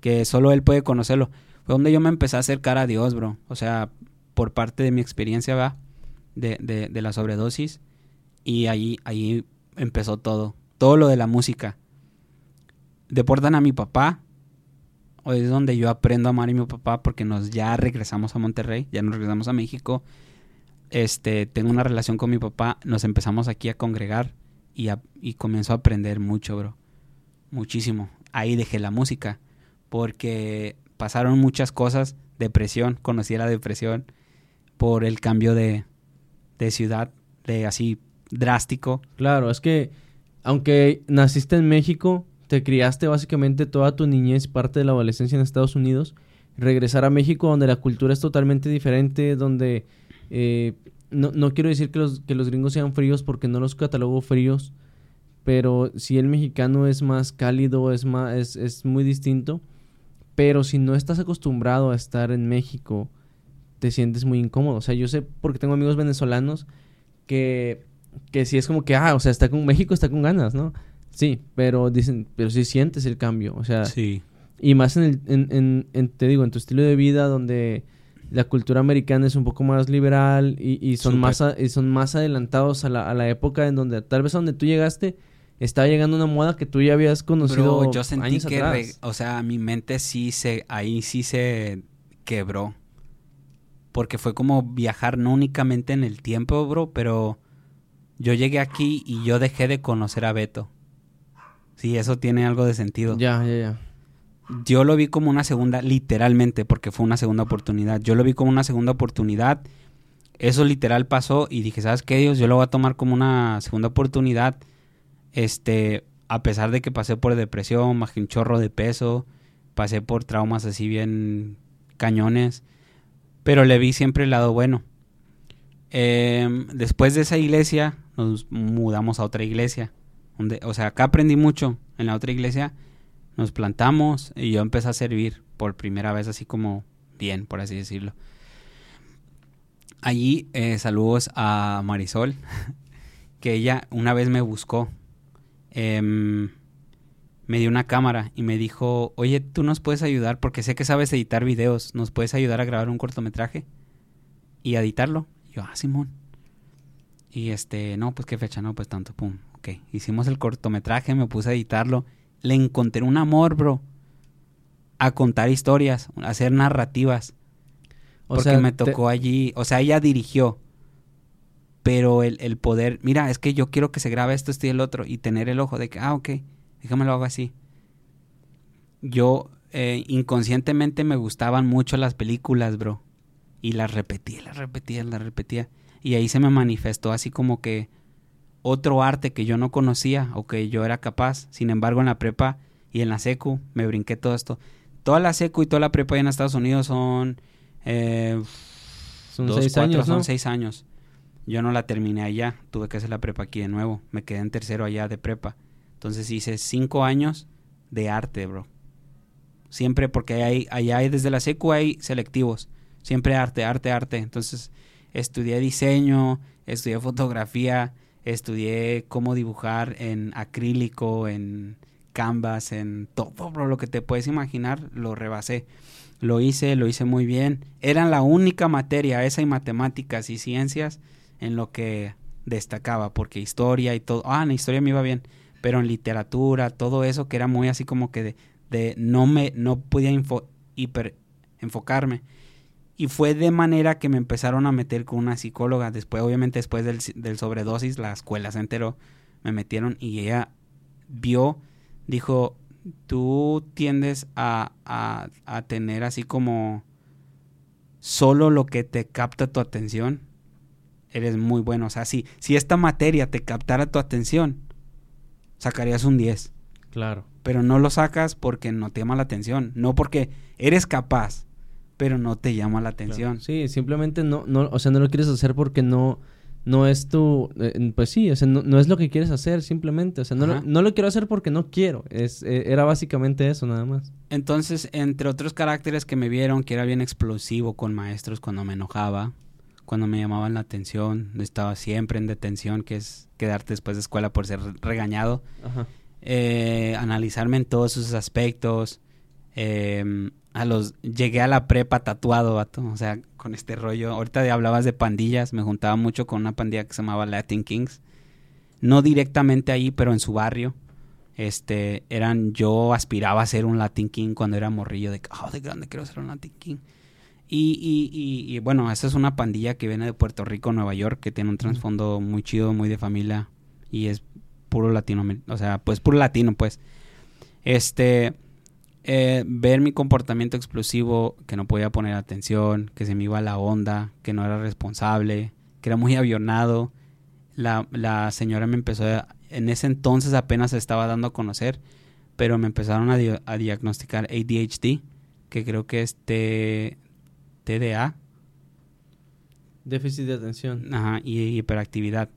S2: Que solo Él puede conocerlo. Fue donde yo me empecé a acercar a Dios, bro. O sea, por parte de mi experiencia, ¿va? De, de, la sobredosis. Y ahí, ahí empezó todo. Todo lo de la música. Deportan a mi papá. Hoy es donde yo aprendo a amar a mi papá porque nos ya regresamos a Monterrey. Ya nos regresamos a México este, tengo una relación con mi papá, nos empezamos aquí a congregar y, a- y comienzo a aprender mucho, bro. Muchísimo. Ahí dejé la música porque pasaron muchas cosas, depresión, conocí la depresión por el cambio de, de ciudad, de así drástico.
S1: Claro, es que aunque naciste en México, te criaste básicamente toda tu niñez, parte de la adolescencia en Estados Unidos, regresar a México donde la cultura es totalmente diferente, donde eh, no, no quiero decir que los, que los gringos sean fríos porque no los catalogo fríos, pero si el mexicano es más cálido, es, más, es, es muy distinto, pero si no estás acostumbrado a estar en México, te sientes muy incómodo. O sea, yo sé porque tengo amigos venezolanos que, que sí es como que, ah, o sea, está con México, está con ganas, ¿no? Sí, pero dicen, pero sí sientes el cambio, o sea,
S2: Sí.
S1: y más en, el, en, en- en- te digo, en tu estilo de vida donde la cultura americana es un poco más liberal y, y son, más a- y son más adelantados a la, a la época en donde tal vez a donde tú llegaste estaba llegando una moda que tú ya habías conocido
S2: Bro, yo sentí
S1: años
S2: que,
S1: atrás.
S2: o sea, mi mente sí se, ahí sí se quebró. Porque fue como viajar no únicamente en el tiempo, bro, pero yo llegué aquí y yo dejé de conocer a Beto. Sí, eso tiene algo de sentido.
S1: Ya, ya, ya.
S2: Yo lo vi como una segunda, literalmente, porque fue una segunda oportunidad. Yo lo vi como una segunda oportunidad. Eso literal pasó y dije, ¿sabes qué, Dios? Yo lo voy a tomar como una segunda oportunidad. Este, a pesar de que pasé por depresión, bajé un chorro de peso, pasé por traumas así bien cañones, pero le vi siempre el lado bueno. Em, después de esa iglesia, nos mudamos a otra iglesia. Donde, o sea, acá aprendí mucho. En la otra iglesia nos plantamos y yo empecé a servir por primera vez así como bien, por así decirlo. Allí eh, saludos a Marisol, *laughs* que ella una vez me buscó, em, me dio una cámara y me dijo, oye, tú nos puedes ayudar porque sé que sabes editar videos, nos puedes ayudar a grabar un cortometraje y editarlo. Y yo, ah, Simón. Y este, no, pues qué fecha, no, pues tanto, pum. Ok, hicimos el cortometraje, me puse a editarlo. Le encontré un amor, bro. a contar historias, a hacer narrativas. porque me tocó allí, o sea, ella dirigió, pero el, el, poder, mira, es que yo quiero que se grabe esto, esto y el otro, y tener el ojo de que, ah, ok, déjame lo hago así. Yo eh, inconscientemente me gustaban mucho las películas, bro, y las repetía, las repetía, las repetía, y ahí se me manifestó así como que otro arte que yo no conocía o que yo era capaz, sin embargo en la prepa y en la secu me brinqué todo esto toda la secu y toda la prepa en Estados Unidos son... Eh,
S1: son seis años,
S2: Son seis años. Yo no la terminé allá, tuve que hacer la prepa aquí de nuevo. Me quedé en tercero allá de prepa. Entonces hice cinco años de arte, bro. Siempre, porque hay, allá hay, desde la secu hay selectivos. Siempre arte, arte, arte. Entonces estudié diseño, estudié fotografía, estudié cómo dibujar en acrílico, en Canvas, en todo lo que te puedes imaginar, lo rebasé. Lo hice, lo hice muy bien. Era la única materia, esa y matemáticas y ciencias, en lo que destacaba, porque historia y todo, ah, en historia me iba bien, pero en literatura, todo eso que era muy así como que de, no me, no podía hiper enfocarme. Y fue de manera que me empezaron a meter con una psicóloga. Después, obviamente, después del, del sobredosis, la escuela se enteró, me metieron y ella vio dijo, tú tiendes a, a, tener así como solo lo que te capta tu atención, eres muy bueno. O sea, si, si esta materia te captara tu atención, sacarías un 10.
S1: Claro.
S2: Pero no lo sacas porque no te llama la atención, no porque eres capaz, pero no te llama la atención.
S1: Sí, simplemente no, no, o sea, no lo quieres hacer porque no, no es tu, eh, pues sí, o sea, no, es lo que quieres hacer simplemente, o sea, no, lo, no lo quiero hacer porque no quiero, es, eh, era básicamente eso nada más.
S2: Entonces, entre otros caracteres que me vieron, que era bien explosivo con maestros cuando me enojaba, cuando me llamaban la atención, estaba siempre en detención, que es quedarte después de escuela por ser regañado, eh, analizarme en todos sus aspectos, eh, a los llegué a la prepa tatuado, vato, o sea, con este rollo. Ahorita hablabas de pandillas, me juntaba mucho con una pandilla que se llamaba Latin Kings. No directamente ahí, pero en su barrio. Este, eran, yo aspiraba a ser un Latin King cuando era morrillo, de, oh, de grande quiero ser un Latin King. Y, y, y, bueno, esa es una pandilla que viene de Puerto Rico, Nueva York, que tiene un trasfondo muy chido, muy de familia, y es puro latino, o sea, pues puro latino, pues. Este, eh, ver mi comportamiento explosivo, que no podía poner atención, que se me iba la onda, que no era responsable, que era muy avionado. La, la señora me empezó, a, en ese entonces apenas se estaba dando a conocer, pero me empezaron a, a diagnosticar ADHD, que creo que es TDA.
S1: Déficit de atención.
S2: Ajá, y hiperactividad.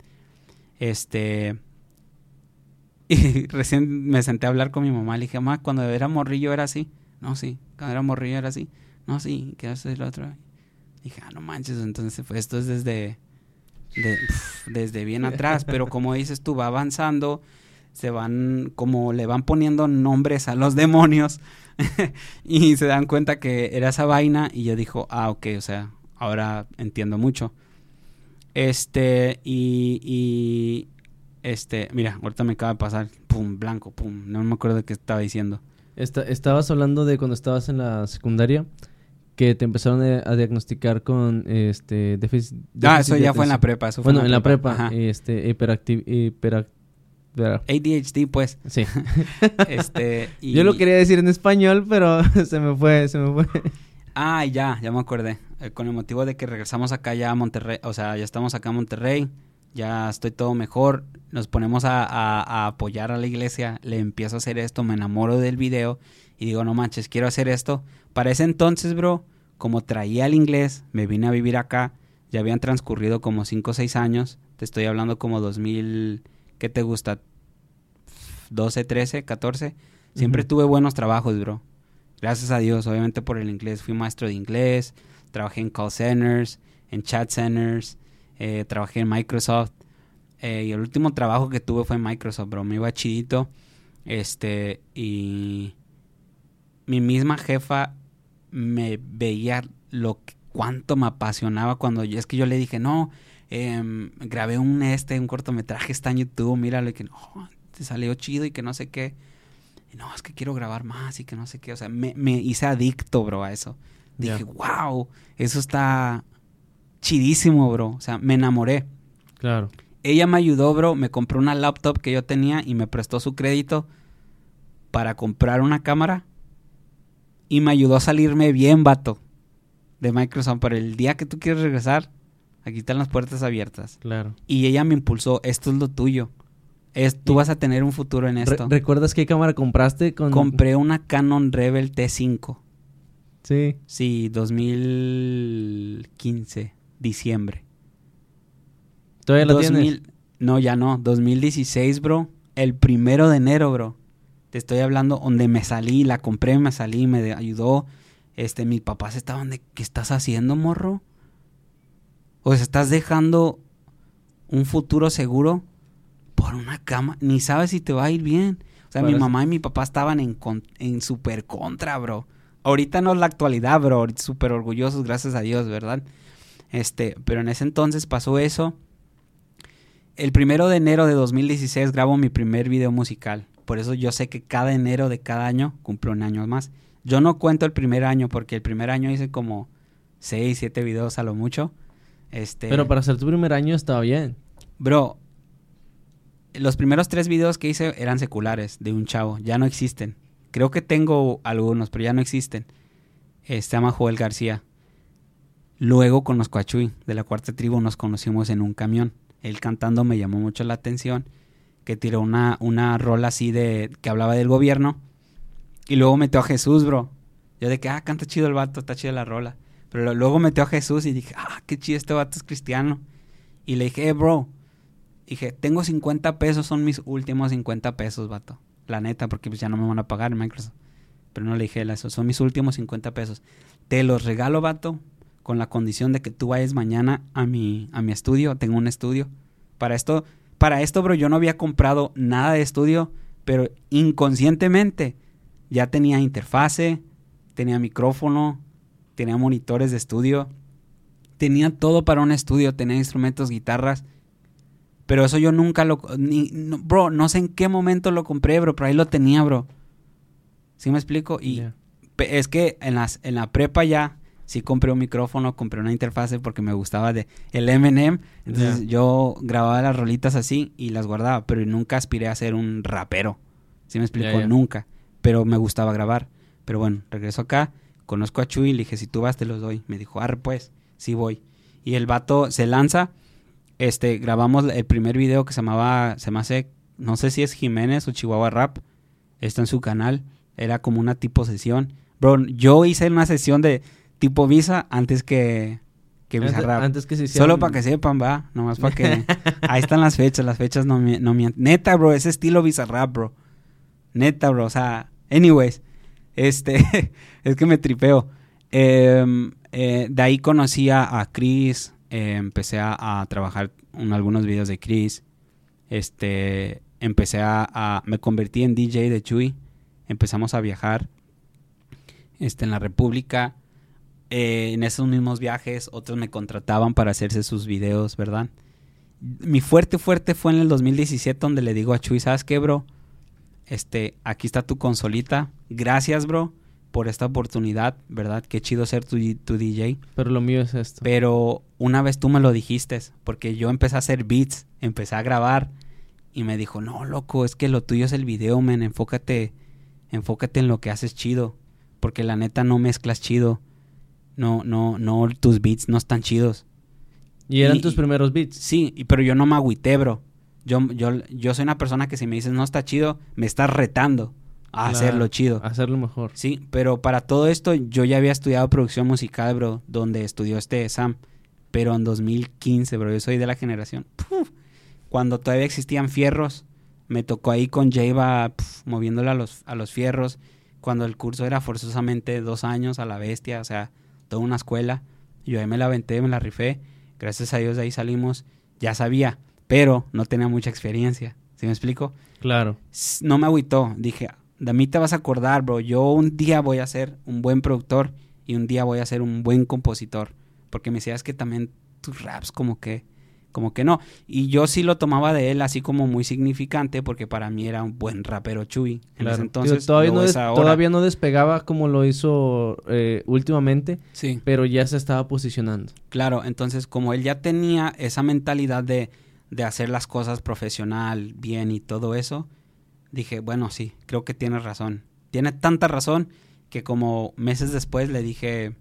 S2: Este, y *laughs* recién me senté a hablar con mi mamá. Le dije, mamá, cuando era morrillo era así. No, sí. Cuando era morrillo era así. No, sí. ¿Qué haces el otro? dije, ah, no manches. Entonces, esto es desde, desde bien atrás. Pero como dices tú, va avanzando. Se van, como le van poniendo nombres a los demonios. *laughs* y se dan cuenta que era esa vaina. Y yo dijo, ah, ok, o sea, ahora entiendo mucho. Este, y, y, este, mira, ahorita me acaba de pasar, pum, blanco, pum, no me acuerdo de qué estaba diciendo.
S1: estabas hablando de cuando estabas en la secundaria, que te empezaron a diagnosticar con este déficit,
S2: Ah, eso ya fue en la prepa, eso
S1: Bueno, en la prepa, este hiperactiv
S2: ADHD, pues.
S1: Sí. *laughs* este, *laughs* Yo lo quería decir en español, pero *laughs* se me fue, se me fue.
S2: Ah, ya, ya me acordé. Eh, con el motivo de que regresamos acá ya a Monterrey, o sea, ya estamos acá en Monterrey, ya estoy todo mejor, nos ponemos a, apoyar a la iglesia, le empiezo a hacer esto, me enamoro del video y digo, no manches, quiero hacer esto. Para ese entonces, bro, como traía el inglés, me vine a vivir acá, ya habían transcurrido como 5 o 6 años, te estoy hablando como 2000, ¿qué te gusta? 12, 13, 14. Siempre tuve buenos trabajos, bro. Gracias a Dios, obviamente por el inglés. Fui maestro de inglés, trabajé en call centers, en chat centers, eh, trabajé en Microsoft. Eh, y el último trabajo que tuve fue en Microsoft, bro. Me iba chidito. Este, y mi misma jefa me veía lo cuánto me apasionaba cuando yo, es que yo le dije, no, em, grabé un este, un cortometraje, está en YouTube, míralo, y que no, te salió chido y que no sé qué. Y no, es que quiero grabar más y que no sé qué. O sea, me, me hice adicto, bro, a eso. Dije, wow, eso está chidísimo, bro. O sea, me enamoré.
S1: Claro.
S2: Ella me ayudó, bro. Me compró una laptop que yo tenía y me prestó su crédito para comprar una cámara. Y me ayudó a salirme bien, vato, de Microsoft. Pero el día que tú quieres regresar, aquí están las puertas abiertas.
S1: Claro.
S2: Y ella me impulsó, esto es lo tuyo. Es, tú vas a tener un futuro en
S1: Re-
S2: esto.
S1: ¿Recuerdas qué cámara compraste? Con...
S2: Compré una Canon Rebel T5.
S1: Sí.
S2: Sí, 2015, diciembre.
S1: ¿Todavía la
S2: 2000
S1: tienes?
S2: No, ya no. 2016, bro. El primero de enero, bro. Te estoy hablando donde me salí, la compré, me salí, me ayudó. Este, mis papás estaban de, ¿qué estás haciendo, morro? O sea, estás dejando un futuro seguro por una cama. Ni sabes si te va a ir bien. O sea, mi mamá y mi papá estaban en, con- en super contra, bro. Ahorita no es la actualidad, bro. Súper orgullosos, gracias a Dios, ¿verdad? Este, pero en ese entonces pasó eso. El primero de enero de 2016 grabo mi primer video musical. Por eso yo sé que cada enero de cada año cumplo un año más. Yo no cuento el primer año porque el primer año hice como 6, 7 videos a lo mucho. Este,
S1: Pero para hacer tu primer año estaba bien.
S2: Bro, los primeros tres videos que hice eran seculares de un chavo. Ya no existen. Creo que tengo algunos, pero ya no existen. Eh, se llama Joel García. Luego conozco a Chuy, de la cuarta tribu, nos conocimos en un camión. Él cantando me llamó mucho la atención, que tiró una, una rola así de que hablaba del gobierno. Y luego metió a Jesús, bro. Yo de que, ah, canta chido el vato, está chida la rola. Pero luego metió a Jesús y dije, ah, qué chido este vato es cristiano. Y le dije, eh, bro, dije, tengo 50 pesos, son mis últimos 50 pesos, vato. La neta, porque pues ya no me van a pagar en Microsoft. Pero no le dije eso, son mis últimos 50 pesos. Te los regalo, vato, con la condición de que tú vayas mañana a mi, a mi estudio. Tengo un estudio. Para esto, para esto, bro, yo no había comprado nada de estudio, pero inconscientemente ya tenía interfase, tenía micrófono, tenía monitores de estudio, tenía todo para un estudio, tenía instrumentos, guitarras. Pero eso yo nunca lo... Ni, no- bro, no sé en qué momento lo compré, bro, pero ahí lo tenía, bro. ¿Sí me explico? Y es que en, las, en la prepa ya sí compré un micrófono, compré una interfase porque me gustaba de el Eminem. Entonces yo grababa las rolitas así y las guardaba, pero nunca aspiré a ser un rapero. ¿Sí me explico? Nunca. Pero me gustaba grabar. Pero bueno, regreso acá, conozco a Chuy y le dije, si tú vas te los doy. Me dijo, arre pues, sí voy. Y el vato se lanza, este, grabamos el primer video que se llamaba, se me hace, no sé si es Jiménez o Chihuahua Rap, está en su canal, era como una tipo sesión. Bro, yo hice una sesión de tipo Visa antes que, que Visa
S1: Antes,
S2: Rap.
S1: antes que se hiciera
S2: Solo para que sepan, va, nomás para que... *laughs* Ahí están las fechas, las fechas no, no mienten. Neta, bro, ese estilo Visa Rap, bro. Neta, bro, o sea, anyways, este, *laughs* es que me tripeo. Em, eh, de ahí conocí a, a Chris, eh, empecé a, a trabajar en algunos videos de Chris, este, empecé a, a- me convertí en DJ de Chuy, empezamos a viajar, este, en la República, Eh, en esos mismos viajes otros me contrataban para hacerse sus videos, ¿verdad? Mi fuerte, fuerte fue en el 2017 donde le digo a Chuy, ¿sabes qué, bro? Este, aquí está tu consolita. Gracias, bro, por esta oportunidad, ¿verdad? Qué chido ser tu, tu DJ.
S1: Pero lo mío es esto.
S2: Pero una vez tú me lo dijiste, porque yo empecé a hacer beats, empecé a grabar y me dijo, no, loco, es que lo tuyo es el video, men, enfócate, enfócate en lo que haces chido, porque la neta no mezclas chido, no, no, no, tus beats no están chidos.
S1: y eran
S2: y-
S1: tus primeros beats.
S2: Sí, pero yo no me agüité, bro. Yo, yo, yo soy una persona que si me dices no está chido, me estás retando a
S1: Claro,
S2: hacerlo chido.
S1: Hacerlo mejor.
S2: Sí, pero para todo esto yo ya había estudiado producción musical, bro, donde estudió este Sam, pero en 2015, bro, yo soy de la generación. puf, cuando todavía existían fierros, me tocó ahí con Java moviéndole a los, a los fierros, cuando el curso era forzosamente dos años a la bestia, o sea, toda una escuela. Yo ahí me la aventé, me la rifé, gracias a Dios de ahí salimos, ya sabía, pero no tenía mucha experiencia, ¿sí me explico?
S1: Claro.
S2: no me agüitó. Dije, de mí te vas a acordar, bro. Yo un día voy a ser un buen productor y un día voy a ser un buen compositor. Porque me decías que también tus raps como que como que no. Y yo sí lo tomaba de él así como muy significante porque para mí era un buen rapero Chuy. En ese entonces
S1: todavía, no todavía no despegaba como lo hizo eh, últimamente,
S2: sí.
S1: pero ya se estaba posicionando.
S2: Claro, entonces como él ya tenía esa mentalidad de, de hacer las cosas profesional, bien y todo eso, dije, bueno, sí, creo que tiene razón. Tiene tanta razón que como meses después le dije,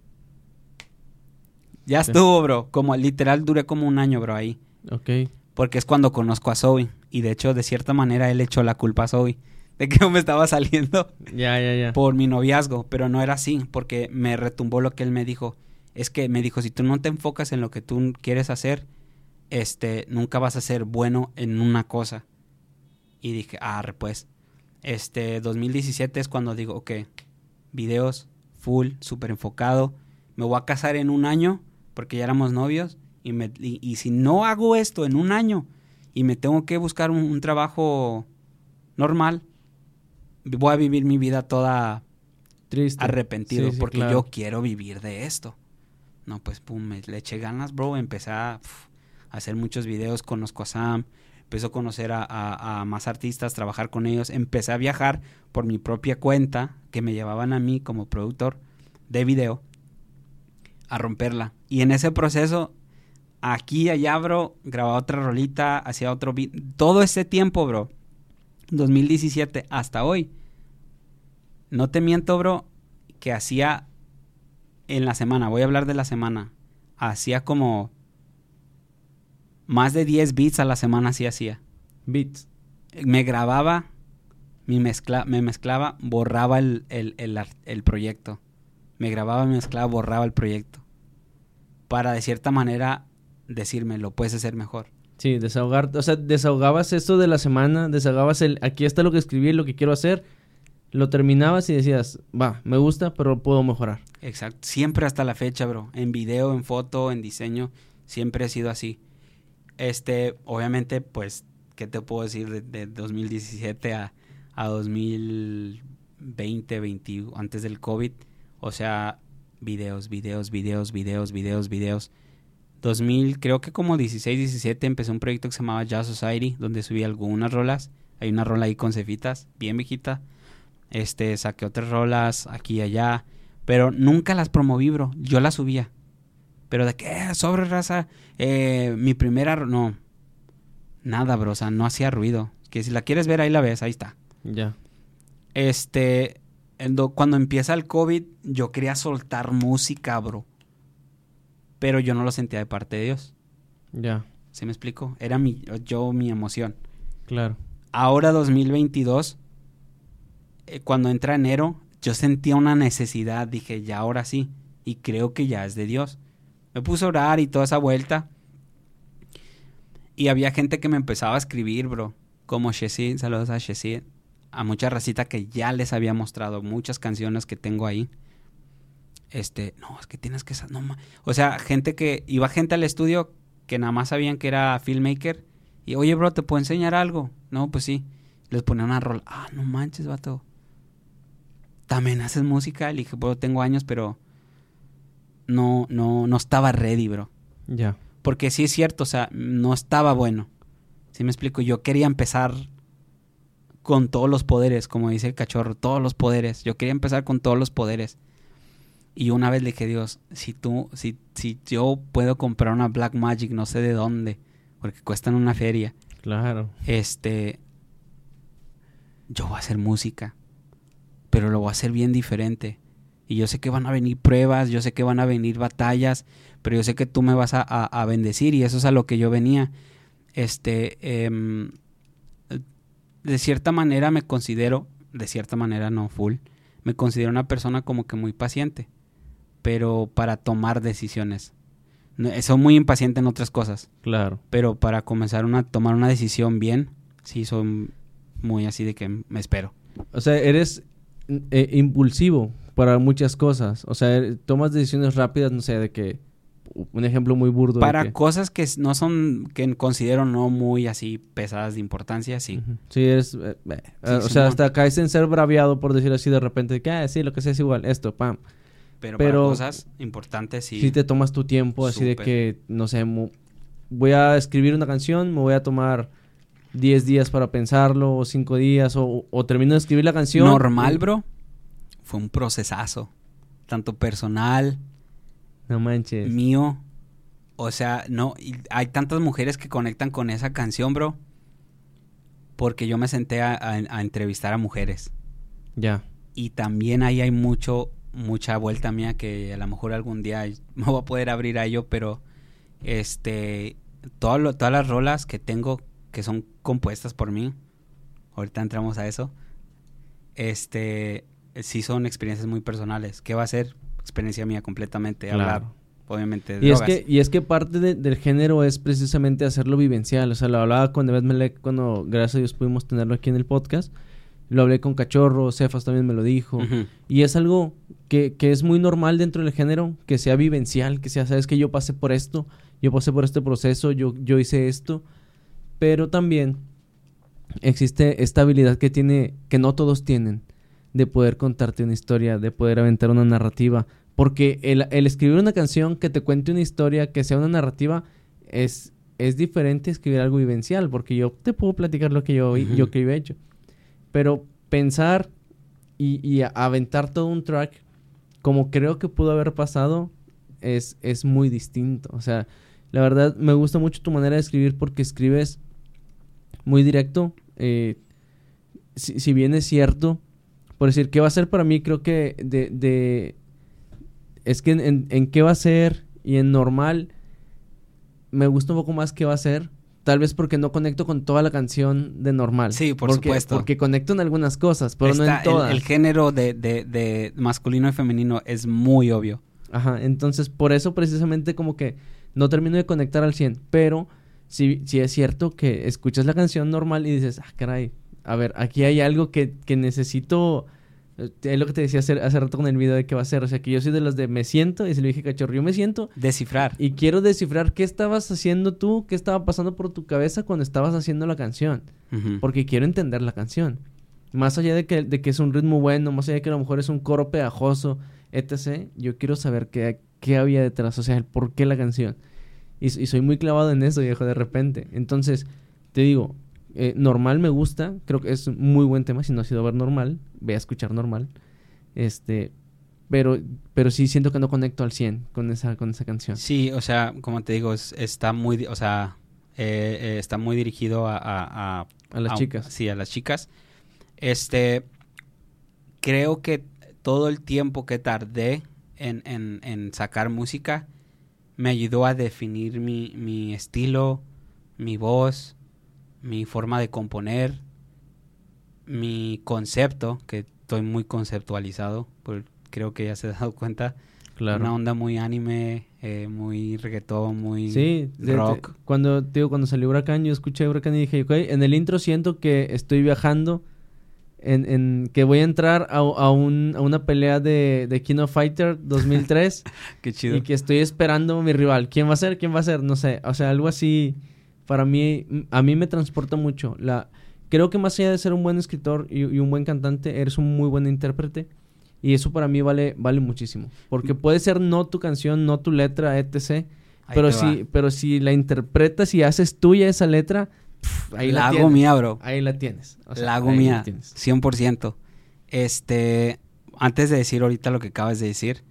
S2: ya estuvo, bro. Como literal duré como un año, bro, ahí.
S1: Ok.
S2: Porque es cuando conozco a Zoe. Y de hecho, de cierta manera, él echó la culpa a Zoe. *laughs* De que no me estaba saliendo.
S1: Ya, ya, ya.
S2: Por mi noviazgo. Pero no era así. Porque me retumbó lo que él me dijo. Es que me dijo, si tú no te enfocas en lo que tú quieres hacer, este, nunca vas a ser bueno en una cosa. Y dije, ah, pues. Este, 2017 es cuando digo, ok, videos, full, súper enfocado. Me voy a casar en un año porque ya éramos novios. Y, me, y, si no hago esto en un año y me tengo que buscar un, trabajo normal, voy a vivir mi vida toda
S1: triste,
S2: arrepentido porque yo quiero vivir de esto. No, pues pum, me, le eché ganas, bro. Empecé a, hacer muchos videos, conozco a Sam, empecé a conocer a, a, más artistas, trabajar con ellos. Empecé a viajar por mi propia cuenta, que me llevaban a mí como productor de video, a romperla. Y en ese proceso, aquí y allá, bro, grababa otra rolita, hacía otro beat. Todo ese tiempo, bro, 2017 hasta hoy. No te miento, bro, que hacía en la semana, voy a hablar de la semana, hacía como más de 10 beats a la semana, sí hacía.
S1: Beats.
S2: Me grababa, me, mezcla, me mezclaba, borraba el, el, el proyecto. Me grababa, me mezclaba, borraba el proyecto para de cierta manera decirme, lo puedes hacer mejor.
S1: Sí, desahogar, o sea, desahogabas esto de la semana, desahogabas el, aquí está lo que escribí, lo que quiero hacer, lo terminabas y decías, va, me gusta, pero puedo mejorar.
S2: Exacto, siempre hasta la fecha, bro, en video, en foto, en diseño, siempre ha sido así. Este, obviamente, pues, ¿qué te puedo decir de, 2017 a, a 2020, 20, antes del COVID? O sea, videos, videos, videos, videos, videos, videos. 2000, creo que como 16, 17, empecé un proyecto que se llamaba Jazz Society, donde subí algunas rolas. Hay una rola ahí con cefitas, bien viejita. Este, saqué otras rolas aquí y allá, pero nunca las promoví, bro. Yo las subía. Pero de qué, eh, sobre raza, eh, mi primera, no. Nada, bro, o sea, no hacía ruido. Que si la quieres ver, ahí la ves, ahí está.
S1: Ya.
S2: Este, cuando empieza el COVID, yo quería soltar música, bro. Pero yo no lo sentía de parte de Dios.
S1: Ya.
S2: ¿Se me explico? Era mi, yo mi emoción.
S1: Claro.
S2: Ahora 2022, eh, cuando entra enero, yo sentía una necesidad. Dije, ya ahora sí. Y creo que ya es de Dios. Me puse a orar y toda esa vuelta. Y había gente que me empezaba a escribir, bro. Como Shesid, saludos a Shesid a mucha racita que ya les había mostrado muchas canciones que tengo ahí. Este, no, es que tienes que... No, o sea, gente que... Iba gente al estudio que nada más sabían que era filmmaker. Y, oye, bro, ¿te puedo enseñar algo? No, pues sí. Les ponía una rol. Ah, no manches, vato. También haces música. Le dije, bro, tengo años, pero... No, no, no estaba ready, bro.
S1: Ya.
S2: Porque sí es cierto, o sea, no estaba bueno. ¿Sí me explico? Yo quería empezar con todos los poderes, como dice el cachorro, todos los poderes. Yo quería empezar con todos los poderes. Y una vez le dije, Dios, si tú, si, si yo puedo comprar una Black Magic, no sé de dónde, porque cuestan una feria.
S1: Claro.
S2: Este, yo voy a hacer música, pero lo voy a hacer bien diferente. Y yo sé que van a venir pruebas, yo sé que van a venir batallas, pero yo sé que tú me vas a, a, bendecir y eso es a lo que yo venía. Este, eh, de cierta manera me considero, de cierta manera no full, me considero una persona como que muy paciente, pero para tomar decisiones. soy muy impaciente en otras cosas.
S1: Claro.
S2: Pero para comenzar a tomar una decisión bien, sí soy muy así de que me espero.
S1: O sea, eres eh, impulsivo para muchas cosas. O sea, tomas decisiones rápidas, no sé, de que un ejemplo muy burdo.
S2: Para cosas que no son, que considero no muy así pesadas de importancia, sí.
S1: Sí, es, eh, eh, o sea, hasta caes en ser braviado por decir así de repente, que, ah, sí, lo que sea es igual, esto, pam.
S2: Pero, para cosas importantes sí.
S1: Sí te tomas tu tiempo así de que, no sé, voy a escribir una canción, me voy a tomar 10 días para pensarlo, o 5 días, o, o termino de escribir la canción.
S2: Normal, bro. Fue un procesazo. Tanto personal,
S1: No manches.
S2: mío. O sea, no, y hay tantas mujeres que conectan con esa canción, bro. Porque yo me senté a, a- a entrevistar a mujeres.
S1: Ya.
S2: Y también ahí hay mucho, mucha vuelta mía que a lo mejor algún día *laughs* me voy a poder abrir a ello, pero este, todo lo- todas las rolas que tengo que son compuestas por mí, ahorita entramos a eso, este, sí son experiencias muy personales. ¿Qué va a ser? Experiencia mía completamente,
S1: Claro.
S2: hablar, obviamente, de
S1: Y es,
S2: drogas.
S1: que, y es que parte de- del género es precisamente hacerlo vivencial. O sea, lo hablaba con David Melek cuando, gracias a Dios, pudimos tenerlo aquí en el podcast. Lo hablé con Cachorro, Cefas también me lo dijo. Y es algo que, que es muy normal dentro del género, que sea vivencial, que sea, sabes que yo pasé por esto, yo pasé por este proceso, yo, yo hice esto. Pero también existe esta habilidad que tiene, que no todos tienen, de poder contarte una historia, de poder aventar una narrativa. Porque el, el escribir una canción que te cuente una historia, que sea una narrativa, es, es diferente a escribir algo vivencial, porque yo te puedo platicar lo que yo, yo que he hecho. Pero pensar y, y aventar todo un track, como creo que pudo haber pasado, es, es muy distinto. O sea, la verdad me gusta mucho tu manera de escribir porque escribes muy directo. eh, si, si bien es cierto, por decir, ¿qué va a ser para mí? Creo que de... de es que en, en- en qué va a ser y en normal me gusta un poco más qué va a ser. Tal vez porque no conecto con toda la canción de normal.
S2: Sí, por
S1: Porque-
S2: supuesto.
S1: Porque conecto en algunas cosas, pero no en
S2: el-
S1: todas.
S2: el, género de, de- de masculino y femenino es muy obvio.
S1: Ajá, entonces por eso precisamente como que no termino de conectar al 100, pero sí, sí es cierto que escuchas la canción normal y dices, ah, caray, a ver, aquí hay algo que, que necesito, eh, es lo que te decía hace, hace rato con el video de qué va a ser, o sea, que yo soy de los de me siento, y se lo dije cachorro, yo me siento
S2: Descifrar.
S1: y quiero descifrar qué estabas haciendo tú, qué estaba pasando por tu cabeza cuando estabas haciendo la canción, porque quiero entender la canción. Más allá de que, de que es un ritmo bueno, más allá de que a lo mejor es un coro pegajoso, etc., yo quiero saber qué, qué había detrás, o sea, el por qué la canción. Y, y soy muy clavado en eso, viejo, de repente. Entonces, te digo, eh, normal me gusta, creo que es un muy buen tema, si no has ido a ver normal, ve a escuchar normal. Este, pero, pero sí siento que no conecto al 100 con esa, con esa canción.
S2: Sí, o sea, como te digo, es- está muy, o sea, eh, eh, está muy dirigido a, a- a-
S1: A las
S2: a-
S1: chicas.
S2: Sí, a las chicas. Este, creo que todo el tiempo que tardé en, en- en sacar música me ayudó a definir mi, mi estilo, mi voz, mi forma de componer, mi concepto, que estoy muy conceptualizado, pues creo que ya se ha dado *laughs* cuenta.
S1: Claro.
S2: Una onda muy anime, eh, muy reggaetón, muy
S1: Sí, de-
S2: rock.
S1: de- cuando, te digo, cuando salió Huracán, yo escuché Huracán y dije, ok, en el intro siento que estoy viajando, en, en que voy a entrar a, a un- a una pelea de, de King of Fighter 2003 *laughs*
S2: Qué chido.
S1: y que estoy esperando a mi rival. ¿Quién va a ser? ¿Quién va a ser? No sé, o sea, algo así, para mí, a mí me transporta mucho. La, creo que más allá de ser un buen escritor y, y un buen cantante, eres un muy buen intérprete. Y eso para mí vale, vale muchísimo. Porque puede ser no tu canción, no tu letra, etc.
S2: Ahí
S1: Pero si,
S2: va.
S1: pero si la interpretas y haces tuya esa letra, ahí la,
S2: la hago
S1: tienes.
S2: mía, bro.
S1: Ahí la tienes. O sea,
S2: la hago mía,
S1: tienes.
S2: 100%. Este, antes de decir ahorita lo que acabas de decir,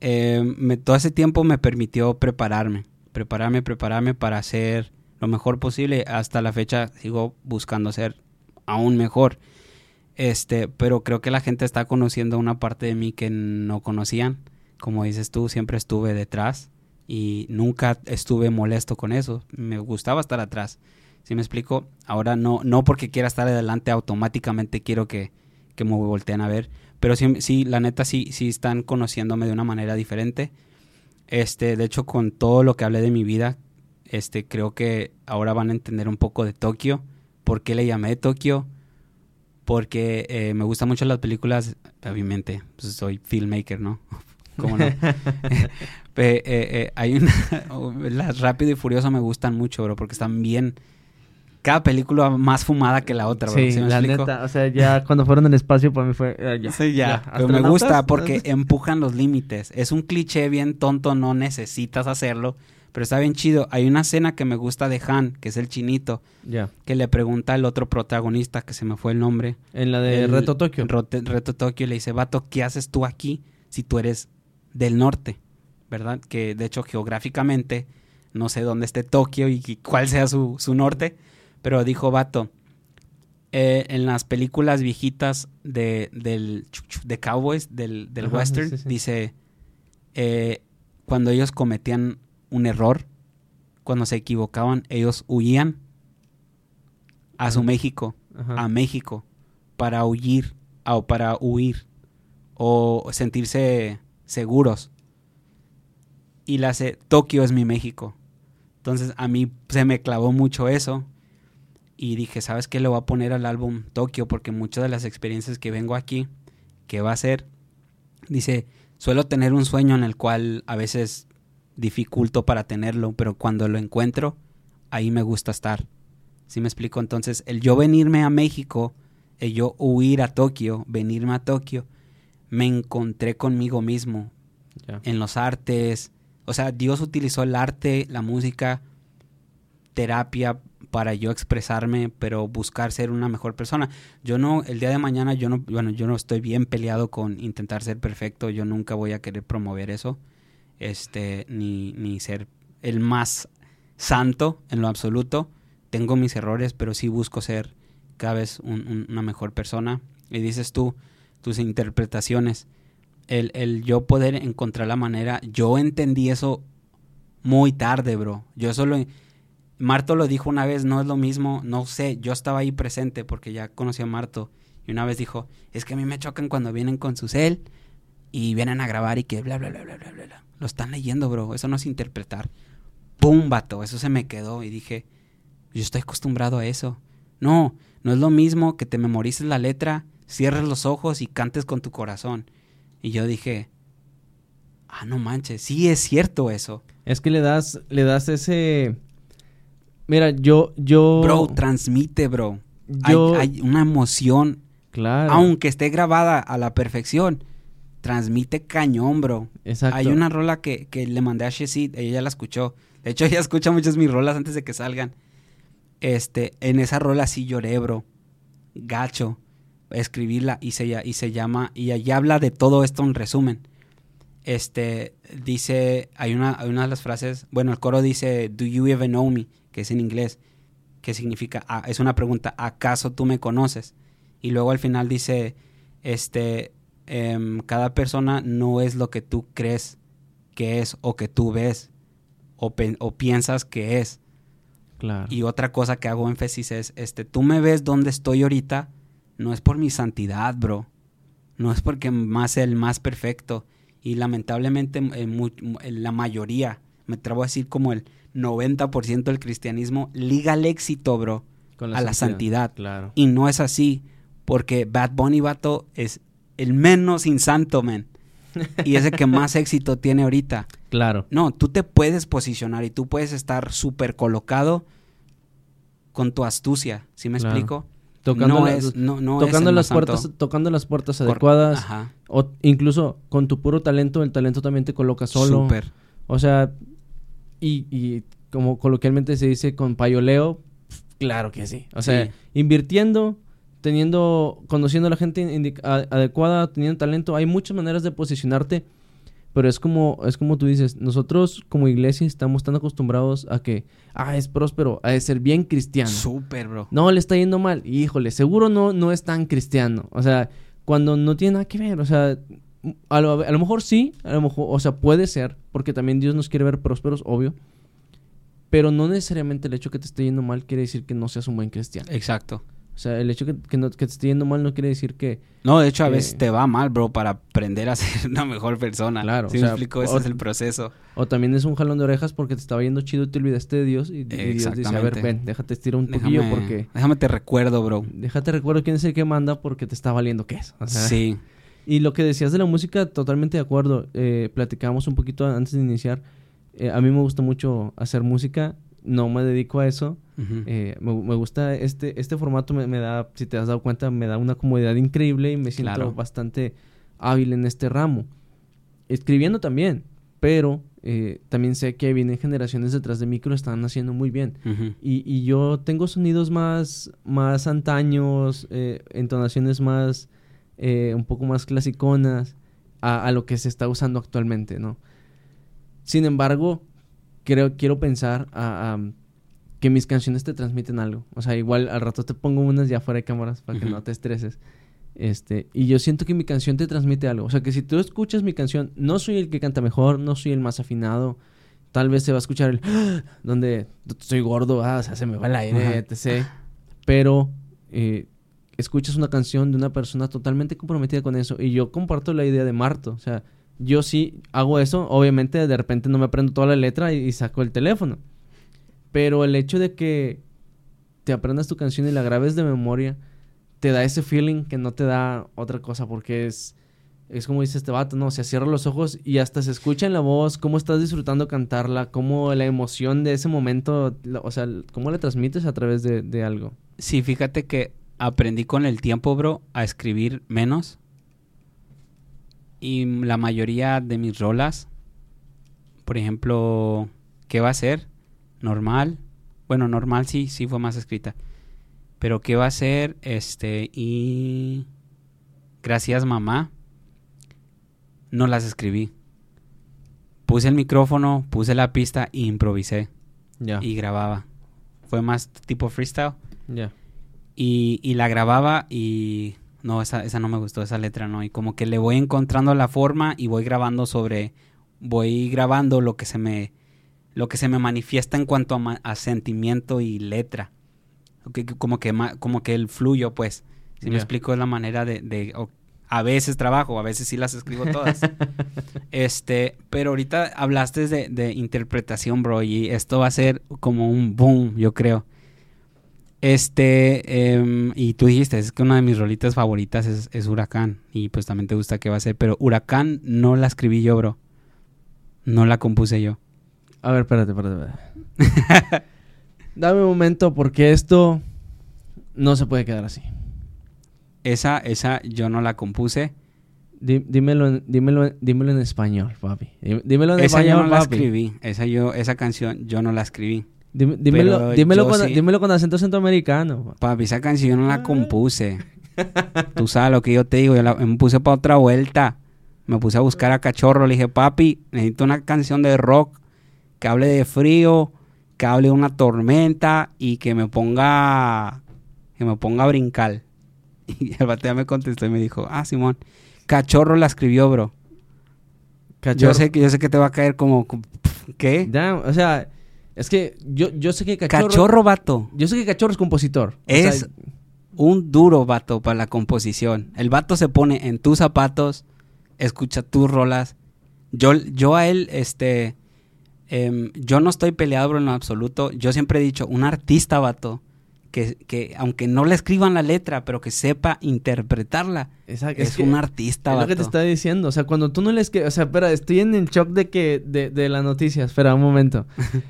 S2: eh, me- todo ese tiempo me permitió prepararme, prepararme, prepararme para hacer lo mejor posible. Hasta la fecha sigo buscando ser aún mejor. Este, pero creo que la gente está conociendo una parte de mí que no conocían. Como dices tú, siempre estuve detrás y nunca estuve molesto con eso. Me gustaba estar atrás. ¿Sí me explico? Ahora no, no porque quiera estar adelante automáticamente quiero que, que me volteen a ver. Pero sí, sí, la neta sí, sí están conociéndome de una manera diferente. Este, de hecho, con todo lo que hablé de mi vida, este, creo que ahora van a entender un poco de Tokio. ¿Por qué le llamé Tokio? Porque eh, me gustan mucho las películas, obviamente, pues soy filmmaker, ¿no? *laughs* ¿Cómo no? *laughs* *laughs* Eh, eh, hay una, las Rápido y Furioso me gustan mucho, bro, porque están bien, cada película más fumada que la otra, bro.
S1: Sí,
S2: ¿Sí me
S1: la
S2: explico?
S1: neta. O sea, ya cuando fueron al espacio, para mí fue. eh, ya,
S2: Sí, ya. Pero me gusta porque empujan los límites. Es un cliché bien tonto, no necesitas hacerlo. Pero está bien chido. Hay una escena que me gusta de Han, que es el chinito, que le pregunta al otro protagonista, que se me fue el nombre.
S1: En la de
S2: El-
S1: Reto Tokio.
S2: Rote- Reto Tokio le dice, vato, ¿qué haces tú aquí si tú eres del norte? ¿Verdad? Que de hecho geográficamente no sé dónde esté Tokio y y cuál sea su, su norte, pero dijo, vato, eh, en las películas viejitas de, del, de Cowboys, del, del
S1: Ajá,
S2: western,
S1: sí, sí.
S2: dice, eh, cuando ellos cometían un error, cuando se equivocaban, ellos huían a su. México
S1: Ajá.
S2: a México para huir o para huir o sentirse seguros. Y la se- Tokio es mi México. Entonces a mí se me clavó mucho eso y dije, ¿sabes qué? Le voy a poner al álbum Tokio porque muchas de las experiencias que vengo aquí, que va a ser, dice, suelo tener un sueño en el cual a veces dificulto para tenerlo, pero cuando lo encuentro, ahí me gusta estar. ¿Sí me explico? Entonces, el yo venirme a México, el yo huir a Tokio, venirme a Tokio, me encontré conmigo mismo en los artes. O sea, Dios utilizó el arte, la música, terapia para yo expresarme, pero buscar ser una mejor persona. Yo no, el día de mañana, yo no, bueno, yo no estoy bien peleado con intentar ser perfecto. Yo nunca voy a querer promover eso, este, ni, ser el más santo en lo absoluto. Tengo mis errores, pero sí busco ser cada vez un- un- una mejor persona. Y dices tú, tus interpretaciones, el, el yo poder encontrar la manera, yo entendí eso muy tarde, bro. Yo solo, Marto lo dijo una vez, no es lo mismo, no sé, yo estaba ahí presente porque ya conocí a Marto. Y una vez dijo, es que a mí me chocan cuando vienen con su cel y vienen a grabar y que bla, bla, bla, bla, bla, bla, bla. Lo están leyendo, bro. Eso no es interpretar. ¡Pum, vato! Eso se me quedó y dije, yo estoy acostumbrado a eso. No, no es lo mismo que te memorices la letra, cierres los ojos y cantes con tu corazón. Y yo dije, ah, no manches, sí es cierto eso.
S1: Es que le das, le das ese. Mira, yo, yo.
S2: Bro, transmite, bro. Hay- una emoción,
S1: claro.
S2: aunque esté grabada a la perfección, transmite cañón, bro.
S1: Exacto.
S2: Hay una rola que, que le mandé a Shezid, ella ya la escuchó. De hecho, *laughs* ella escucha muchas mis rolas antes de que salgan. Este, en esa rola sí lloré, bro. Gacho. Escribirla y se, y se llama, y allí habla de todo esto en resumen. Este, dice, hay una, hay una de las frases, bueno, el coro dice, Do you even know me? Que es en inglés, que significa, ah, es una pregunta, ¿acaso tú me conoces? Y luego al final dice, este, em, cada persona no es lo que tú crees que es o que tú ves o, piensas que es.
S1: Claro.
S2: Y otra cosa que hago énfasis es, este, tú me ves donde estoy ahorita, no es por mi santidad, bro. No es porque más el más perfecto. Y lamentablemente eh, la mayoría, me atrevo a decir como el 90% del cristianismo, liga al éxito, bro,
S1: Con
S2: a la santidad.
S1: Claro.
S2: Y no es así, porque Bad Bunny Vato es el menos insanto, man. Y es el que más éxito tiene ahorita. *laughs*
S1: Claro.
S2: No, tú te puedes posicionar y tú puedes estar súper colocado con tu astucia, ¿sí me
S1: Claro.
S2: explico?
S1: Tocando,
S2: no
S1: las,
S2: es, no, no es
S1: tocando las
S2: santo.
S1: puertas, tocando las puertas adecuadas.
S2: Ajá,
S1: O incluso con tu puro talento, el talento también te coloca solo.
S2: súper.
S1: O sea, y, y como coloquialmente se dice con payoleo, claro que sí. O sea,
S2: Sí.
S1: invirtiendo, teniendo, conociendo a la gente adecuada, teniendo talento, hay muchas maneras de posicionarte, pero es como, es como tú dices, nosotros como iglesia estamos tan acostumbrados a que, ah, es próspero, a ser bien cristiano.
S2: Súper, bro.
S1: No, le está yendo mal. Híjole, seguro no, no es tan cristiano. O sea, cuando no tiene nada que ver. O sea, a lo, a lo mejor sí, a lo mejor, o sea, puede ser, porque también Dios nos quiere ver prósperos, obvio. Pero no necesariamente el hecho que te esté yendo mal quiere decir que no seas un buen cristiano.
S2: Exacto.
S1: O sea, el hecho que, que, no- que te esté yendo mal no quiere decir que...
S2: No, de hecho a veces te va mal, bro, para aprender a *laughs* ser una mejor persona.
S1: Claro,
S2: ¿Sí
S1: o
S2: me explico? Ese es el proceso.
S1: O también es un jalón de orejas porque te estaba yendo chido y te olvidaste de Dios. Y, y Dios dice, a ver, ven, déjate estirar un poquillo
S2: Déjame,
S1: porque...
S2: déjame te recuerdo, bro.
S1: Déjate recuerdo quién es el que manda porque te está valiendo qué es. O sea,
S2: Sí.
S1: Y lo que decías de la música, totalmente de acuerdo. Eh, platicábamos un poquito antes de iniciar. Eh, a mí me gusta mucho hacer música. No me dedico a eso. Eh, me, gusta este, este formato, me, da, si te has dado cuenta, me da una comodidad increíble y me siento bastante hábil en este ramo. Escribiendo también, pero eh, también sé que vienen generaciones detrás de mí que lo están haciendo muy bien. y, yo tengo sonidos más, más antaños, eh, entonaciones más, un poco más clasiconas a, a, lo que se está usando actualmente, ¿no? Sin embargo, creo, quiero pensar a, que mis canciones te transmiten algo. O sea, igual al rato te pongo unas ya fuera de cámaras para que no te estreses. Este, y yo siento que mi canción te transmite algo. O sea, que si tú escuchas mi canción, no soy el que canta mejor, no soy el más afinado. Tal vez se va a escuchar el *gasps* donde soy gordo, ah, o sea, se me va el aire, etc. Pero eh, escuchas una canción de una persona totalmente comprometida con eso. Y yo comparto la idea de Marto. O sea, yo sí hago eso. Obviamente, de repente no me aprendo toda la letra y, saco el teléfono. Pero el hecho de que te aprendas tu canción y la grabes de memoria, te da ese feeling que no te da otra cosa, porque es, es como dice este vato, ¿no? O cierra los ojos y hasta se escucha en la voz cómo estás disfrutando cantarla, cómo la emoción de ese momento, o sea, cómo la transmites a través de, de algo.
S2: Sí, fíjate que aprendí con el tiempo, bro, a escribir menos y la mayoría de mis rolas, por ejemplo, ¿qué va a ser? Normal. Bueno, normal sí, sí fue más escrita. Pero ¿qué va a ser? Este, y... Gracias mamá. No las escribí. Puse el micrófono, puse la pista e improvisé. Ya. Y grababa. Fue más tipo freestyle. Ya. Y, y la grababa y no, esa, esa no me gustó, esa letra no. Y como que le voy encontrando la forma y voy grabando sobre, voy grabando lo que se me, lo que se me manifiesta en cuanto a, sentimiento y letra. como que, como que el fluyo, pues. Si me explico, es la manera de, a veces trabajo, a veces sí las escribo todas. *laughs* este, pero ahorita hablaste de, de interpretación, bro, y esto va a ser como un boom, yo creo. Este, em, y tú dijiste, es que una de mis rolitas favoritas es, Huracán. Y pues también te gusta que va a ser. Pero Huracán no la escribí yo, bro. No la compuse yo.
S1: A ver, espérate, espérate. espérate. *laughs* Dame un momento porque esto no se puede quedar así.
S2: Esa, esa yo no la compuse.
S1: dímelo, dímelo, dímelo en español, papi. Dímelo
S2: en
S1: español,
S2: yo no la escribí. Esa, yo, esa canción yo no la escribí
S1: dímelo, dímelo, con, acento centroamericano.
S2: Papi, esa canción no la compuse. *laughs* Tú sabes lo que yo te digo. Yo me puse para otra vuelta. Me puse a buscar a Cachorro. Le dije, papi, necesito una canción de rock que hable de frío, que hable de una tormenta y que me ponga, que me ponga a brincar. *laughs* Y el batea me contestó y me dijo, ah, Simón, Cachorro la escribió, bro. Yo sé que yo sé que te va a caer como, ¿qué?
S1: o sea, es que yo, yo sé que
S2: Cachorro... Cachorro, vato.
S1: Yo sé que Cachorro es compositor.
S2: Es un duro vato para la composición. El vato se pone en tus zapatos, escucha tus rolas. Yo, yo a él, este... Em, yo no estoy peleado en lo absoluto. Yo siempre he dicho, un artista, vato, que, que aunque no le escriban la letra, pero que sepa interpretarla, es, un artista,
S1: es lo que te está diciendo. O sea, cuando tú no le escribes... O sea, espera, estoy en el shock de que... De, de las noticias. Espera, un momento. *laughs*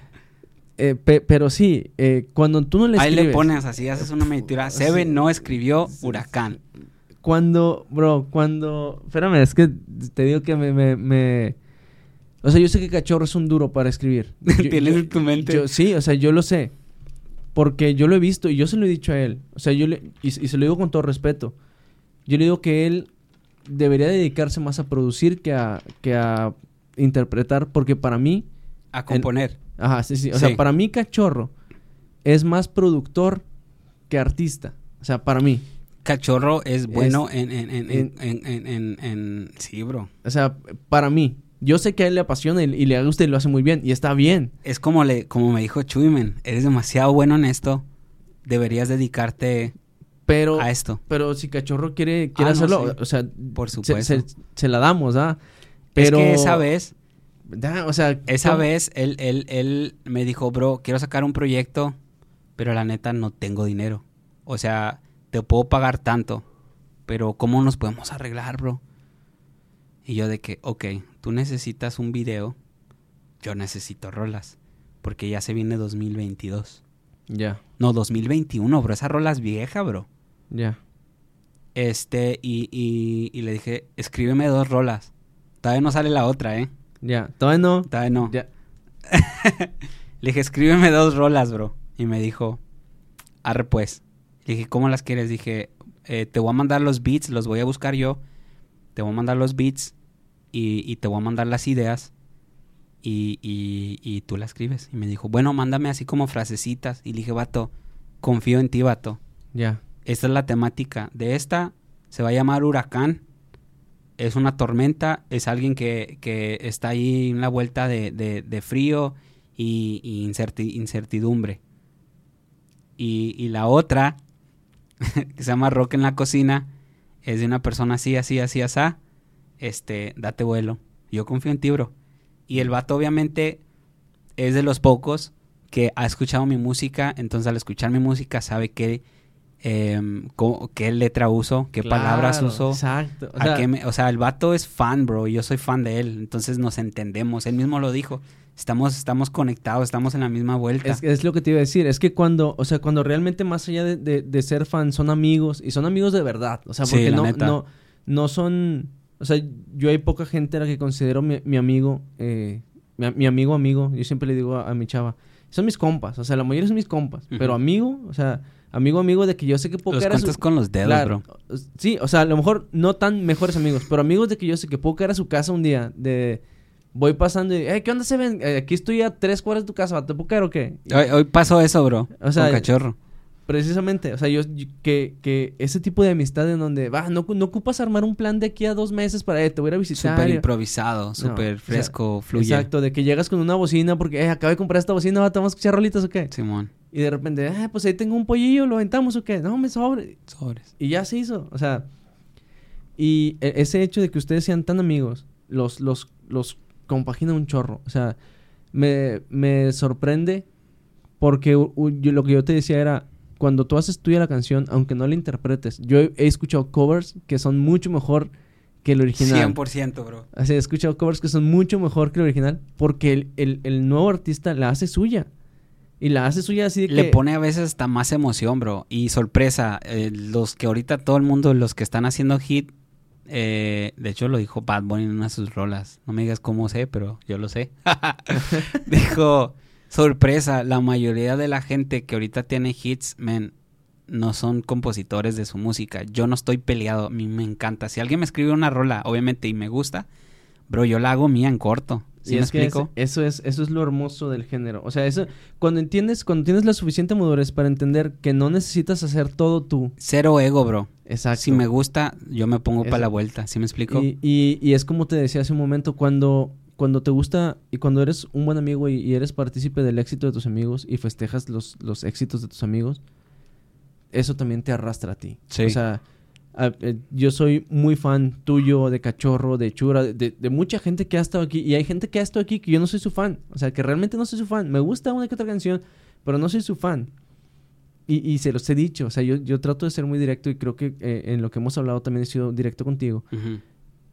S1: Eh, pero sí, eh, cuando tú no le
S2: escribes... Ahí le pones así, haces una mentira. Sebe no escribió Huracán.
S1: Cuando, bro, cuando... Espérame, es que te digo que me... me, O sea, yo sé que Cachorro es un duro para escribir. *laughs*
S2: ¿Tienes en tu mente?
S1: sí, o sea, yo lo sé. Porque yo lo he visto y yo se lo he dicho a él. O sea, yo le... Y, y se lo digo con todo respeto. Yo le digo que él debería dedicarse más a producir que a, que a interpretar. Porque para mí...
S2: A componer.
S1: Ajá, sí, sí. O sea, para mí Cachorro es más productor que artista. O sea, para mí.
S2: Cachorro es bueno en, en, en, en, Sí, bro.
S1: O sea, para mí. Yo sé que a él le apasiona y, le gusta y lo hace muy bien. Y está bien.
S2: Es como, le, como me dijo Chuymen. Eres demasiado bueno en esto. Deberías dedicarte
S1: pero,
S2: a esto.
S1: Pero si Cachorro quiere, quiere ah, hacerlo, o sea...
S2: Por supuesto.
S1: Se, la damos, ¿ah?
S2: Pero... Es que esa vez
S1: o sea,
S2: esa vez él, él, él me dijo, bro, quiero sacar un proyecto, pero la neta no tengo dinero. O sea, te puedo pagar tanto, pero ¿cómo nos podemos arreglar, bro? Y yo de que, ok, tú necesitas un video, yo necesito rolas, porque ya se viene 2022.
S1: Ya.
S2: No, 2021, bro. Esa rola es vieja, bro.
S1: Ya.
S2: Este, y, y, y le dije, escríbeme dos rolas. Todavía no sale la otra, ¿eh?
S1: Ya. Todavía no.
S2: Todavía no.
S1: Ya. *laughs*
S2: Le dije, escríbeme dos rolas, bro. Y me dijo, arre pues. Le dije, ¿cómo las quieres? Dije, eh, te voy a mandar los beats, los voy a buscar yo. Te voy a mandar los beats y, y te voy a mandar las ideas. Y, y, y tú las escribes. Y me dijo, bueno, mándame así como frasecitas. Y le dije, vato, confío en ti, vato.
S1: Ya.
S2: Esta es la temática. De esta se va a llamar huracán. Es una tormenta. Es alguien que, que está ahí en la vuelta de, de, de frío y, y incerti- incertidumbre. Y, y la otra, *laughs* que se llama Rock en la cocina, es de una persona así, así, así, así. Este, date vuelo. Yo confío en ti, bro. Y el vato, obviamente, es de los pocos que ha escuchado mi música. Entonces, al escuchar mi música, sabe qué, em, cómo- qué letra uso, qué palabras uso.
S1: Exacto. O sea,
S2: qué me- o sea, el vato es fan, bro. Y yo soy fan de él. Entonces, nos entendemos. Él mismo lo dijo. Estamos, estamos conectados, estamos en la misma vuelta.
S1: Es, es lo que te iba a decir, es que cuando, o sea, cuando realmente más allá de, de- de ser fan son amigos y son amigos de verdad, o sea,
S2: Sí,
S1: porque
S2: la
S1: no, no, no son, o sea, yo hay poca gente a la que considero mi, mi amigo, eh, mi, mi amigo amigo, yo siempre le digo a, a mi chava, son mis compas, o sea, la mayoría son mis compas, pero amigo, o sea, amigo amigo de que yo sé que puedo
S2: Los
S1: caer a su-
S2: con los dedos,
S1: Claro,
S2: bro.
S1: Sí, o sea, a lo mejor no tan mejores amigos, pero amigos de que yo sé que puedo caer a su casa un día, de voy pasando y, "Hey, ¿qué onda se ven? Eh, aquí estoy a tres cuadras de tu casa, ¿te puedo caer o qué? Y-
S2: Hoy, hoy pasó eso, bro.
S1: O sea,
S2: con cachorro.
S1: Precisamente, o sea, yo, que, que ese tipo de amistad en donde, va, no, no ocupas armar un plan de aquí a dos meses para, eh, te voy a ir a visitar.
S2: Súper improvisado,
S1: No,
S2: súper
S1: o sea,
S2: fresco, fluye.
S1: Exacto, de que llegas con una bocina porque, eh, acabo de comprar esta bocina, va, ¿te vamos a escuchar rolitas o qué?
S2: Simón,
S1: Y de repente, eh, pues ahí tengo un pollillo, lo aventamos o qué? No, me sobre.
S2: sobres.
S1: Y ya se hizo, o sea, y e- ese hecho de que ustedes sean tan amigos, los, los, los compagina un chorro. O sea, me, me sorprende porque u- u- yo- lo que yo te decía era, cuando tú haces tuya la canción, aunque no la interpretes, yo he, he escuchado covers que son mucho mejor que el original.
S2: 100%, bro.
S1: Así, he escuchado covers que son mucho mejor que el original porque el, el- el nuevo artista la hace suya. Y la hace suya así de que...
S2: Le pone a veces hasta más emoción, bro. Y sorpresa, eh, los que ahorita todo el mundo, los que están haciendo hit, eh, de hecho lo dijo Bad Bunny en una de sus rolas. No me digas cómo sé, pero yo lo sé. *laughs* dijo, sorpresa, la mayoría de la gente que ahorita tiene hits, man, no son compositores de su música. Yo no estoy peleado, a mí me encanta. Si alguien me escribe una rola, obviamente, y me gusta, bro, yo la hago mía en corto. ¿Sí
S1: y
S2: me
S1: es que
S2: explico?
S1: es- eso es eso es lo hermoso del género. O sea, eso cuando entiendes, cuando tienes la suficiente madurez para entender que no necesitas hacer todo tú.
S2: Cero ego, bro.
S1: Exacto.
S2: Si me gusta, yo me pongo para la vuelta. ¿Sí me explico?
S1: y, y, y es como te decía hace un momento, cuando, cuando te gusta y cuando eres un buen amigo y, y eres partícipe del éxito de tus amigos y festejas los, los éxitos de tus amigos, eso también te arrastra a ti.
S2: Sí.
S1: O sea, a- eh, yo soy muy fan tuyo, de Cachorro, de Chura, de, de mucha gente que ha estado aquí. Y hay gente que ha estado aquí que yo no soy su fan. O sea, que realmente no soy su fan. Me gusta una que otra canción, pero no soy su fan. Y, y se los he dicho. O sea, yo, yo trato de ser muy directo y creo que eh, en lo que hemos hablado también he sido directo contigo.
S2: Ujú.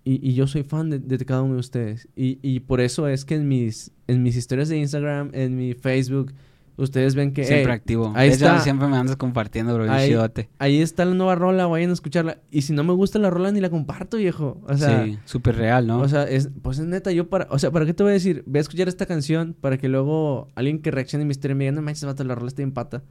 S1: Y, y yo soy fan de, de cada uno de ustedes. Y, y por eso es que en mis, en mis historias de Instagram, en mi Facebook, ustedes ven que...
S2: Siempre
S1: "Hey,
S2: activo.
S1: ahí está.
S2: siempre me andas compartiendo, bro.
S1: Ahí-. Ahí está la nueva rola, vayan a escucharla. Y si no me gusta la rola, ni la comparto, viejo. O sea,
S2: sí, súper real, ¿no?
S1: o sea es, pues es neta, yo para... O sea, ¿para qué te voy a decir? Ve a escuchar esta canción para que luego alguien que reaccione a mi historia me diga, no manches, vato, la rola está en pata.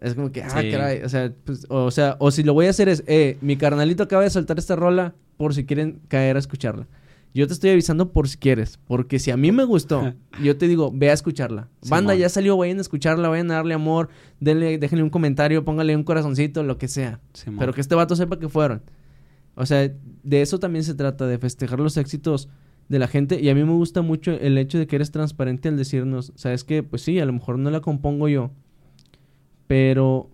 S1: Es como que, ah,
S2: Sí.
S1: caray. O sea, pues, o, sea, o si lo voy a hacer es, eh, mi carnalito acaba de soltar esta rola por si quieren caer a escucharla. Yo te estoy avisando por si quieres, porque si a mí me gustó, *laughs* yo te digo, ve a escucharla. Banda, ya salió, vayan a escucharla, vayan a darle amor, denle, déjenle un comentario, póngale un corazoncito, lo que sea. Pero que este vato sepa que fueron. O sea, de eso también se trata, de festejar los éxitos de la gente. Y a mí me gusta mucho el hecho de que eres transparente al decirnos, ¿sabes qué? Pues sí, a lo mejor no la compongo yo, pero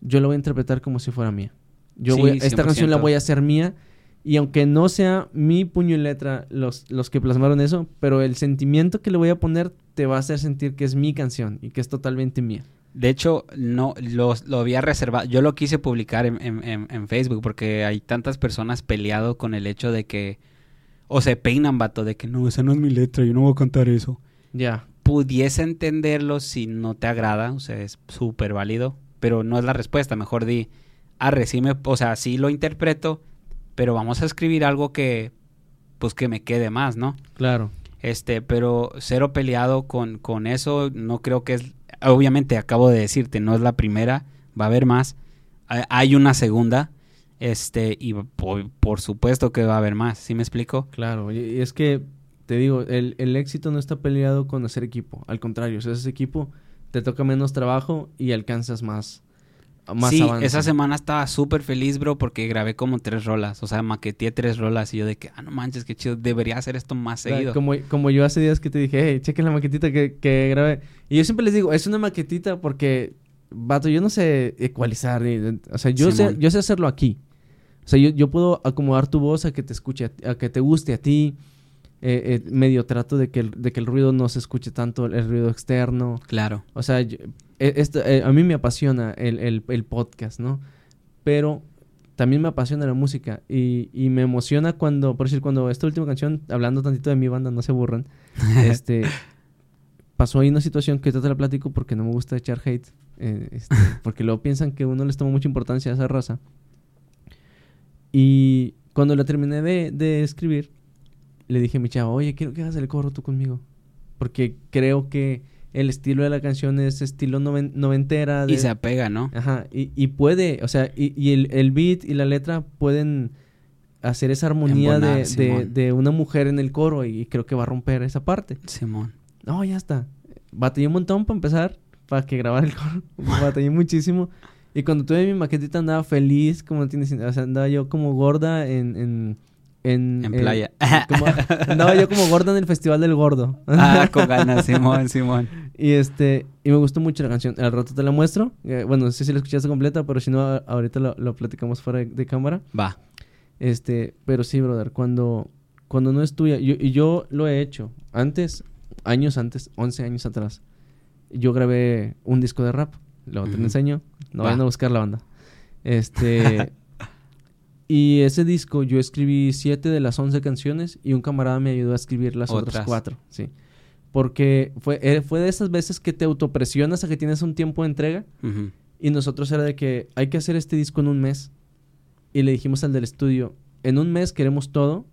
S1: yo la voy a interpretar como si fuera mía. Yo
S2: Sí,
S1: voy, esta canción la
S2: 100%.
S1: voy a hacer mía. Y aunque no sea mi puño y letra los, los que plasmaron eso, pero el sentimiento que le voy a poner te va a hacer sentir que es mi canción y que es totalmente mía.
S2: De hecho, no lo, lo había reservado. Yo lo quise publicar en, en- en- en Facebook porque hay tantas personas peleado con el hecho de que. O se peinan, vato, de que no, esa no es mi letra, yo no voy a cantar eso.
S1: Ya.
S2: Pudiese entenderlo si no te agrada, o sea, es súper válido, pero no es la respuesta, mejor di, arre, sí me, o sea, sí lo interpreto, pero vamos a escribir algo que, pues que me quede más, ¿no?
S1: Claro.
S2: Este, pero cero peleado con, con eso, no creo que es, obviamente acabo de decirte, no es la primera, va a haber más, hay una segunda, este, y por, por supuesto que va a haber más, ¿sí me explico?
S1: Claro, y es que te digo, el, el, éxito no está peleado con hacer equipo. Al contrario, si haces equipo, te toca menos trabajo y alcanzas más. más
S2: sí, esa semana estaba súper feliz, bro, porque grabé como tres rolas. O sea, maqueteé tres rolas y yo de que, ah, no manches, qué chido, debería hacer esto más seguido.
S1: Como, como yo hace días que te dije, hey, chequen la maquetita que, que grabé. Y yo siempre les digo, es una maquetita porque, vato, yo no sé ecualizar. o sea, yo sé, yo sé hacerlo aquí. O sea, yo, yo puedo acomodar tu voz a que te escuche, a que te guste a ti eh, eh, medio trato de que, el, de que el ruido no se escuche tanto, el ruido externo.
S2: Claro.
S1: O sea, e, a mí me apasiona el, el, podcast, ¿no? Pero también me apasiona la música y, y, me emociona cuando, por decir, cuando esta última canción, hablando tantito de mi banda, no se burran, *laughs* este, pasó ahí una situación que yo te la platico porque no me gusta echar hate, eh, este, *laughs* porque luego piensan que uno les toma mucha importancia a esa raza. Y cuando la terminé de, de escribir, le dije a mi chava, oye, quiero que hagas el coro tú conmigo. Porque creo que el estilo de la canción es estilo noventera.
S2: Y se apega, ¿no?
S1: Ajá, y, y puede, o sea, y, y el, el, beat y la letra pueden hacer esa armonía de, de, una mujer en el coro y creo que va a romper esa parte.
S2: Simón.
S1: No, ya está. Batallé un montón para empezar, para que grabara el coro. *laughs* Batallé muchísimo. Y cuando tuve mi maquetita andaba feliz, como tienes, o sea, andaba yo como gorda en en,
S2: playa.
S1: andaba yo como gordo en el Festival del Gordo.
S2: ah, con ganas, Simón, Simón.
S1: Y este, y me gustó mucho la canción. Al rato te la muestro. Eh, bueno, no sé si la escuchaste completa, pero si no, ahorita lo, platicamos fuera de, cámara.
S2: Va.
S1: Este, pero sí, brother, cuando, cuando no es tuya, yo, y yo lo he hecho. Antes, años antes, 11 años atrás, yo grabé un disco de rap. Luego te lo enseño. No vayan a buscar la banda. Este, *laughs* Y ese disco yo escribí siete de las once canciones y un camarada me ayudó a escribir las otras, cuatro. Sí. Porque fue, eh, fue de esas veces que te autopresionas a que tienes un tiempo de entrega. Y nosotros era de que hay que hacer este disco en un mes. Y le dijimos al del estudio, en un mes queremos todo.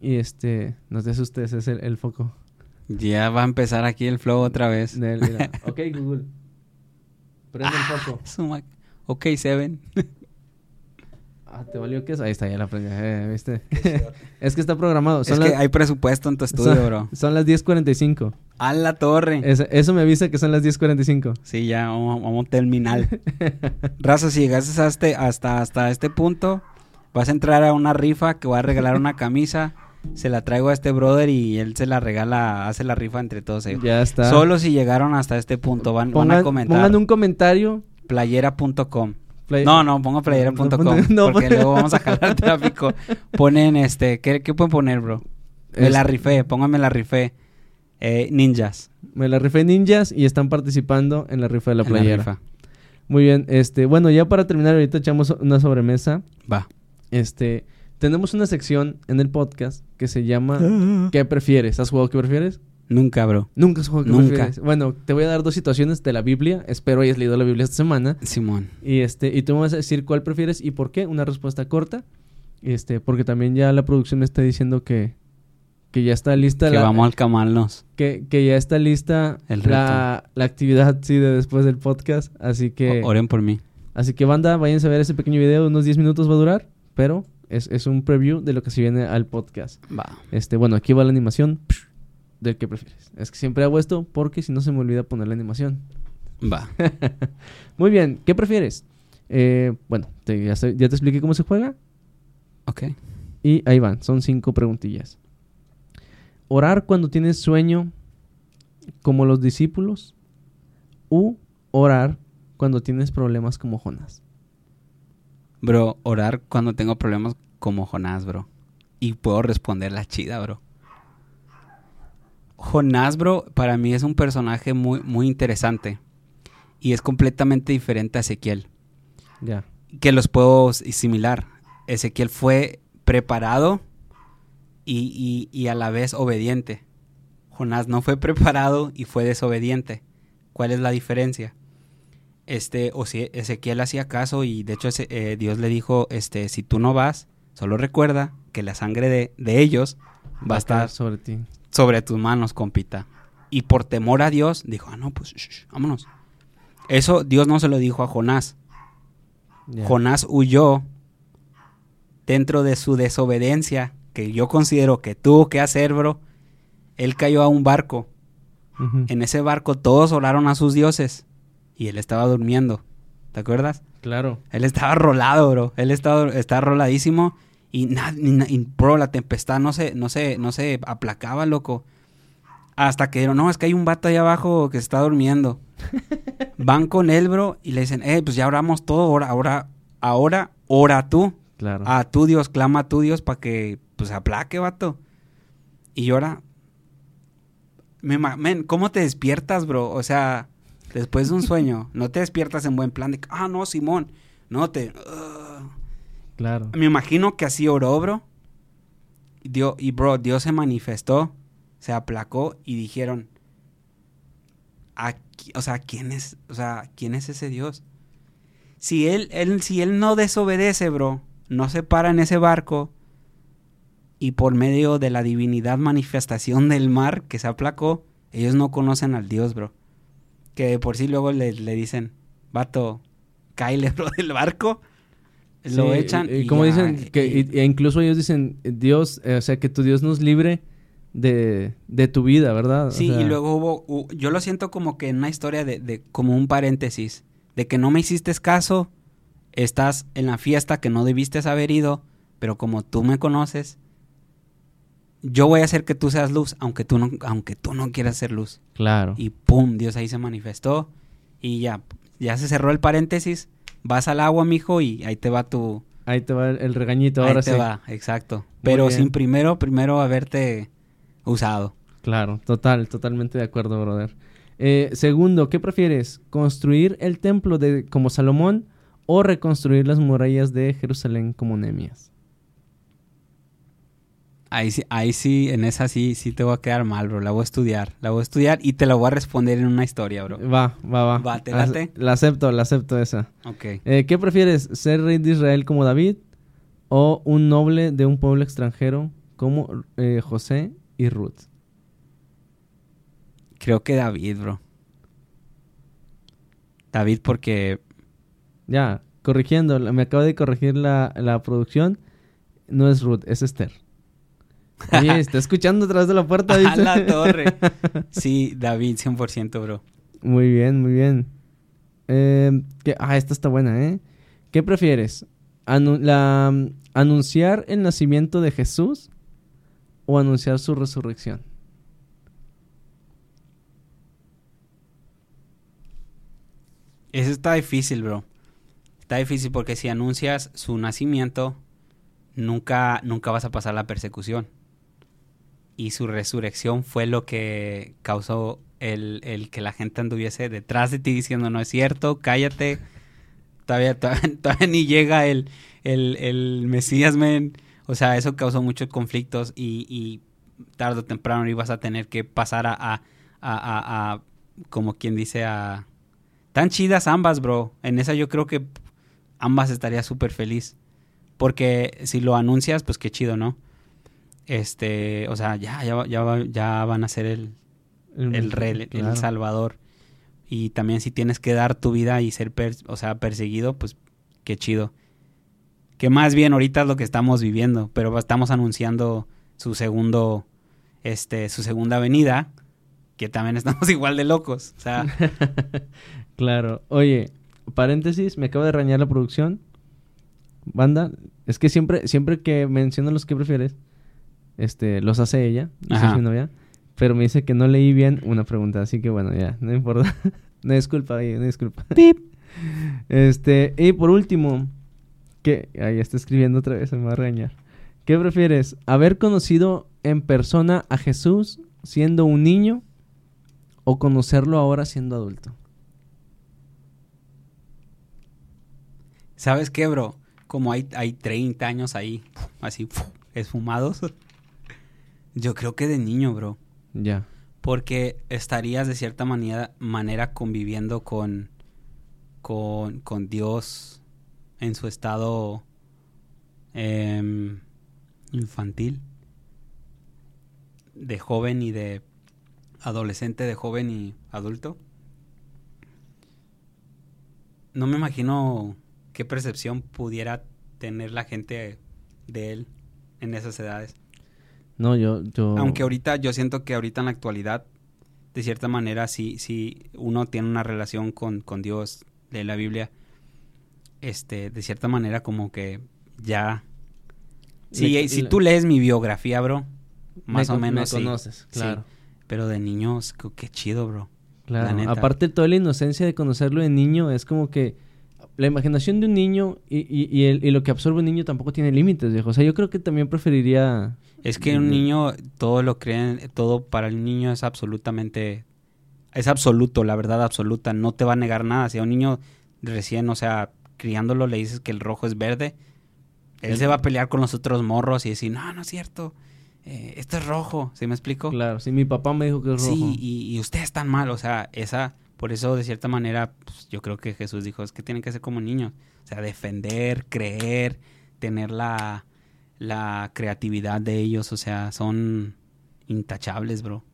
S1: Y este, nos des ustedes, es el, foco.
S2: Ya va a empezar aquí el flow otra vez.
S1: ok, Google. *laughs* Prende el foco.
S2: ok, Seven. *laughs*
S1: Ah, ¿te valió qué es? Ahí está, ya la aprendí. Eh, ¿viste? *laughs* es que está programado.
S2: Son es que hay presupuesto en tu estudio, bro. *laughs*
S1: Son las 10.45.
S2: A la torre.
S1: eso me avisa que son las 10.45.
S2: Sí, ya, vamos, a terminar. Raza, si llegaste hasta este, hasta, hasta este punto, vas a entrar a una rifa que voy a regalar una camisa. Se la traigo a este brother y él se la regala, hace la rifa entre todos ellos.
S1: Ya está.
S2: Solo si llegaron hasta este punto, van, van a comentar.
S1: Pongan un comentario.
S2: Playera.com no, no, pongo playera.com *laughs* porque luego vamos a jalar *laughs* tráfico. Ponen este, ¿qué, pueden poner, bro? Me la rifé, pónganme la rifé. Eh, ninjas.
S1: Me la rifé ninjas y están participando en la rifa de la playera. Muy bien, este, bueno, ya para terminar ahorita echamos una sobremesa.
S2: Va.
S1: Este, tenemos una sección en el podcast que se llama *gasps* ¿Qué prefieres? ¿Has jugado qué prefieres?
S2: Nunca, bro.
S1: Nunca jugado Nunca. Bueno, te voy a dar dos situaciones de la Biblia. Espero hayas leído la Biblia esta semana.
S2: Simón.
S1: Y este, y tú me vas a decir cuál prefieres y por qué. Una respuesta corta. Este, porque también ya la producción me está diciendo que, que ya está lista
S2: que vamos al camalnos.
S1: Que, que ya está lista la, la, actividad, sí, de después del podcast. Así que.
S2: oren por mí.
S1: Así que, banda, váyanse a ver ese pequeño video. Unos 10 minutos va a durar. Pero es, es un preview de lo que se viene al podcast.
S2: Va.
S1: Este, bueno, aquí va la animación del que prefieres. Es que siempre hago esto porque si no se me olvida poner la animación.
S2: Va. *laughs*
S1: Muy bien, ¿qué prefieres? Eh, bueno, ya, te expliqué cómo se juega.
S2: Ok.
S1: Y ahí van, son cinco preguntillas. Orar cuando tienes sueño como los discípulos u orar cuando tienes problemas como Jonás.
S2: Bro, orar cuando tengo problemas como Jonás, bro. Y puedo responder la chida, bro. Jonás, bro, para mí es un personaje muy, muy interesante. Y es completamente diferente a Ezequiel.
S1: Ya.
S2: Que los puedo similar. Ezequiel fue preparado y, a la vez obediente. Jonás no fue *laughs* preparado y fue desobediente. ¿Cuál es la diferencia? Este, o si Ezequiel hacía caso y de hecho eh, Dios le dijo, este, si tú no vas, solo recuerda que la sangre de, de ellos va, a estar
S1: sobre ti.
S2: Sobre tus manos, compita. Y por temor a Dios, dijo, ah, no, pues, vámonos. Eso Dios no se lo dijo a Jonás. Jonás huyó dentro de su desobediencia, que yo considero que tuvo que hacer, bro. Él cayó a un barco. En ese barco todos oraron a sus dioses y él estaba durmiendo. ¿Te acuerdas?
S1: Claro.
S2: Él estaba rolado, bro. Él estaba, estaba roladísimo y, nada, bro, la tempestad no se, no, se, no se aplacaba, loco. Hasta que dijeron, no, es que hay un vato ahí abajo que está durmiendo. *laughs* Van con él, bro, y le dicen, eh, pues ya oramos todo, ahora, ahora, ahora, ora tú.
S1: Claro.
S2: A tu Dios, clama a tu Dios para que, pues, aplaque, vato. Y llora. Me, men, ¿cómo te despiertas, bro? O sea, después de un sueño, no te despiertas en buen plan de, ah, no, Simón, no te...
S1: claro.
S2: Me imagino que así oró, bro. Dios, y, bro, Dios se manifestó, se aplacó y dijeron, o sea, ¿quién es, o sea, quién es ese Dios? Si él, él, si él no desobedece, bro, no se para en ese barco y por medio de la divinidad manifestación del mar que se aplacó, ellos no conocen al Dios, bro. Que por sí luego le, dicen, vato, caile, *laughs* bro, del barco. Lo echan.
S1: Y, como dicen, que e incluso ellos dicen, Dios, eh, o sea, que tu Dios nos libre de, de tu vida, ¿verdad?
S2: Sí, y luego hubo, yo lo siento como que en una historia de, de, como un paréntesis, de que no me hiciste caso, estás en la fiesta que no debiste haber ido, pero como tú me conoces, yo voy a hacer que tú seas luz, aunque tú no, aunque tú no quieras ser luz.
S1: Claro.
S2: Y pum, Dios ahí se manifestó y ya, ya se cerró el paréntesis, vas al agua, mijo, y ahí te va tu...
S1: Ahí te va el regañito, ahora
S2: ahí te va, exacto. Pero sin primero, primero haberte usado.
S1: Claro, total, totalmente de acuerdo, brother. Eh, segundo, ¿qué prefieres? ¿Construir el templo de, como Salomón o reconstruir las murallas de Jerusalén como Nehemías?
S2: Ahí sí, ahí sí, en esa sí, sí te voy a quedar mal, bro. La voy a estudiar. La voy a estudiar y te la voy a responder en una historia, bro.
S1: Va, va, va.
S2: Va, ¿te late?
S1: La acepto, la acepto esa.
S2: Ok.
S1: Eh, ¿Qué prefieres? ¿Ser rey de Israel como David o un noble de un pueblo extranjero como eh, José y Ruth?
S2: Creo que David, bro. David porque...
S1: Ya, corrigiendo, me acaba de corregir la, la producción. No es Ruth, es Esther. Oye, está escuchando detrás de la puerta, *laughs*
S2: A la torre. *laughs* Sí, David, 100%, bro.
S1: Muy bien, muy bien. Eh, ah, esta está buena, ¿eh? ¿Qué prefieres? la, ¿Anunciar el nacimiento de Jesús o anunciar su resurrección?
S2: Eso está difícil, bro. Está difícil porque si anuncias su nacimiento, nunca, nunca vas a pasar la persecución. Y su resurrección fue lo que causó el, que la gente anduviese detrás de ti diciendo no es cierto, cállate. Todavía, *laughs* todavía, ni llega el, el, el Mesías, men. O sea, eso causó muchos conflictos y, y tarde o temprano ibas a tener que pasar a, a, a, a, como quien dice, a... Tan chidas ambas, bro. En esa yo creo que ambas estaría súper feliz. Porque si lo anuncias, pues qué chido, ¿no? Este, o sea, ya, ya, ya, ya van a ser el, el, rey, el salvador. Y también si tienes que dar tu vida y ser, o sea, perseguido, pues qué chido que más bien ahorita es lo que estamos viviendo, pero estamos anunciando su segundo, este, su segunda venida, que también *laughs* estamos igual de locos, o sea. *laughs*
S1: claro. Oye, paréntesis, me acabo de rañar la producción. Banda, es que siempre, siempre que menciono los que prefieres, este, los hace ella, mi novia, pero me dice que no leí bien una pregunta, así que bueno, ya, no importa. *laughs* no disculpa, oye, no disculpa. *laughs* Este, y por último, ¿Qué? Ahí está escribiendo otra vez, me va a regañar. ¿Qué prefieres? ¿Haber conocido en persona a Jesús siendo un niño o conocerlo ahora siendo adulto?
S2: ¿Sabes qué, bro? Como hay, hay 30 años ahí, así, esfumados. Yo creo que de niño, bro.
S1: Ya.
S2: Porque estarías de cierta manera, manera conviviendo con, con, con Dios en su estado em, infantil, de joven y de adolescente, de joven y adulto. No me imagino qué percepción pudiera tener la gente de él en esas edades.
S1: No, yo, yo...
S2: Aunque ahorita, yo siento que ahorita en la actualidad, de cierta manera, si, si uno tiene una relación con, con Dios, de la Biblia, este, de cierta manera como que ya... Si, si tú lees mi biografía, bro, más o menos...
S1: Me conoces, claro.
S2: pero de niños, qué chido, bro.
S1: Claro, aparte toda la inocencia de conocerlo de niño es como que la imaginación de un niño y, y, y, el, y, lo que absorbe un niño tampoco tiene límites, viejo. O sea, yo creo que también preferiría...
S2: Es que un niño, todo lo creen, todo para el niño es absolutamente... Es absoluto, la verdad absoluta. No te va a negar nada. Si a un niño recién, o sea, criándolo le dices que el rojo es verde, él se va a pelear con los otros morros y decir, no, no es cierto. Eh, esto es rojo, ¿sí me explico?
S1: Claro, sí, mi papá me dijo que es rojo.
S2: Sí, y, y usted es tan mal, o sea, esa por eso, de cierta manera, pues, yo creo que Jesús dijo, es que tienen que ser como niños. O sea, defender, creer, tener la, la creatividad de ellos. O sea, son intachables, bro.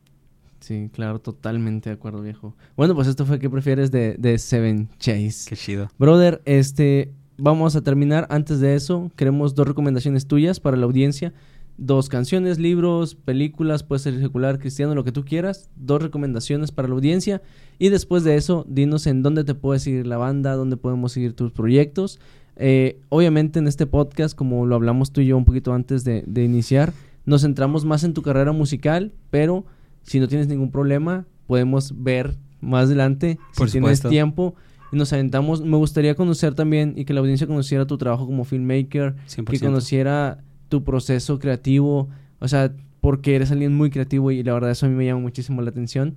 S1: Sí, claro, totalmente de acuerdo, viejo. Bueno, pues esto fue que prefieres de, de Seven Chase.
S2: Qué chido.
S1: Brother, este, vamos a terminar. Antes de eso, queremos dos recomendaciones tuyas para la audiencia dos canciones, libros, películas, puede ser secular, cristiano, lo que tú quieras, dos recomendaciones para la audiencia y después de eso dinos en dónde te puede seguir la banda, dónde podemos seguir tus proyectos. Eh, obviamente en este podcast, como lo hablamos tú y yo un poquito antes de, de iniciar, nos centramos más en tu carrera musical, pero si no tienes ningún problema, podemos ver más adelante,
S2: Por
S1: si tienes tiempo, y nos aventamos. Me gustaría conocer también y que la audiencia conociera tu trabajo como filmmaker,
S2: 100%.
S1: que conociera tu proceso creativo, o sea, porque eres alguien muy creativo y la verdad eso a mí me llama muchísimo la atención.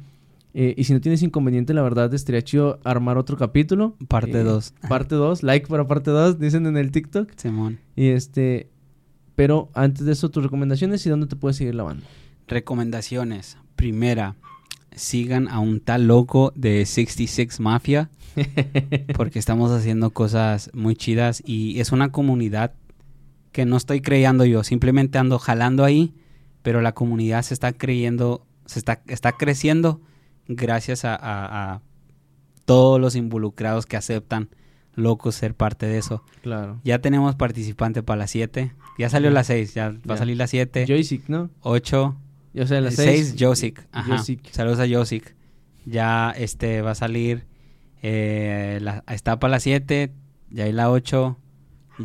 S1: Eh, y si no tienes inconveniente, la verdad estaría chido armar otro capítulo.
S2: Parte 2.
S1: Eh, parte 2, like para parte 2, dicen en el TikTok.
S2: Simón.
S1: Y este, pero antes de eso, tus recomendaciones y dónde te puedes seguir la banda.
S2: Recomendaciones. Primera, sigan a un tal loco de 66 Mafia. *laughs* porque estamos haciendo cosas muy chidas y es una comunidad que no estoy creyendo yo, simplemente ando jalando ahí, pero la comunidad se está creyendo, se está, está creciendo gracias a, a, a todos los involucrados que aceptan locos ser parte de eso.
S1: Claro.
S2: Ya tenemos participante para las 7. Ya salió
S1: Ya.
S2: las 6, ya va a salir las 7.
S1: Joystick, ¿no?
S2: 8,
S1: O sea, las
S2: 6
S1: 6.
S2: Josic. Ajá.
S1: Josic.
S2: Saludos a Josic. Ya este va a salir eh, la, está para las 7, ya hay la 8,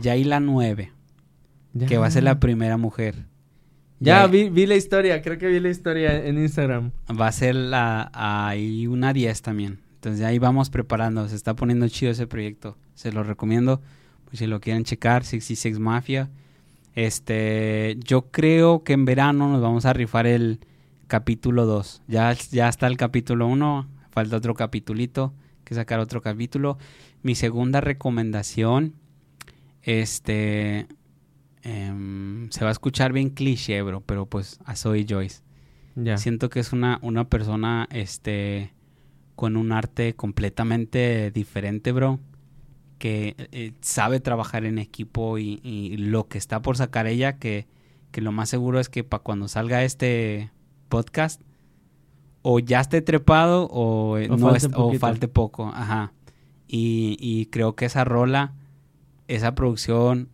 S2: ya hay la 9, que va a ser la primera mujer.
S1: Ya vi, vi la historia, creo que vi la historia en Instagram.
S2: Va a ser la hay una 10 también. Entonces ahí vamos preparando, se está poniendo chido ese proyecto. Se lo recomiendo, pues si lo quieren checar, 66 Mafia. Este, yo creo que en verano nos vamos a rifar el capítulo 2. Ya, ya está el capítulo 1, falta otro capitulito, que sacar otro capítulo. Mi segunda recomendación, este, em, se va a escuchar bien cliché, bro, pero pues a Zoe Joyce. Siento que es una, una persona, este, con un arte completamente diferente, bro. Que eh, sabe trabajar en equipo y, y lo que está por sacar ella, que, que lo más seguro es que para cuando salga este podcast, o ya esté trepado o, eh,
S1: O
S2: no
S1: falte
S2: es- o falte poco. Ajá. Y, y creo que esa rola, esa producción,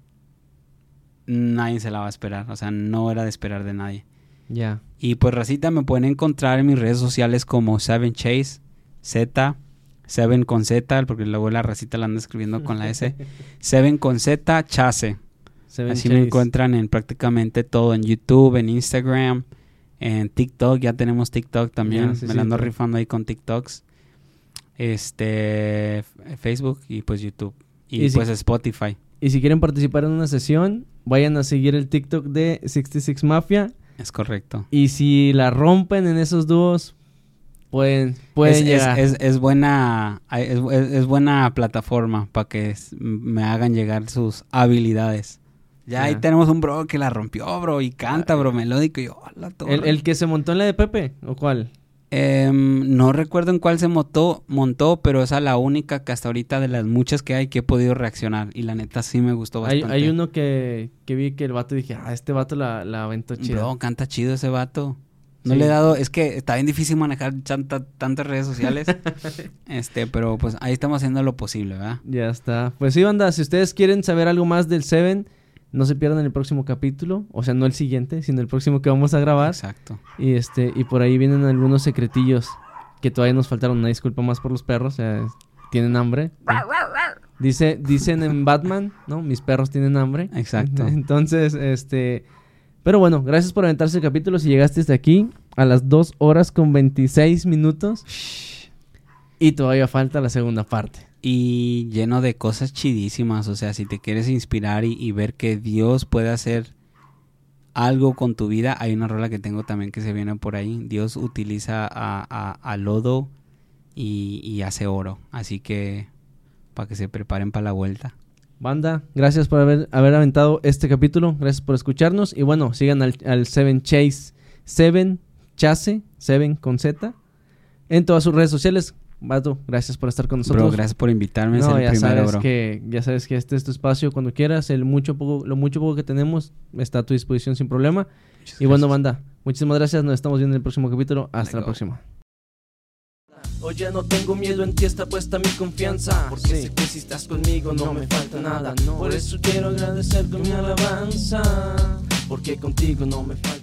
S2: nadie se la va a esperar. O sea, no era de esperar de nadie.
S1: Ya.
S2: Y pues Racita me pueden encontrar en mis redes sociales como Seven Chase, Z, Seven con Z, porque luego la Racita la anda escribiendo con la S. *laughs* Seven con Z, Chase.
S1: Seven
S2: Así me encuentran en prácticamente todo, en YouTube, en Instagram, en TikTok, ya tenemos TikTok también,
S1: sí,
S2: me
S1: sí,
S2: la ando rifando ahí con TikToks. Este, Facebook y pues YouTube. Y, pues Spotify.
S1: Y si quieren participar en una sesión, vayan a seguir el TikTok de 66 Mafia.
S2: Es correcto.
S1: Y si la rompen en esos dúos, pueden, pueden
S2: es,
S1: llegar.
S2: es- es buena es, buena plataforma para que me hagan llegar sus habilidades. Ya ahí tenemos un bro que la rompió, bro, y canta, bro, melódico. Y yo.
S1: ¿El, el que se montó en la de Pepe? ¿O cuál?
S2: Em, no recuerdo en cuál se montó, montó, pero esa es la única que hasta ahorita de las muchas que hay que he podido reaccionar. Y la neta sí me gustó
S1: Hay,
S2: bastante.
S1: hay uno que, que vi que el vato dije, ah, este vato la, la aventó chido.
S2: Bro, canta chido ese vato. No
S1: Sí.
S2: le he dado, es que está bien difícil manejar tanta- tantas redes sociales. *laughs* este, pero pues ahí estamos haciendo lo posible, ¿verdad?
S1: Ya está. Pues sí, banda, si ustedes quieren saber algo más del Seven, no se pierdan el próximo capítulo. O sea, no el siguiente, sino el próximo que vamos a grabar.
S2: Exacto.
S1: Y este, y por ahí vienen algunos secretillos que todavía nos faltaron. Una disculpa más por los perros, o sea, tienen hambre. Dice, dicen en Batman, ¿no? Mis perros tienen hambre.
S2: Exacto. *laughs*
S1: Entonces, este. Pero bueno, gracias por aventarse el capítulo. Si llegaste hasta aquí, a las 2 horas con 26 minutos. Y todavía falta la segunda parte.
S2: Y lleno de cosas chidísimas. O sea, si te quieres inspirar y, ver que Dios puede hacer algo con tu vida, hay una rola que tengo también que se viene por ahí. Dios utiliza a, a- a lodo y, y hace oro. Así que para que se preparen para la vuelta.
S1: Banda, gracias por haber, haber aventado este capítulo. Gracias por escucharnos. Y bueno, sigan al, al Seven Chase, Seven Chase, Seven con Z, en todas sus redes sociales. Vato, gracias por estar con nosotros.
S2: Bro, gracias por invitarme. es
S1: No,
S2: el
S1: ya
S2: primero,
S1: sabes
S2: bro.
S1: que ya sabes que este es tu espacio cuando quieras. El mucho poco, lo mucho poco que tenemos está a tu disposición sin problema.
S2: Muchas
S1: Y bueno,
S2: gracias.
S1: banda, muchísimas gracias. Nos estamos viendo en el próximo capítulo. Hasta
S2: Let
S1: la
S2: go.
S1: próxima.
S3: Hoy ya no tengo miedo, en ti está puesta mi confianza. Porque
S1: Sí.
S3: sé que si estás conmigo no me falta nada. Por eso quiero agradecer con mi alabanza. Porque contigo no me falta